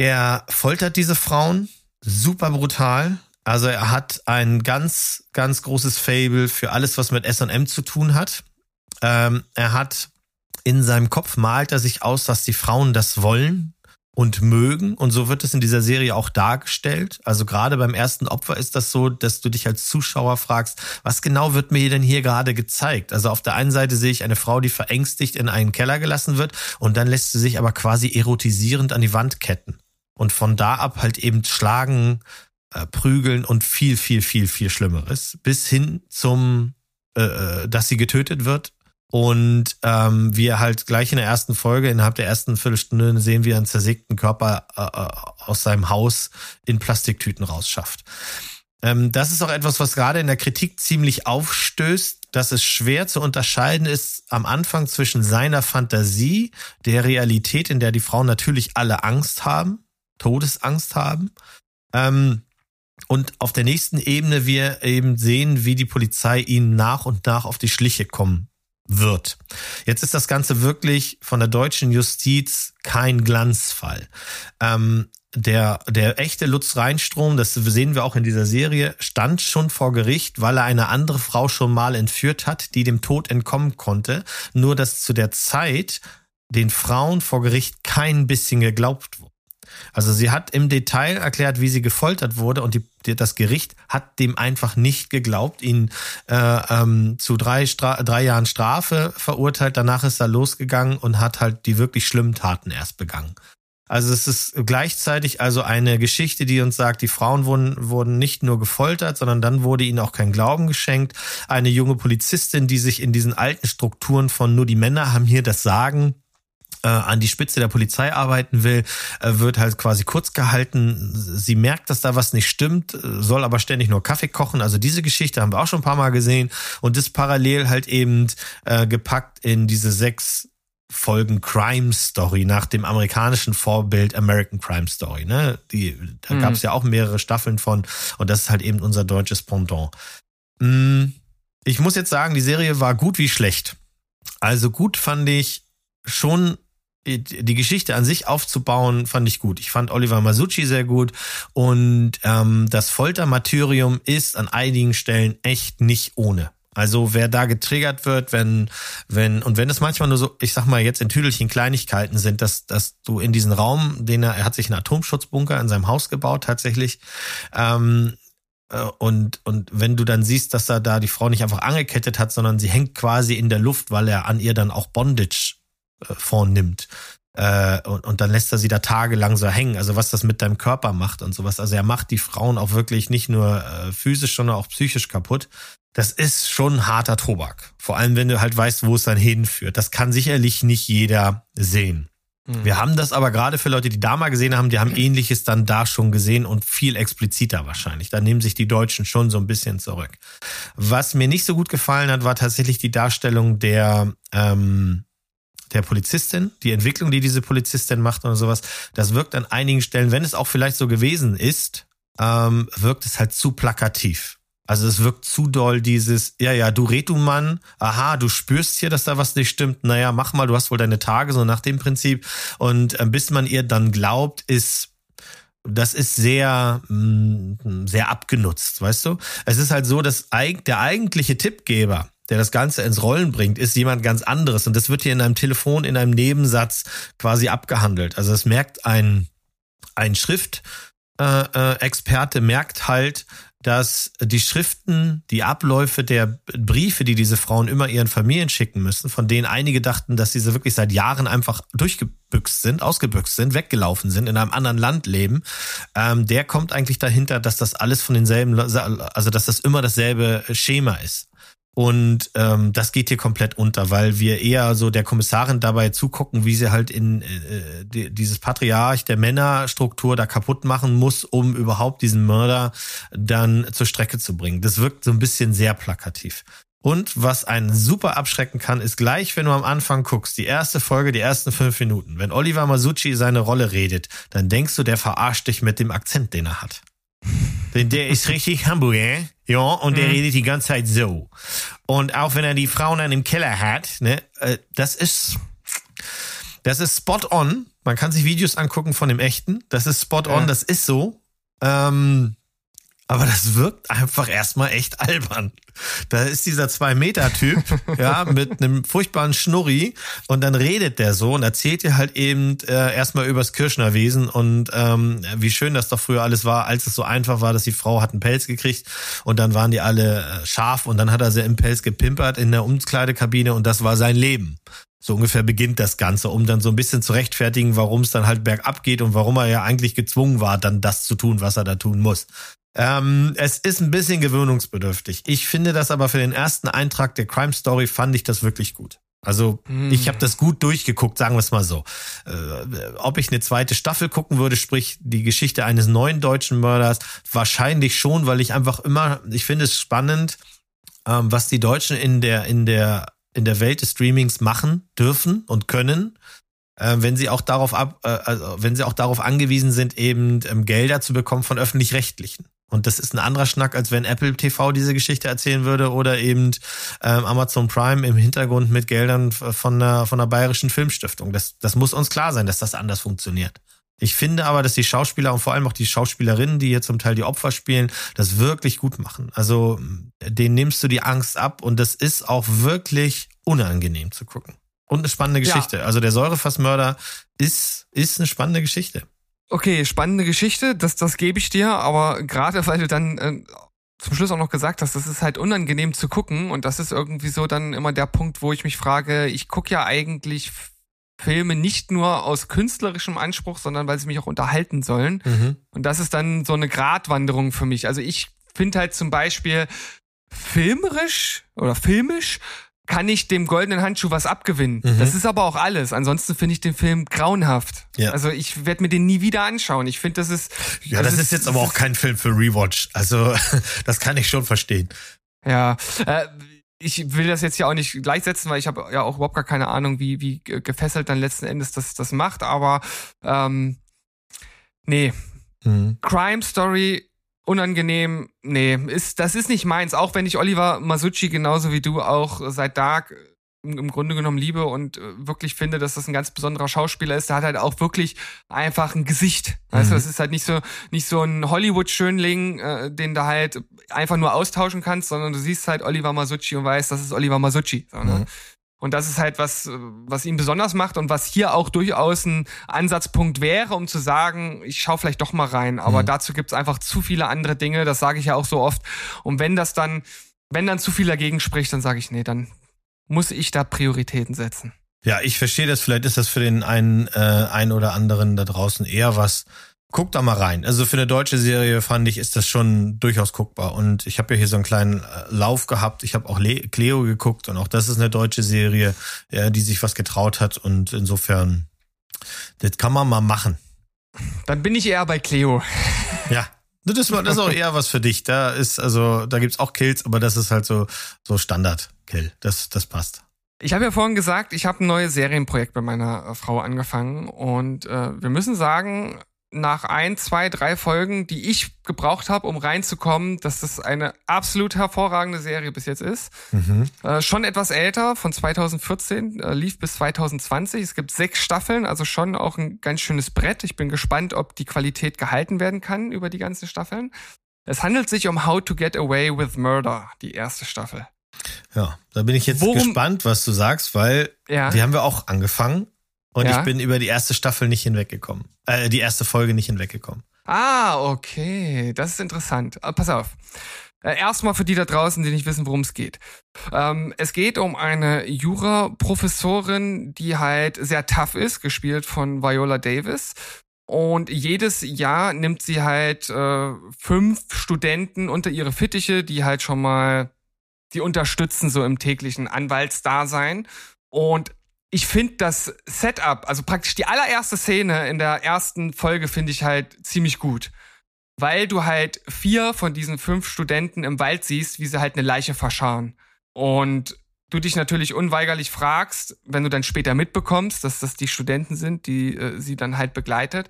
S1: er foltert diese Frauen super brutal. Also er hat ein ganz, ganz großes Fable für alles, was mit S&M zu tun hat. Ähm, er hat in seinem Kopf malt er sich aus, dass die Frauen das wollen und mögen. Und so wird es in dieser Serie auch dargestellt. Also gerade beim ersten Opfer ist das so, dass du dich als Zuschauer fragst, was genau wird mir denn hier gerade gezeigt? Also auf der einen Seite sehe ich eine Frau, die verängstigt in einen Keller gelassen wird und dann lässt sie sich aber quasi erotisierend an die Wand ketten. Und von da ab halt eben schlagen, äh, prügeln und viel, viel, viel, viel Schlimmeres. Bis hin zum, äh, äh dass sie getötet wird und ähm, wir halt gleich in der ersten Folge, innerhalb der ersten Viertelstunde, sehen wir einen zersägten Körper äh, äh, aus seinem Haus in Plastiktüten rausschafft. Ähm, das ist auch etwas, was gerade in der Kritik ziemlich aufstößt, dass es schwer zu unterscheiden ist am Anfang zwischen seiner Fantasie, der Realität, in der die Frauen natürlich alle Angst haben, Todesangst haben, ähm, und auf der nächsten Ebene wir eben sehen, wie die Polizei ihnen nach und nach auf die Schliche kommen wird. Jetzt ist das Ganze wirklich von der deutschen Justiz kein Glanzfall. Ähm, der, der echte Lutz Reinstrom, das sehen wir auch in dieser Serie, stand schon vor Gericht, weil er eine andere Frau schon mal entführt hat, die dem Tod entkommen konnte. Nur dass zu der Zeit den Frauen vor Gericht kein bisschen geglaubt wurde. Also sie hat im Detail erklärt, wie sie gefoltert wurde und die, das Gericht hat dem einfach nicht geglaubt, ihn äh, ähm, zu drei, drei Jahren Strafe verurteilt. Danach ist er losgegangen und hat halt die wirklich schlimmen Taten erst begangen. Also es ist gleichzeitig also eine Geschichte, die uns sagt, die Frauen wurden, wurden nicht nur gefoltert, sondern dann wurde ihnen auch kein Glauben geschenkt. Eine junge Polizistin, die sich in diesen alten Strukturen von nur die Männer haben hier das Sagen, äh, an die Spitze der Polizei arbeiten will, äh, wird halt quasi kurz gehalten. Sie merkt, dass da was nicht stimmt, soll aber ständig nur Kaffee kochen. Also diese Geschichte haben wir auch schon ein paar Mal gesehen und ist parallel halt eben äh, gepackt in diese sechs Folgen Crime Story nach dem amerikanischen Vorbild American Crime Story. Ne? Die, da mhm. gab es ja auch mehrere Staffeln von und das ist halt eben unser deutsches Pendant. Mm, ich muss jetzt sagen, die Serie war gut wie schlecht. Also gut fand ich schon die Geschichte an sich aufzubauen, fand ich gut. Ich fand Oliver Masucci sehr gut und ähm, das Foltermartyrium ist an einigen Stellen echt nicht ohne. Also wer da getriggert wird, wenn, wenn, und wenn es manchmal nur so, ich sag mal jetzt in Tüdelchen Kleinigkeiten sind, dass, dass du in diesen Raum, den er, er hat sich einen Atomschutzbunker in seinem Haus gebaut tatsächlich, ähm, äh, und, und wenn du dann siehst, dass er da die Frau nicht einfach angekettet hat, sondern sie hängt quasi in der Luft, weil er an ihr dann auch Bondage äh, vornimmt. Äh, und, und dann lässt er sie da tagelang so hängen. Also was das mit deinem Körper macht und sowas. Also er macht die Frauen auch wirklich nicht nur äh, physisch, sondern auch psychisch kaputt. Das ist schon harter Tobak. Vor allem, wenn du halt weißt, wo es dann hinführt. Das kann sicherlich nicht jeder sehen. Mhm. Wir haben das aber gerade für Leute, die da mal gesehen haben, die haben ähnliches dann da schon gesehen und viel expliziter wahrscheinlich. Da nehmen sich die Deutschen schon so ein bisschen zurück. Was mir nicht so gut gefallen hat, war tatsächlich die Darstellung der ähm, der Polizistin, die Entwicklung, die diese Polizistin macht und sowas, das wirkt an einigen Stellen, wenn es auch vielleicht so gewesen ist, ähm, wirkt es halt zu plakativ. Also es wirkt zu doll dieses, ja, ja, du red du Mann, aha, du spürst hier, dass da was nicht stimmt, naja, mach mal, du hast wohl deine Tage, so nach dem Prinzip. Und äh, bis man ihr dann glaubt, ist, das ist sehr, mm, sehr abgenutzt, weißt du? Es ist halt so, dass der eigentliche Tippgeber, der das Ganze ins Rollen bringt, ist jemand ganz anderes. Und das wird hier in einem Telefon, in einem Nebensatz quasi abgehandelt. Also es merkt ein, ein Schriftexperte äh, äh, merkt halt, dass die Schriften, die Abläufe der Briefe, die diese Frauen immer ihren Familien schicken müssen, von denen einige dachten, dass diese wirklich seit Jahren einfach durchgebüxt sind, ausgebüxt sind, weggelaufen sind, in einem anderen Land leben, ähm, der kommt eigentlich dahinter, dass das alles von denselben, also dass das immer dasselbe Schema ist. Und ähm, das geht hier komplett unter, weil wir eher so der Kommissarin dabei zugucken, wie sie halt in äh, die, dieses Patriarch der Männerstruktur da kaputt machen muss, um überhaupt diesen Mörder dann zur Strecke zu bringen. Das wirkt so ein bisschen sehr plakativ. Und was einen super abschrecken kann, ist gleich, wenn du am Anfang guckst, die erste Folge, die ersten fünf Minuten. Wenn Oliver Masucci seine Rolle redet, dann denkst du, der verarscht dich mit dem Akzent, den er hat. Denn der ist richtig Hamburger, ja, und der mhm. redet die ganze Zeit so. Und auch wenn er die Frauen dann im Keller hat, ne, äh, das ist, das ist spot on. Man kann sich Videos angucken von dem echten. Das ist spot on, ja. das ist so. Ähm, aber das wirkt einfach erstmal echt albern. Da ist dieser Zwei-Meter-Typ, ja, mit einem furchtbaren Schnurri und dann redet der so und erzählt dir halt eben äh, erstmal übers Kirschnerwesen und ähm, wie schön das doch früher alles war, als es so einfach war, dass die Frau hat einen Pelz gekriegt und dann waren die alle äh, scharf und dann hat er sie im Pelz gepimpert in der Umkleidekabine und das war sein Leben. So ungefähr beginnt das Ganze, um dann so ein bisschen zu rechtfertigen, warum es dann halt bergab geht und warum er ja eigentlich gezwungen war, dann das zu tun, was er da tun muss. Ähm, es ist ein bisschen gewöhnungsbedürftig. Ich finde das aber für den ersten Eintrag der Crime Story fand ich das wirklich gut. Also
S3: Hm.
S1: ich habe das gut durchgeguckt, sagen wir es mal so. Äh, ob ich eine zweite Staffel gucken würde, sprich die Geschichte eines neuen deutschen Mörders, wahrscheinlich schon, weil ich einfach immer, ich finde es spannend, ähm, was die Deutschen in der in der in der Welt des Streamings machen dürfen und können äh, wenn sie auch darauf ab, äh, also wenn sie auch darauf angewiesen sind, eben ähm, Gelder zu bekommen von öffentlich-rechtlichen. Und das ist ein anderer Schnack, als wenn Apple TV diese Geschichte erzählen würde oder eben ähm, Amazon Prime im Hintergrund mit Geldern von der, von der Bayerischen Filmstiftung. Das, das muss uns klar sein, dass das anders funktioniert. Ich finde aber, dass die Schauspieler und vor allem auch die Schauspielerinnen, die hier zum Teil die Opfer spielen, das wirklich gut machen. Also denen nimmst du die Angst ab und das ist auch wirklich unangenehm zu gucken. Und eine spannende
S3: Ja.
S1: Geschichte. Also der Säurefassmörder ist, ist eine spannende Geschichte.
S3: Okay, spannende Geschichte, das, das gebe ich dir, aber gerade weil du dann äh, zum Schluss auch noch gesagt hast, das ist halt unangenehm zu gucken und das ist irgendwie so dann immer der Punkt, wo ich mich frage, ich gucke ja eigentlich Filme nicht nur aus künstlerischem Anspruch, sondern weil sie mich auch unterhalten sollen. Und das ist dann so eine Gratwanderung für mich. Also ich finde halt zum Beispiel filmerisch oder filmisch kann ich dem goldenen Handschuh was abgewinnen.
S1: Mhm.
S3: Das ist aber auch alles. Ansonsten finde ich den Film grauenhaft.
S1: Ja.
S3: Also ich werde mir den nie wieder anschauen. Ich finde, das ist
S1: Ja, das, ist jetzt aber auch kein Film für Rewatch. Also das kann ich schon verstehen.
S3: Ja, äh, ich will das jetzt ja auch nicht gleichsetzen, weil ich habe ja auch überhaupt gar keine Ahnung, wie, wie gefesselt dann letzten Endes das, das macht, aber ähm, nee,
S1: Mhm.
S3: Crime Story unangenehm, nee, ist, das ist nicht meins, auch wenn ich Oliver Masucci genauso wie du auch seit Dark im Grunde genommen liebe und äh, wirklich finde, dass das ein ganz besonderer Schauspieler ist. Der hat halt auch wirklich einfach ein Gesicht. Weißt du,
S1: Mhm.
S3: das ist halt nicht so, nicht so ein Hollywood-Schönling, äh, den du halt einfach nur austauschen kannst, sondern du siehst halt Oliver Masucci und weißt, das ist Oliver Masucci. So, ne?
S1: Mhm.
S3: Und das ist halt was, was ihn besonders macht und was hier auch durchaus ein Ansatzpunkt wäre, um zu sagen, ich schau vielleicht doch mal rein. Aber
S1: Mhm.
S3: dazu gibt's einfach zu viele andere Dinge, das sage ich ja auch so oft. Und wenn das dann, wenn dann zu viel dagegen spricht, dann sage ich, nee, dann muss ich da Prioritäten setzen.
S1: Ja, ich verstehe das. Vielleicht ist das für den einen, äh, einen oder anderen da draußen eher was. Guckt da mal rein. Also für eine deutsche Serie fand ich, ist das schon durchaus guckbar. Und ich habe ja hier so einen kleinen äh, Lauf gehabt. Ich habe auch Le Cleo geguckt und auch das ist eine deutsche Serie, ja, die sich was getraut hat. Und insofern, das kann man mal machen.
S3: Dann bin ich eher bei Cleo.
S1: Ja. Das war das ist auch eher was für dich. Da ist, also, da gibt's auch Kills, aber das ist halt so, so Standard-Kill. Das, das passt.
S3: Ich habe ja vorhin gesagt, ich habe ein neues Serienprojekt bei meiner äh, Frau angefangen und äh, wir müssen sagen, nach ein, zwei, drei Folgen, die ich gebraucht habe, um reinzukommen, dass das eine absolut hervorragende Serie bis jetzt ist.
S1: Mhm.
S3: Äh, schon etwas älter, von 2014, äh, lief bis 2020. Es gibt sechs Staffeln, also schon auch ein ganz schönes Brett. Ich bin gespannt, ob die Qualität gehalten werden kann über die ganzen Staffeln. Es handelt sich um How to Get Away with Murder, die erste Staffel.
S1: Ja, da bin ich jetzt
S3: Worum-
S1: gespannt, was du sagst, weil
S3: Ja.
S1: die haben wir auch angefangen und
S3: Ja.
S1: ich bin über die erste Staffel nicht hinweggekommen. Äh, die erste Folge nicht hinweggekommen.
S3: Ah, okay. Das ist interessant. Ah, pass auf. Äh, Erstmal für die da draußen, die nicht wissen, worum es geht. Ähm, es geht um eine Jura-Professorin, die halt sehr tough ist, gespielt von Viola Davis. Und jedes Jahr nimmt sie halt äh, fünf Studenten unter ihre Fittiche, die halt schon mal die unterstützen so im täglichen Anwaltsdasein. Und ich finde das Setup, also praktisch die allererste Szene in der ersten Folge finde ich halt ziemlich gut. Weil du halt vier von diesen fünf Studenten im Wald siehst, wie sie halt eine Leiche verscharren. Und du dich natürlich unweigerlich fragst, wenn du dann später mitbekommst, dass das die Studenten sind, die äh, sie dann halt begleitet,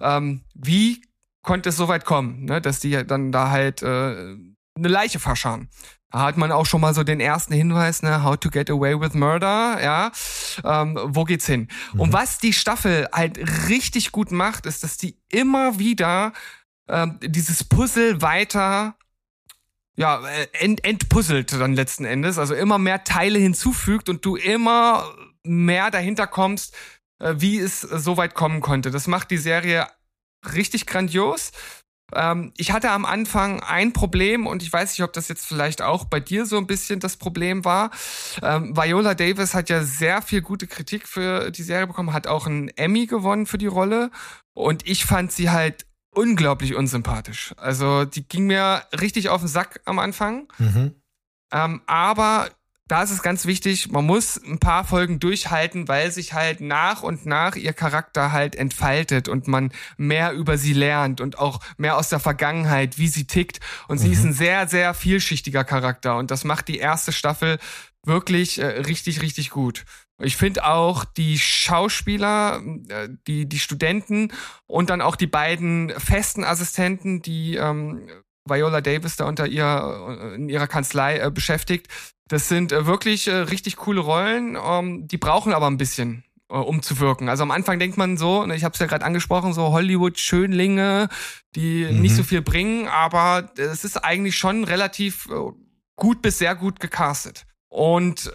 S3: ähm, wie konnte es so weit kommen, ne, dass die dann da halt äh, eine Leiche verscharren? Da hat man auch schon mal so den ersten Hinweis, ne, How to get away with murder, ja. Ähm, wo geht's hin? Und was die Staffel halt richtig gut macht, ist, dass die immer wieder ähm, dieses Puzzle weiter ja, äh, ent, entpuzzelt dann letzten Endes, also immer mehr Teile hinzufügt und du immer mehr dahinter kommst, äh, wie es so weit kommen konnte. Das macht die Serie richtig grandios. Ähm, ich hatte am Anfang ein Problem und ich weiß nicht, ob das jetzt vielleicht auch bei dir so ein bisschen das Problem war. Ähm, Viola Davis hat ja sehr viel gute Kritik für die Serie bekommen, hat auch einen Emmy gewonnen für die Rolle und ich fand sie halt unglaublich unsympathisch. Also die ging mir richtig auf den Sack am Anfang.
S1: Mhm.
S3: Ähm, aber da ist es ganz wichtig, man muss ein paar Folgen durchhalten, weil sich halt nach und nach ihr Charakter halt entfaltet und man mehr über sie lernt und auch mehr aus der Vergangenheit, wie sie tickt. Und sie
S1: Mhm.
S3: ist ein sehr, sehr vielschichtiger Charakter und das macht die erste Staffel wirklich äh, richtig, richtig gut. Ich finde auch die Schauspieler, äh, die, die Studenten und dann auch die beiden festen Assistenten, die ähm, Viola Davis da unter ihr in ihrer Kanzlei äh, beschäftigt. Das sind äh, wirklich äh, richtig coole Rollen. Ähm, die brauchen aber ein bisschen, äh, um zu wirken. Also am Anfang denkt man so, ne, ich habe es ja gerade angesprochen, so Hollywood-Schönlinge, die
S1: Mhm.
S3: nicht so viel bringen, aber es ist eigentlich schon relativ gut bis sehr gut gecastet. Und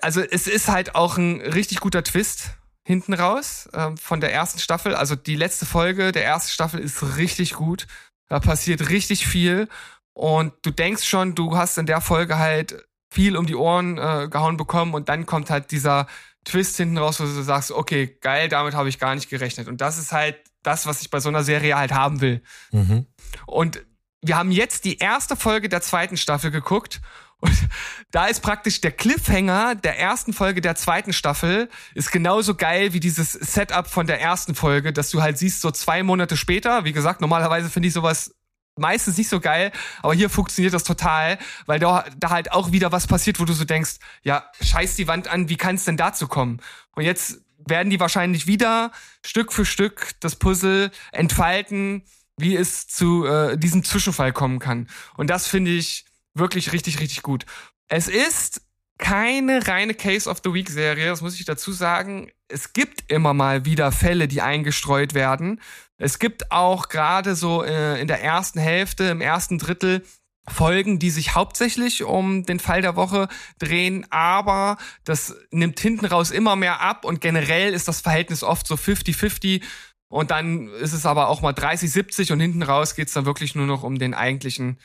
S3: also es ist halt auch ein richtig guter Twist hinten raus äh, von der ersten Staffel. Also die letzte Folge der ersten Staffel ist richtig gut. Da passiert richtig viel. Und du denkst schon, du hast in der Folge halt viel um die Ohren äh, gehauen bekommen und dann kommt halt dieser Twist hinten raus, wo du sagst, okay, geil, damit habe ich gar nicht gerechnet. Und das ist halt das, was ich bei so einer Serie halt haben will.
S1: Mhm.
S3: Und wir haben jetzt die erste Folge der zweiten Staffel geguckt. Und da ist praktisch der Cliffhanger der ersten Folge der zweiten Staffel ist genauso geil wie dieses Setup von der ersten Folge, dass du halt siehst, so zwei Monate später. Wie gesagt, normalerweise finde ich sowas meistens nicht so geil, aber hier funktioniert das total, weil da, da halt auch wieder was passiert, wo du so denkst, ja, scheiß die Wand an, wie kann es denn dazu kommen? Und jetzt werden die wahrscheinlich wieder Stück für Stück das Puzzle entfalten, wie es zu äh, diesem Zwischenfall kommen kann. Und das finde ich wirklich richtig, richtig gut. Es ist keine reine Case of the Week Serie, das muss ich dazu sagen. Es gibt immer mal wieder Fälle, die eingestreut werden. Es gibt auch gerade so äh, in der ersten Hälfte, im ersten Drittel Folgen, die sich hauptsächlich um den Fall der Woche drehen, aber das nimmt hinten raus immer mehr ab und generell ist das Verhältnis oft so 50-50 und dann ist es aber auch mal 30-70 und hinten raus geht's dann wirklich nur noch um den eigentlichen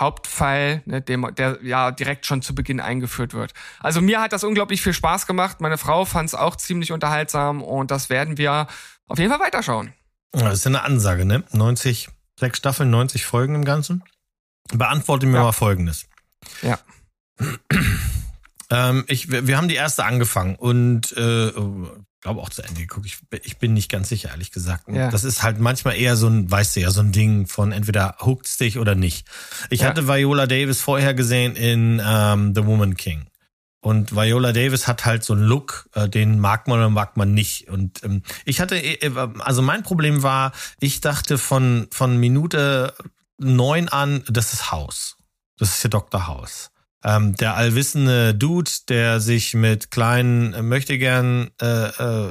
S3: Hauptfall, ne, dem, der ja direkt schon zu Beginn eingeführt wird. Also mir hat das unglaublich viel Spaß gemacht. Meine Frau fand es auch ziemlich unterhaltsam und das werden wir auf jeden Fall weiterschauen.
S1: Das ist ja eine Ansage, ne? 90, sechs Staffeln, 90 Folgen im Ganzen. Beantworte mir
S3: Ja.
S1: mal Folgendes.
S3: Ja.
S1: Ähm, ich, wir wir haben die erste angefangen und äh, glaube auch zu Ende geguckt. Ich, ich bin nicht ganz sicher, ehrlich gesagt.
S3: Ja.
S1: Das ist halt manchmal eher so ein, weißt du ja, so ein Ding von entweder hookt's dich oder nicht. Ich
S3: Ja.
S1: hatte Viola Davis vorher gesehen in ähm, The Woman King. Und Viola Davis hat halt so einen Look, äh, den mag man oder mag man nicht. Und ähm, ich hatte, äh, also mein Problem war, ich dachte von, von Minute neun an, das ist House. Das ist ja Dr. House. Ähm, der allwissende Dude, der sich mit kleinen äh, möchte gern äh, äh,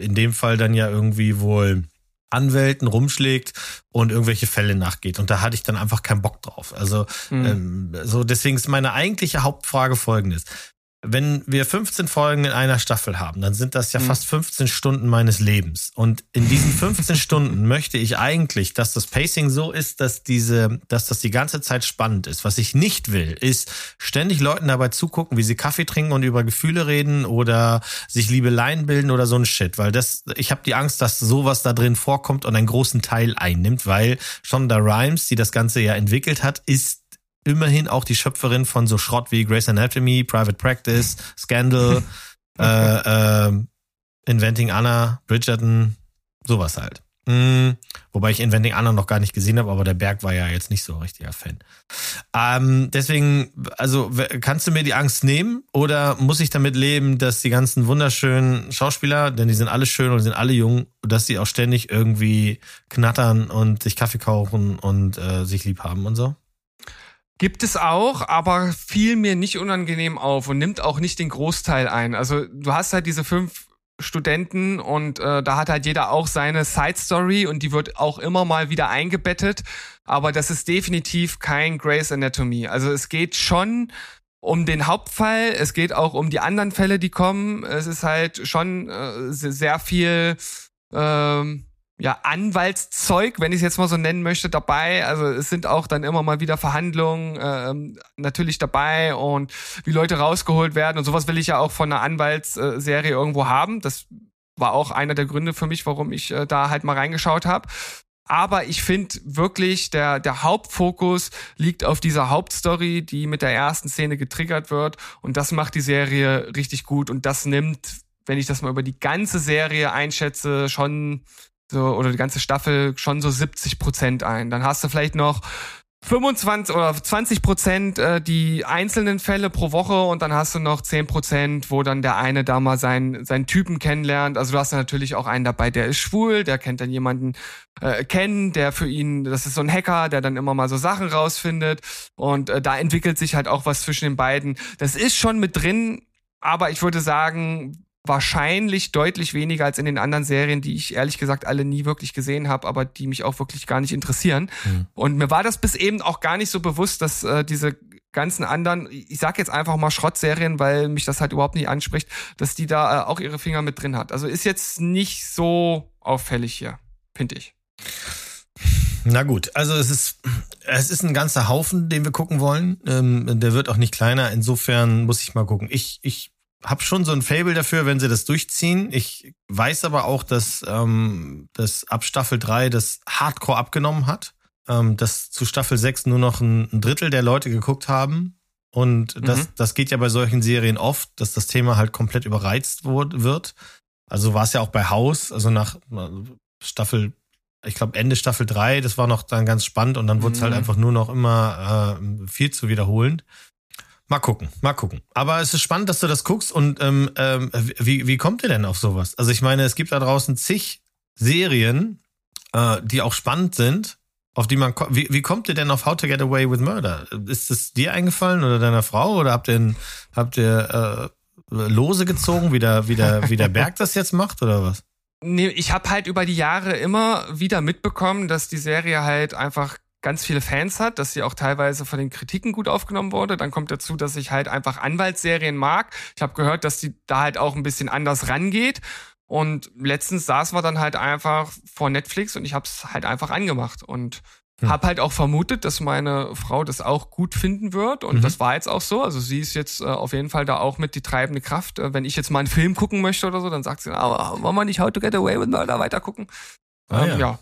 S1: in dem Fall dann ja irgendwie wohl Anwälten rumschlägt und irgendwelche Fälle nachgeht. Und da hatte ich dann einfach keinen Bock drauf. Also
S3: Hm.
S1: ähm, so deswegen ist meine eigentliche Hauptfrage folgendes. Wenn wir 15 Folgen in einer Staffel haben, dann sind das ja
S3: Mhm.
S1: fast 15 Stunden meines Lebens. Und in diesen 15 Stunden möchte ich eigentlich, dass das Pacing so ist, dass diese, dass das die ganze Zeit spannend ist. Was ich nicht will, ist ständig Leuten dabei zugucken, wie sie Kaffee trinken und über Gefühle reden oder sich Liebeleien bilden oder so ein Shit. Weil das, ich habe die Angst, dass sowas da drin vorkommt und einen großen Teil einnimmt, weil Shonda Rhimes, die das Ganze ja entwickelt hat, ist immerhin auch die Schöpferin von so Schrott wie Grey's Anatomy, Private Practice, Scandal, äh, äh, Inventing Anna, Bridgerton, sowas halt. Mm, wobei ich Inventing Anna noch gar nicht gesehen habe, aber der Berg war ja jetzt nicht so ein richtiger Fan. Ähm, deswegen, also kannst du mir die Angst nehmen oder muss ich damit leben, dass die ganzen wunderschönen Schauspieler, denn die sind alle schön und sind alle jung, dass sie auch ständig irgendwie knattern und sich Kaffee kaufen und äh, sich lieb haben und so?
S3: Gibt es auch, aber fiel mir nicht unangenehm auf und nimmt auch nicht den Großteil ein. Also du hast halt diese fünf Studenten und äh, da hat halt jeder auch seine Side Story und die wird auch immer mal wieder eingebettet, aber das ist definitiv kein Grey's Anatomy. Also es geht schon um den Hauptfall, es geht auch um die anderen Fälle, die kommen. Es ist halt schon äh, sehr viel ähm, ja, Anwaltszeug, wenn ich es jetzt mal so nennen möchte, dabei. Also es sind auch dann immer mal wieder Verhandlungen ähm, natürlich dabei und wie Leute rausgeholt werden und sowas will ich ja auch von einer Anwaltsserie irgendwo haben. Das war auch einer der Gründe für mich, warum ich äh, da halt mal reingeschaut habe. Aber ich finde wirklich, der, der Hauptfokus liegt auf dieser Hauptstory, die mit der ersten Szene getriggert wird. Und das macht die Serie richtig gut. Und das nimmt, wenn ich das mal über die ganze Serie einschätze, schon so, oder die ganze Staffel schon so 70 Prozent ein. Dann hast du vielleicht noch 25 oder 20 Prozent äh, die einzelnen Fälle pro Woche und dann hast du noch 10 Prozent, wo dann der eine da mal seinen, seinen Typen kennenlernt. Also du hast natürlich auch einen dabei, der ist schwul, der kennt dann jemanden äh, kennen, der für ihn, das ist so ein Hacker, der dann immer mal so Sachen rausfindet und äh, da entwickelt sich halt auch was zwischen den beiden. Das ist schon mit drin, aber ich würde sagen, wahrscheinlich deutlich weniger als in den anderen Serien, die ich ehrlich gesagt alle nie wirklich gesehen habe, aber die mich auch wirklich gar nicht interessieren. Mhm. Und mir war das bis eben auch gar nicht so bewusst, dass äh, diese ganzen anderen, ich sag jetzt einfach mal Schrottserien, weil mich das halt überhaupt nicht anspricht, dass die da äh, auch ihre Finger mit drin hat. Also ist jetzt nicht so auffällig hier, finde ich.
S1: Na gut, also es ist es ist ein ganzer Haufen, den wir gucken wollen. Ähm, der wird auch nicht kleiner. Insofern muss ich mal gucken. Ich ich habe schon so ein Fable dafür, wenn sie das durchziehen. Ich weiß aber auch, dass ähm, das ab Staffel 3 das Hardcore abgenommen hat. Ähm, dass zu Staffel 6 nur noch ein, ein Drittel der Leute geguckt haben. Und das, mhm. das geht ja bei solchen Serien oft, dass das Thema halt komplett überreizt wird. Also war es ja auch bei Haus, also nach Staffel, ich glaube Ende Staffel 3, das war noch dann ganz spannend und dann wurde es halt mhm. halt einfach nur noch immer äh, viel zu wiederholen. Mal gucken, mal gucken. Aber es ist spannend, dass du das guckst und ähm, ähm, wie, wie kommt ihr denn auf sowas? Also ich meine, es gibt da draußen zig Serien, äh, die auch spannend sind, auf die man wie, wie kommt ihr denn auf How to Get Away with Murder? Ist es dir eingefallen oder deiner Frau oder habt ihr habt ihr äh, Lose gezogen, wie der, wie der, wie der Berg das jetzt macht oder was?
S3: Nee, ich habe halt über die Jahre immer wieder mitbekommen, dass die Serie halt einfach ganz viele Fans hat, dass sie auch teilweise von den Kritiken gut aufgenommen wurde. Dann kommt dazu, dass ich halt einfach Anwaltsserien mag. Ich habe gehört, dass die da halt auch ein bisschen anders rangeht. Und letztens saßen wir dann halt einfach vor Netflix und ich habe es halt einfach angemacht und hm. habe halt auch vermutet, dass meine Frau das auch gut finden wird und mhm. das war jetzt auch so. Also sie ist jetzt äh, auf jeden Fall da auch mit die treibende Kraft. Äh, wenn ich jetzt mal einen Film gucken möchte oder so, dann sagt sie, aber wollen wir nicht How to Get Away with Murder weiter gucken? Ah, ähm, ja. ja.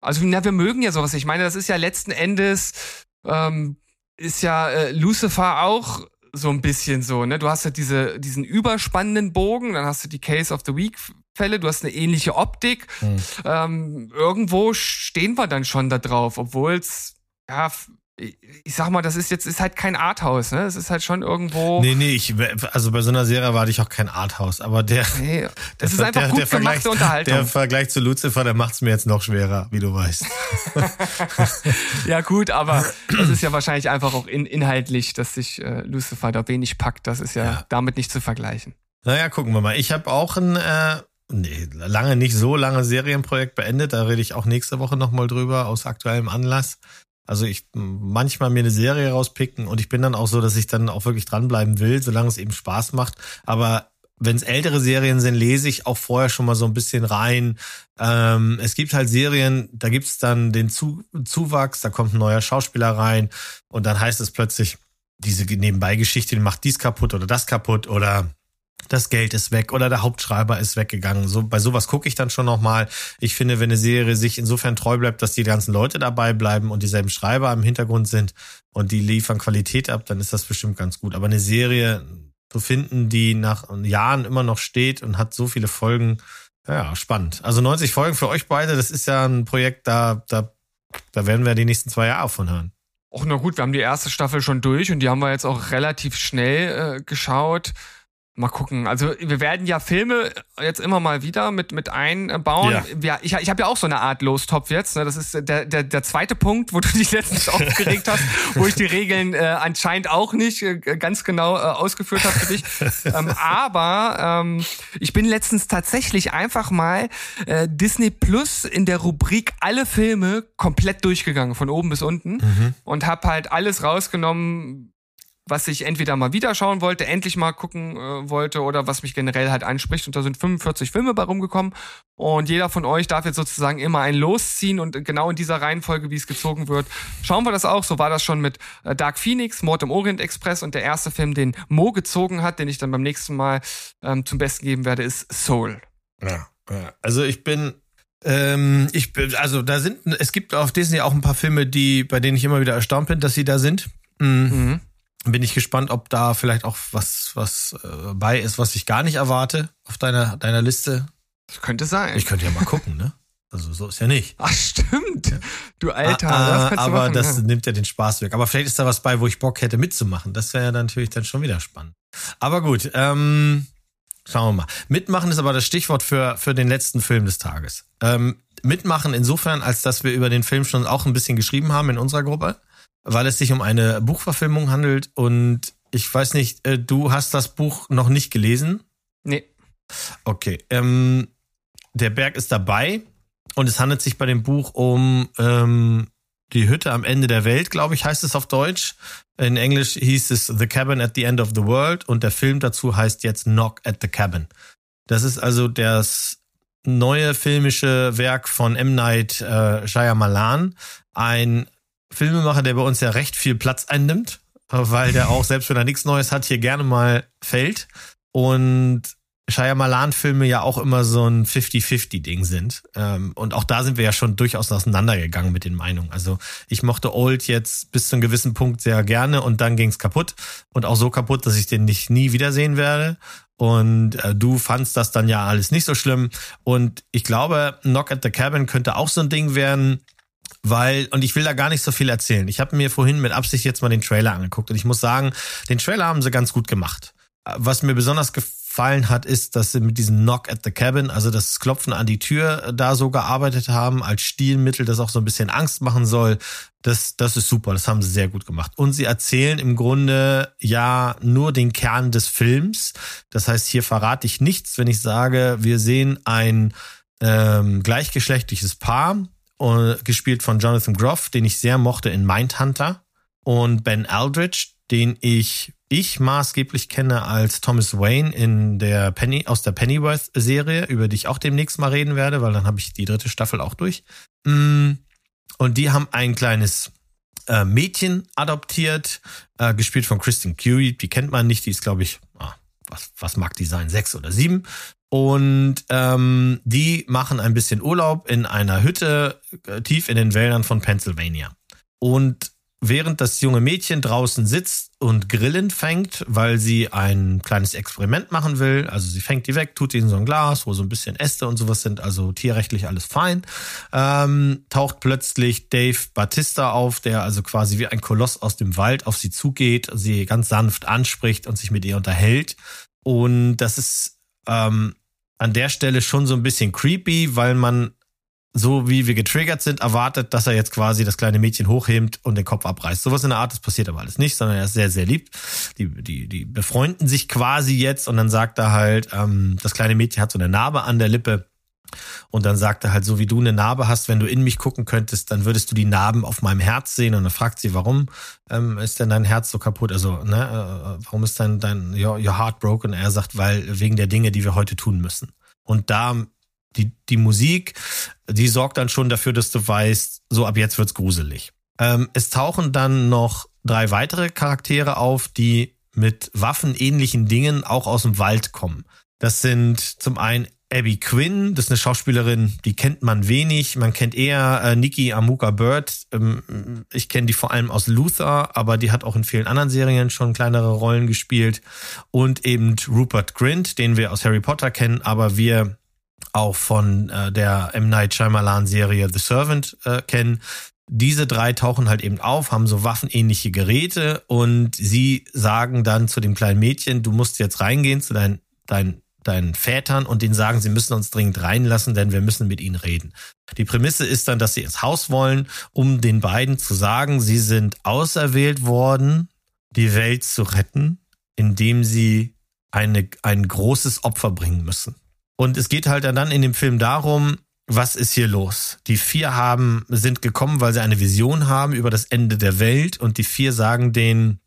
S3: Also, na, wir mögen ja sowas. Ich meine, das ist ja letzten Endes, ähm, ist ja äh, Lucifer auch so ein bisschen so, ne? Du hast ja diese, diesen überspannenden Bogen, dann hast du die Case of the Week Fälle, du hast eine ähnliche Optik. Hm. Ähm, irgendwo stehen wir dann schon da drauf, obwohl es ja ich sag mal, das ist jetzt ist halt kein Arthouse, ne? Es ist halt schon irgendwo.
S1: Nee, nee, ich, also bei so einer Serie war ich auch kein Arthouse, aber der. Nee,
S3: das der, ist einfach der, gut der gemachte Vergleich, Unterhaltung.
S1: Der Vergleich zu Lucifer, der macht's mir jetzt noch schwerer, wie du weißt.
S3: ja, gut, aber es ist ja wahrscheinlich einfach auch in, inhaltlich, dass sich äh, Lucifer da wenig packt. Das ist ja, ja, damit nicht zu vergleichen.
S1: Naja, gucken wir mal. Ich habe auch ein, äh, nee, lange nicht so lange Serienprojekt beendet. Da rede ich auch nächste Woche nochmal drüber, aus aktuellem Anlass. Also ich manchmal mir eine Serie rauspicken und ich bin dann auch so, dass ich dann auch wirklich dranbleiben will, solange es eben Spaß macht. Aber wenn es ältere Serien sind, lese ich auch vorher schon mal so ein bisschen rein. Ähm, es gibt halt Serien, da gibt's dann den Zu Zuwachs, da kommt ein neuer Schauspieler rein und dann heißt es plötzlich, diese Nebenbeigeschichte macht dies kaputt oder das kaputt oder das Geld ist weg oder der Hauptschreiber ist weggegangen. So, bei sowas gucke ich dann schon nochmal. Ich finde, wenn eine Serie sich insofern treu bleibt, dass die ganzen Leute dabei bleiben und dieselben Schreiber im Hintergrund sind und die liefern Qualität ab, dann ist das bestimmt ganz gut. Aber eine Serie zu finden, die nach Jahren immer noch steht und hat so viele Folgen, ja, spannend. Also 90 Folgen für euch beide, das ist ja ein Projekt, da, da, da werden wir die nächsten zwei Jahre von hören.
S3: Och, na gut, wir haben die erste Staffel schon durch und die haben wir jetzt auch relativ schnell äh, geschaut Mal gucken. Also wir werden ja Filme jetzt immer mal wieder mit mit einbauen.
S1: Ja.
S3: Ja. ich ich habe ja auch so eine Art Lostopf jetzt. Ne? Das ist der, der der zweite Punkt, wo du dich letztens aufgeregt hast, wo ich die Regeln äh, anscheinend auch nicht äh, ganz genau äh, ausgeführt habe für dich. ähm, aber ähm, ich bin letztens tatsächlich einfach mal äh, Disney Plus in der Rubrik alle Filme komplett durchgegangen von oben bis unten und habe halt alles rausgenommen was ich entweder mal wieder schauen wollte, endlich mal gucken äh, wollte oder was mich generell halt anspricht. Und da sind 45 Filme bei rumgekommen. Und jeder von euch darf jetzt sozusagen immer ein losziehen und genau in dieser Reihenfolge, wie es gezogen wird, schauen wir das auch. So war das schon mit äh, Dark Phoenix, Mord im Orient Express und der erste Film, den Mo gezogen hat, den ich dann beim nächsten Mal ähm, zum Besten geben werde, ist Soul.
S1: Ja, ja. Also ich bin, ähm, ich bin, also da sind, es gibt auf Disney auch ein paar Filme, die, bei denen ich immer wieder erstaunt bin, dass sie da sind. Mhm.
S3: Mhm.
S1: Bin ich gespannt, ob da vielleicht auch was, was äh, bei ist, was ich gar nicht erwarte auf deiner, deiner Liste.
S3: Das könnte sein.
S1: Ich könnte ja mal gucken, ne? Also so ist ja nicht.
S3: Ach, stimmt. Du Alter,
S1: Ah,
S3: das
S1: aber
S3: machen,
S1: das
S3: ja.
S1: nimmt ja den Spaß weg. Aber vielleicht ist da was bei, wo ich Bock hätte mitzumachen. Das wäre ja dann natürlich dann schon wieder spannend. Aber gut, ähm, schauen wir mal. Mitmachen ist aber das Stichwort für, für den letzten Film des Tages. Ähm, mitmachen insofern, als dass wir über den Film schon auch ein bisschen geschrieben haben in unserer Gruppe, weil es sich um eine Buchverfilmung handelt und ich weiß nicht, äh, du hast das Buch noch nicht gelesen.
S3: Nee.
S1: Okay. Ähm, der Berg ist dabei und es handelt sich bei dem Buch um ähm, die Hütte am Ende der Welt, glaube ich, heißt es auf Deutsch. In Englisch hieß es The Cabin at the End of the World und der Film dazu heißt jetzt Knock at the Cabin. Das ist also das neue filmische Werk von M. Night äh, Shyamalan, ein Filmemacher, der bei uns ja recht viel Platz einnimmt, weil der auch, selbst wenn er nichts Neues hat, hier gerne mal fällt. Und Shyamalan-Filme ja auch immer so ein 50-50-Ding sind. Ähm, und auch da sind wir ja schon durchaus auseinandergegangen mit den Meinungen. Also ich mochte Old jetzt bis zu einem gewissen Punkt sehr gerne und dann ging's kaputt. Und auch so kaputt, dass ich den nicht nie wiedersehen werde. Und äh, du fandst das dann ja alles nicht so schlimm. Und ich glaube, Knock at the Cabin könnte auch so ein Ding werden, weil, und ich will da gar nicht so viel erzählen. Ich habe mir vorhin mit Absicht jetzt mal den Trailer angeguckt und ich muss sagen, den Trailer haben sie ganz gut gemacht. Was mir besonders gefallen hat, ist, dass sie mit diesem Knock at the Cabin, also das Klopfen an die Tür, äh, da so gearbeitet haben, als Stilmittel, das auch so ein bisschen Angst machen soll. Das, das ist super, das haben sie sehr gut gemacht. Und sie erzählen im Grunde ja nur den Kern des Films. Das heißt, hier verrate ich nichts, wenn ich sage, wir sehen ein ähm, gleichgeschlechtliches Paar, gespielt von Jonathan Groff, den ich sehr mochte in Mindhunter, und Ben Aldridge, den ich ich maßgeblich kenne als Thomas Wayne in der Penny aus der Pennyworth Serie, über die ich auch demnächst mal reden werde, weil dann habe ich die dritte Staffel auch durch. Mm, Und die haben ein kleines äh, Mädchen adoptiert, äh, gespielt von Kristen Curie. Die kennt man nicht, die ist glaube ich, ah, was was mag die sein, sechs oder sieben. Und ähm, die machen ein bisschen Urlaub in einer Hütte äh, tief in den Wäldern von Pennsylvania. Und während das junge Mädchen draußen sitzt und Grillen fängt, weil sie ein kleines Experiment machen will, also sie fängt die weg, tut die in so ein Glas, wo so ein bisschen Äste und sowas sind, also tierrechtlich alles fein, ähm, taucht plötzlich Dave Batista auf, der also quasi wie ein Koloss aus dem Wald auf sie zugeht, sie ganz sanft anspricht und sich mit ihr unterhält. Und das ist ähm, an der Stelle schon so ein bisschen creepy, weil man so wie wir getriggert sind, erwartet, dass er jetzt quasi das kleine Mädchen hochhebt und den Kopf abreißt. Sowas in der Art, das passiert aber alles nicht, sondern er ist sehr, sehr lieb. Die, die, die befreunden sich quasi jetzt und dann sagt er halt, ähm, das kleine Mädchen hat so eine Narbe an der Lippe. Und dann sagt er halt, so wie du eine Narbe hast, wenn du in mich gucken könntest, dann würdest du die Narben auf meinem Herz sehen. Und dann fragt sie, warum ähm, ist denn dein Herz so kaputt? Also, ne, äh, warum ist dein, dein your, your heart broken? Er sagt, weil wegen der Dinge, die wir heute tun müssen. Und da die, die Musik, die sorgt dann schon dafür, dass du weißt, so ab jetzt wird's gruselig. Ähm, es tauchen dann noch drei weitere Charaktere auf, die mit waffenähnlichen Dingen auch aus dem Wald kommen. Das sind zum einen Abby Quinn, das ist eine Schauspielerin, die kennt man wenig. Man kennt eher äh, Nikki Amuka Bird. Ähm, ich kenne die vor allem aus Luther, aber die hat auch in vielen anderen Serien schon kleinere Rollen gespielt. Und eben Rupert Grint, den wir aus Harry Potter kennen, aber wir auch von äh, der M. Night Shyamalan Serie The Servant äh, kennen. diese drei tauchen halt eben auf, haben so waffenähnliche Geräte und sie sagen dann zu dem kleinen Mädchen, du musst jetzt reingehen zu deinen, deinen, deinen Vätern und denen sagen, sie müssen uns dringend reinlassen, denn wir müssen mit ihnen reden. Die Prämisse ist dann, dass sie ins Haus wollen, um den beiden zu sagen, sie sind auserwählt worden, die Welt zu retten, indem sie eine, ein großes Opfer bringen müssen. Und es geht halt dann in dem Film darum, was ist hier los? Die vier haben, sind gekommen, weil sie eine Vision haben über das Ende der Welt und die vier sagen denen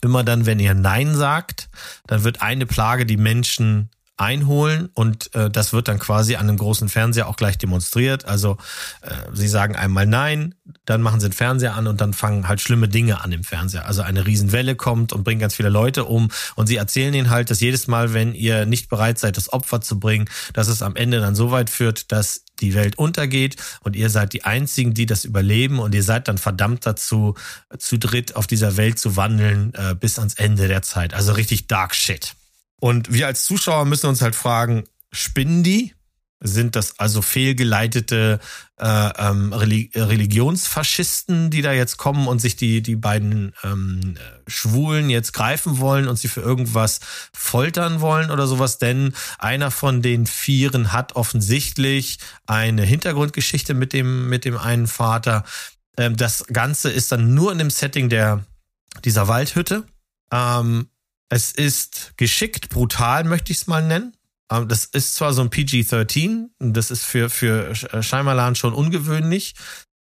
S1: immer dann, wenn ihr Nein sagt, dann wird eine Plage die Menschen einholen und äh, das wird dann quasi an einem großen Fernseher auch gleich demonstriert. Also äh, sie sagen einmal Nein, dann machen sie den Fernseher an und dann fangen halt schlimme Dinge an im Fernseher. Also eine Riesenwelle kommt und bringt ganz viele Leute um und sie erzählen ihnen halt, dass jedes Mal, wenn ihr nicht bereit seid, das Opfer zu bringen, dass es am Ende dann so weit führt, dass die Welt untergeht und ihr seid die einzigen, die das überleben und ihr seid dann verdammt dazu, zu dritt auf dieser Welt zu wandeln äh, bis ans Ende der Zeit. Also richtig dark shit. Und wir als Zuschauer müssen uns halt fragen, spinnen die? Sind das also fehlgeleitete äh, ähm, Religionsfaschisten, die da jetzt kommen und sich die, die beiden ähm, Schwulen jetzt greifen wollen und sie für irgendwas foltern wollen oder sowas? Denn einer von den Vieren hat offensichtlich eine Hintergrundgeschichte mit dem, mit dem einen Vater. Ähm, das Ganze ist dann nur in dem Setting der, dieser Waldhütte. Ähm, es ist geschickt, brutal, möchte ich es mal nennen. Ähm, das ist zwar so ein PG-13, das ist für, für Scheimerlan schon ungewöhnlich,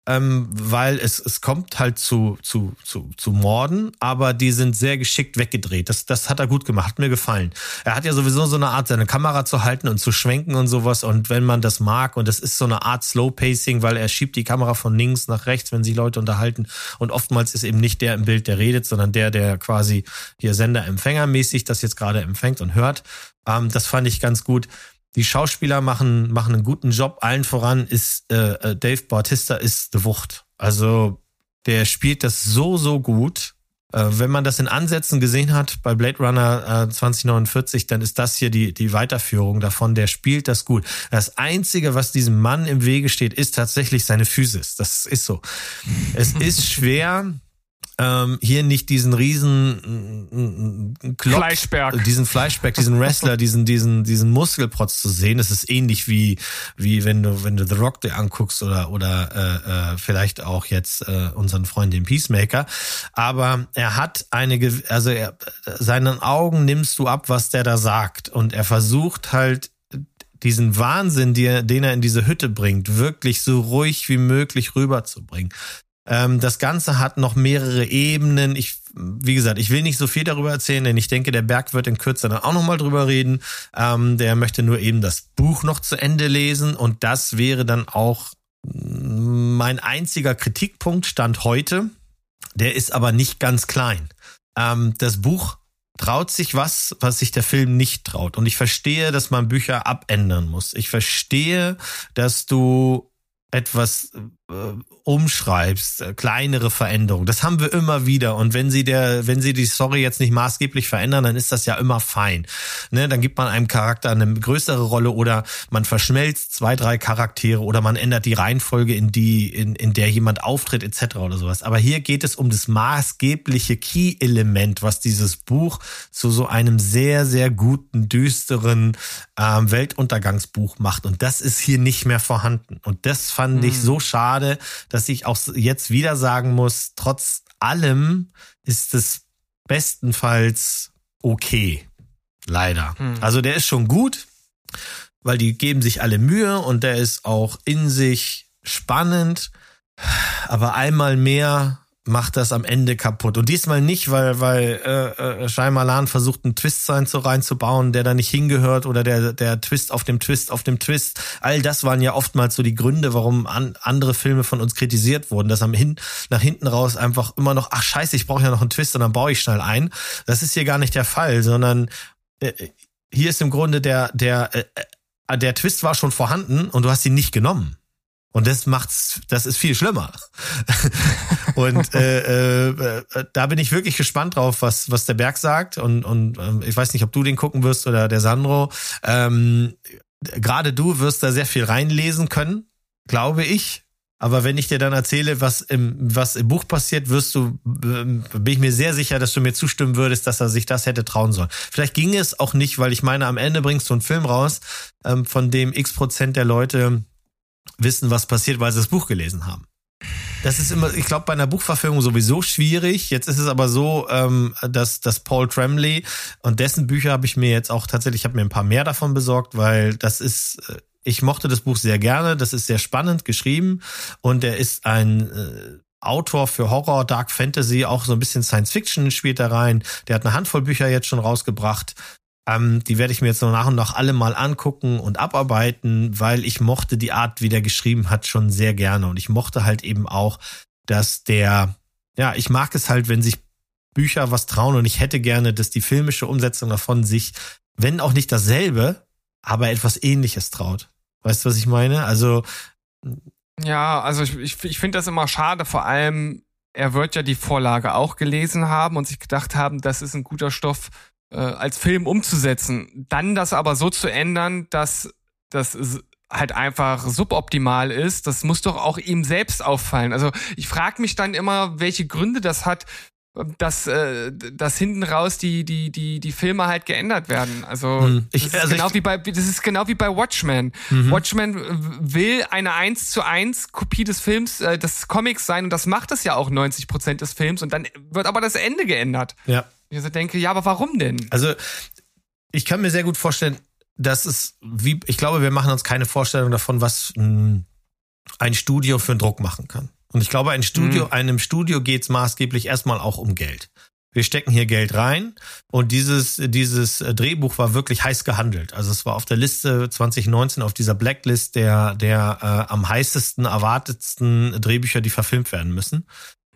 S1: ähm, weil es, es kommt halt zu, zu, zu, zu Morden, aber die sind sehr geschickt weggedreht. Das, das hat er gut gemacht, hat mir gefallen. Er hat ja sowieso so eine Art, seine Kamera zu halten und zu schwenken und sowas. Und wenn man das mag, und das ist so eine Art Slow Pacing, weil er schiebt die Kamera von links nach rechts, wenn sich Leute unterhalten. Und oftmals ist eben nicht der im Bild, der redet, sondern der, der quasi hier Sender-Empfänger-mäßig das jetzt gerade empfängt und hört. Ähm, das fand ich ganz gut. Die Schauspieler machen, machen einen guten Job. Allen voran ist äh, äh Dave Bautista ist The Wucht. Also der spielt das so, so gut. Äh, wenn man das in Ansätzen gesehen hat bei Blade Runner äh, 2049, dann ist das hier die, die Weiterführung davon. Der spielt das gut. Das Einzige, was diesem Mann im Wege steht, ist tatsächlich seine Physis. Das ist so. Es ist schwer, ähm, hier nicht diesen riesen äh, Klopf,
S3: Fleischberg.
S1: diesen Fleischberg, diesen Wrestler, diesen diesen diesen Muskelprotz zu sehen. Es ist ähnlich wie wie wenn du wenn du The Rock dir anguckst oder oder äh, äh, vielleicht auch jetzt äh, unseren Freund den Peacemaker. Aber er hat eine also er, seinen Augen nimmst du ab, was der da sagt und er versucht halt diesen Wahnsinn, den er in diese Hütte bringt, wirklich so ruhig wie möglich rüberzubringen. Ähm, das Ganze hat noch mehrere Ebenen. Ich, wie gesagt, ich will nicht so viel darüber erzählen, denn ich denke, der Berg wird in Kürze dann auch nochmal drüber reden. Ähm, der möchte nur eben das Buch noch zu Ende lesen und das wäre dann auch mein einziger Kritikpunkt stand heute. Der ist aber nicht ganz klein. Ähm, das Buch traut sich was, was sich der Film nicht traut. Und ich verstehe, dass man Bücher abändern muss. Ich verstehe, dass du etwas umschreibst, äh, kleinere Veränderungen. Das haben wir immer wieder. Und wenn sie der, wenn sie die Story jetzt nicht maßgeblich verändern, dann ist das ja immer fein. Ne, dann gibt man einem Charakter eine größere Rolle oder man verschmelzt zwei, drei Charaktere oder man ändert die Reihenfolge, in die, in, in der jemand auftritt, etc. oder sowas. Aber hier geht es um das maßgebliche Key-Element, was dieses Buch zu so einem sehr, sehr guten, düsteren ähm, Weltuntergangsbuch macht. Und das ist hier nicht mehr vorhanden. Und das fand hm. ich so schade schade, dass ich auch jetzt wieder sagen muss, trotz allem ist es bestenfalls okay. Leider. Hm. Also der ist schon gut, weil die geben sich alle Mühe und der ist auch in sich spannend. Aber einmal mehr macht das am Ende kaputt. Und diesmal nicht, weil, weil äh, äh, Shyamalan versucht, einen Twist sein zu reinzubauen, der da nicht hingehört oder der, der Twist auf dem Twist auf dem Twist. All das waren ja oftmals so die Gründe, warum an, andere Filme von uns kritisiert wurden, dass am hin, nach hinten raus einfach immer noch, ach scheiße, ich brauche ja noch einen Twist und dann baue ich schnell ein. Das ist hier gar nicht der Fall, sondern äh, hier ist im Grunde der, der, äh, äh der Twist war schon vorhanden und du hast ihn nicht genommen. Und das macht's, das ist viel schlimmer. und äh, äh, da bin ich wirklich gespannt drauf, was was der Berg sagt. Und und äh, ich weiß nicht, ob du den gucken wirst oder der Sandro. Ähm, Gerade du wirst da sehr viel reinlesen können, glaube ich. Aber wenn ich dir dann erzähle, was im, was im Buch passiert, wirst du, ähm, bin ich mir sehr sicher, dass du mir zustimmen würdest, dass er sich das hätte trauen sollen. Vielleicht ging es auch nicht, weil ich meine, am Ende bringst du einen Film raus, ähm, von dem x Prozent der Leute wissen, was passiert, weil sie das Buch gelesen haben. Das ist immer, ich glaube, bei einer Buchverfilmung sowieso schwierig. Jetzt ist es aber so, ähm, dass, dass Paul Tremley und dessen Bücher habe ich mir jetzt auch tatsächlich, ich habe mir ein paar mehr davon besorgt, weil das ist, äh, ich mochte das Buch sehr gerne. Das ist sehr spannend geschrieben und er ist ein äh, Autor für Horror, Dark Fantasy, auch so ein bisschen Science Fiction spielt da rein. Der hat eine Handvoll Bücher jetzt schon rausgebracht. Ähm, die werde ich mir jetzt noch nach und nach alle mal angucken und abarbeiten, weil ich mochte die Art, wie der geschrieben hat, schon sehr gerne. Und ich mochte halt eben auch, dass der, ja, ich mag es halt, wenn sich Bücher was trauen und ich hätte gerne, dass die filmische Umsetzung davon sich, wenn auch nicht dasselbe, aber etwas ähnliches traut. Weißt du, was ich meine? Also.
S3: Ja, also ich, ich, ich finde das immer schade, vor allem, er wird ja die Vorlage auch gelesen haben und sich gedacht haben, das ist ein guter Stoff äh, als Film umzusetzen. Dann das aber so zu ändern, dass das halt einfach suboptimal ist, das muss doch auch ihm selbst auffallen. Also ich frage mich dann immer, welche Gründe das hat, dass, äh, dass hinten raus die, die, die, die Filme halt geändert werden. Also, hm. ich, das, ist also genau ich, wie bei, das ist genau wie bei Watchmen. Mhm. Watchmen will eine 1 zu 1 Kopie des Films, äh, des Comics sein und das macht es ja auch 90 Prozent des Films und dann wird aber das Ende geändert.
S1: Ja.
S3: Ich so denke, ja, aber warum denn?
S1: Also, ich kann mir sehr gut vorstellen, dass es wie, ich glaube, wir machen uns keine Vorstellung davon, was ein, Studio für einen Druck machen kann. Und ich glaube, ein Studio, mhm. einem Studio geht es maßgeblich erstmal auch um Geld. Wir stecken hier Geld rein und dieses, dieses Drehbuch war wirklich heiß gehandelt. Also es war auf der Liste 2019 auf dieser Blacklist der, der äh, am heißesten erwartetsten Drehbücher, die verfilmt werden müssen.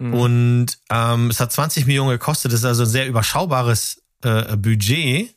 S1: Mhm. Und ähm, es hat 20 Millionen gekostet, das ist also ein sehr überschaubares äh, Budget.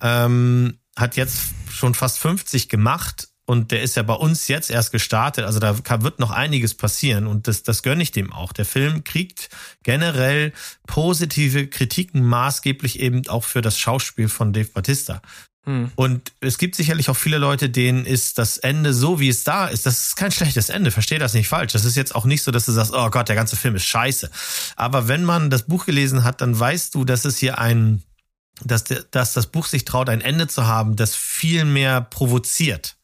S1: Ähm, hat jetzt schon fast 50 gemacht und der ist ja bei uns jetzt erst gestartet. Also da kann, wird noch einiges passieren und das, das gönne ich dem auch. Der Film kriegt generell positive Kritiken, maßgeblich eben auch für das Schauspiel von Dave Batista. Hm. Und es gibt sicherlich auch viele Leute, denen ist das Ende so, wie es da ist. Das ist kein schlechtes Ende. Verstehe das nicht falsch. Das ist jetzt auch nicht so, dass du sagst, oh Gott, der ganze Film ist scheiße. Aber wenn man das Buch gelesen hat, dann weißt du, dass es hier ein, dass, dass das Buch sich traut, ein Ende zu haben, das viel mehr provoziert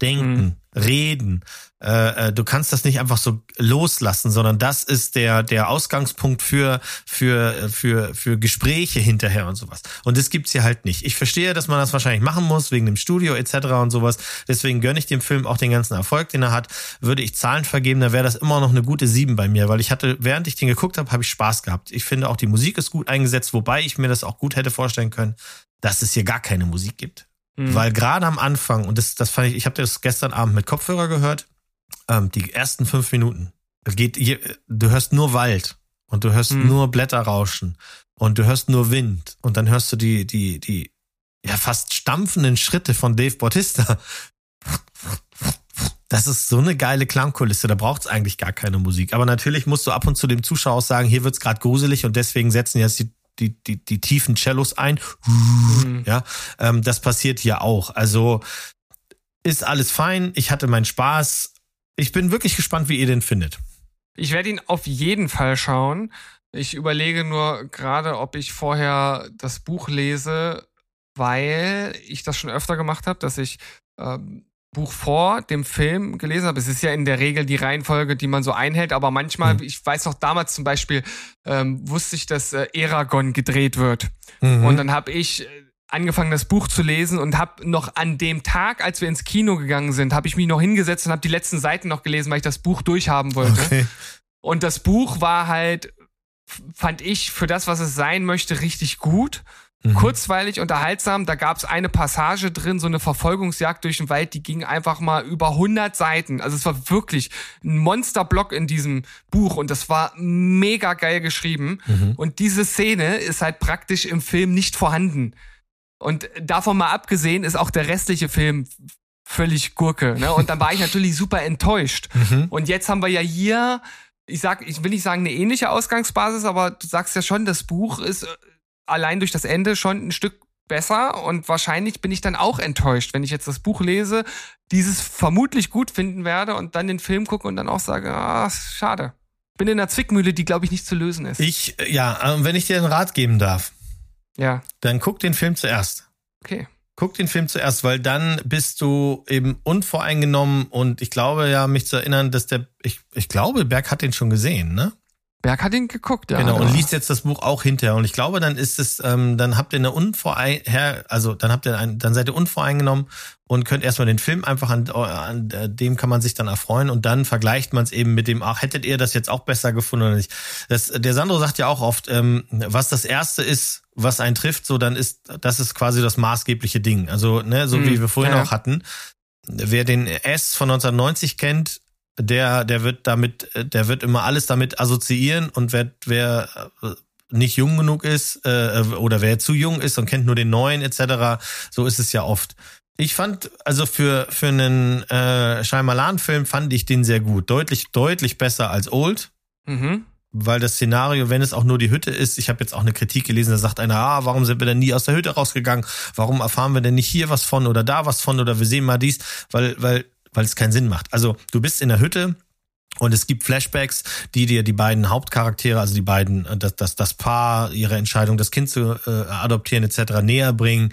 S1: denken, mhm. reden. Äh, äh, du kannst das nicht einfach so loslassen, sondern das ist der der Ausgangspunkt für für für für Gespräche hinterher und sowas. Und das gibt's hier halt nicht. Ich verstehe, dass man das wahrscheinlich machen muss wegen dem Studio etc. und sowas. Deswegen gönne ich dem Film auch den ganzen Erfolg, den er hat. Würde ich Zahlen vergeben, da wäre das immer noch eine gute sieben bei mir, weil ich hatte, während ich den geguckt habe, habe ich Spaß gehabt. Ich finde auch die Musik ist gut eingesetzt, wobei ich mir das auch gut hätte vorstellen können, dass es hier gar keine Musik gibt. Mhm. Weil gerade am Anfang, und das, das fand ich, ich habe das gestern Abend mit Kopfhörer gehört, ähm, die ersten fünf Minuten, geht, du hörst nur Wald und du hörst mhm. nur Blätter rauschen und du hörst nur Wind und dann hörst du die, die, die, ja, fast stampfenden Schritte von Dave Bautista. Das ist so eine geile Klangkulisse, da braucht's eigentlich gar keine Musik. Aber natürlich musst du ab und zu dem Zuschauer sagen, hier wird's gerade gruselig und deswegen setzen jetzt die die, die, die tiefen Cellos ein. Mhm. Ja, ähm, das passiert hier auch. Also ist alles fein. Ich hatte meinen Spaß. Ich bin wirklich gespannt, wie ihr den findet.
S3: Ich werde ihn auf jeden Fall schauen. Ich überlege nur gerade, ob ich vorher das Buch lese, weil ich das schon öfter gemacht habe, dass ich ähm, Buch vor dem Film gelesen habe. Es ist ja in der Regel die Reihenfolge, die man so einhält, aber manchmal, mhm. ich weiß noch damals zum Beispiel, ähm, wusste ich, dass äh, Eragon gedreht wird. Mhm. Und dann habe ich äh, angefangen, das Buch zu lesen und habe noch an dem Tag, als wir ins Kino gegangen sind, habe ich mich noch hingesetzt und habe die letzten Seiten noch gelesen, weil ich das Buch durchhaben wollte. Okay. Und das Buch war halt, fand ich, für das, was es sein möchte, richtig gut. Mhm. Kurzweilig, unterhaltsam. Da gab es eine Passage drin, so eine Verfolgungsjagd durch den Wald, die ging einfach mal über 100 Seiten. Also es war wirklich ein Monsterblock in diesem Buch und das war mega geil geschrieben. Mhm. Und diese Szene ist halt praktisch im Film nicht vorhanden. Und davon mal abgesehen ist auch der restliche Film völlig Gurke. Ne? Und dann war ich natürlich super enttäuscht. Mhm. Und jetzt haben wir ja hier, ich sag, ich will nicht sagen eine ähnliche Ausgangsbasis, aber du sagst ja schon, das Buch ist allein durch das Ende schon ein Stück besser und wahrscheinlich bin ich dann auch enttäuscht, wenn ich jetzt das Buch lese, dieses vermutlich gut finden werde und dann den Film gucke und dann auch sage, ah, schade. Bin in einer Zwickmühle, die glaube ich nicht zu lösen ist.
S1: Ich, ja, äh, wenn ich dir einen Rat geben darf,
S3: ja,
S1: dann guck den Film zuerst.
S3: okay.
S1: Guck den Film zuerst, weil dann bist du eben unvoreingenommen und ich glaube ja, mich zu erinnern, dass der, ich, ich glaube, Berg hat den schon gesehen, ne?
S3: Berg hat ihn geguckt, ja.
S1: genau, und liest jetzt das Buch auch hinterher. Und ich glaube, dann ist es, ähm, dann habt ihr eine unvorein, also dann habt ihr ein, dann seid ihr unvoreingenommen und könnt erstmal den Film einfach an, an äh, dem kann man sich dann erfreuen und dann vergleicht man es eben mit dem, ach, hättet ihr das jetzt auch besser gefunden oder nicht? Das, der Sandro sagt ja auch oft, ähm, was das erste ist, was einen trifft, so dann ist, das ist quasi das maßgebliche Ding. Also, ne, so
S3: Hm,
S1: wie wir vorhin
S3: ja.
S1: auch hatten. Wer den S von 1990 kennt, der, der wird damit, der wird immer alles damit assoziieren und wer, wer äh, nicht jung genug ist äh, oder wer zu jung ist und kennt nur den neuen etc., so ist es ja oft. Ich fand, also für, für einen äh, Shyamalan-Film fand ich den sehr gut. Deutlich, deutlich besser als Old
S3: Mhm.
S1: weil das Szenario, wenn es auch nur die Hütte ist, ich habe jetzt auch eine Kritik gelesen, da sagt einer, ah, warum sind wir denn nie aus der Hütte rausgegangen? Warum erfahren wir denn nicht hier was von oder da was von oder wir sehen mal dies, weil weil weil es keinen Sinn macht. Also, du bist in der Hütte und es gibt Flashbacks, die dir die beiden Hauptcharaktere, also die beiden, äh, das, das, das Paar, ihre Entscheidung, das Kind zu äh, adoptieren etc. näher bringen.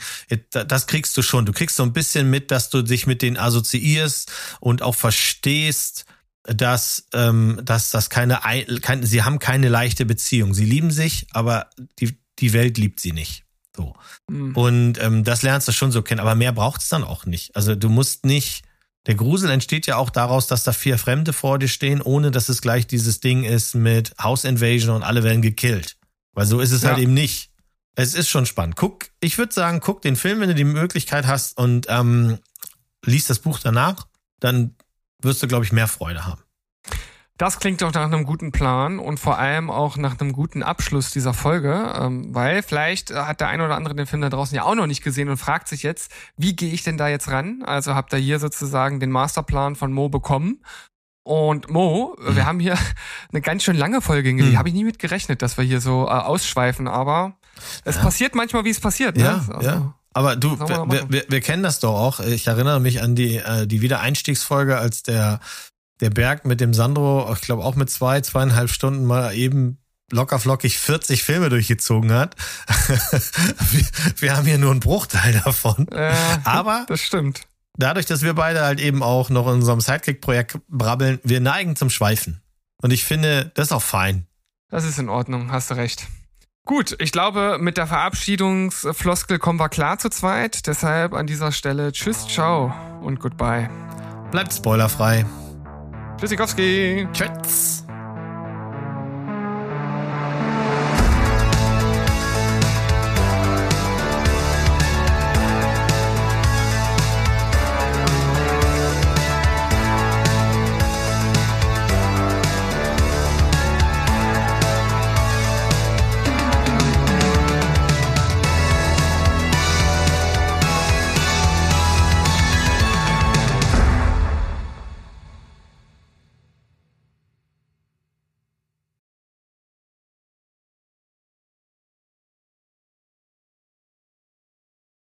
S1: Das kriegst du schon. Du kriegst so ein bisschen mit, dass du dich mit denen assoziierst und auch verstehst, dass, ähm, dass das keine, ei- kein, sie haben keine leichte Beziehung. Sie lieben sich, aber die, die Welt liebt sie nicht. So.
S3: Mhm.
S1: Und ähm, das lernst du schon so kennen, aber mehr braucht's dann auch nicht. Also du musst nicht. Der Grusel entsteht ja auch daraus, dass da vier Fremde vor dir stehen, ohne dass es gleich dieses Ding ist mit House Invasion und alle werden gekillt. Weil so ist es
S3: Ja.
S1: halt eben nicht. Es ist schon spannend. Guck, ich würde sagen, guck den Film, wenn du die Möglichkeit hast und ähm, liest das Buch danach, dann wirst du, glaube ich, mehr Freude haben.
S3: Das klingt doch nach einem guten Plan und vor allem auch nach einem guten Abschluss dieser Folge, ähm, weil vielleicht hat der ein oder andere den Film da draußen ja auch noch nicht gesehen und fragt sich jetzt, wie gehe ich denn da jetzt ran? Also habt ihr hier sozusagen den Masterplan von Mo bekommen. Und Mo,
S1: Mhm.
S3: wir haben hier eine ganz schön lange Folge hingelegt.
S1: Mhm.
S3: Habe ich nie mit gerechnet, dass wir hier so äh, ausschweifen, aber es
S1: Ja.
S3: passiert manchmal, wie es passiert. Ne?
S1: Ja,
S3: Also,
S1: ja. Aber du, wir, wir, wir kennen das doch auch. Ich erinnere mich an die, äh, die Wiedereinstiegsfolge, als der, der Berg mit dem Sandro, ich glaube auch mit zwei, zweieinhalb Stunden mal eben locker flockig 40 Filme durchgezogen hat. wir, wir haben hier nur einen Bruchteil davon.
S3: Äh,
S1: Aber
S3: das stimmt.
S1: dadurch, dass wir beide halt eben auch noch in unserem Sidekick-Projekt brabbeln, wir neigen zum Schweifen. Und ich finde, das ist auch fein.
S3: Das ist in Ordnung, hast du recht. Gut, ich glaube, mit der Verabschiedungsfloskel kommen wir klar zu zweit. Deshalb an dieser Stelle Tschüss, ciao und goodbye.
S1: Bleibt spoilerfrei.
S3: Tjusikalski.
S1: Kjøtts.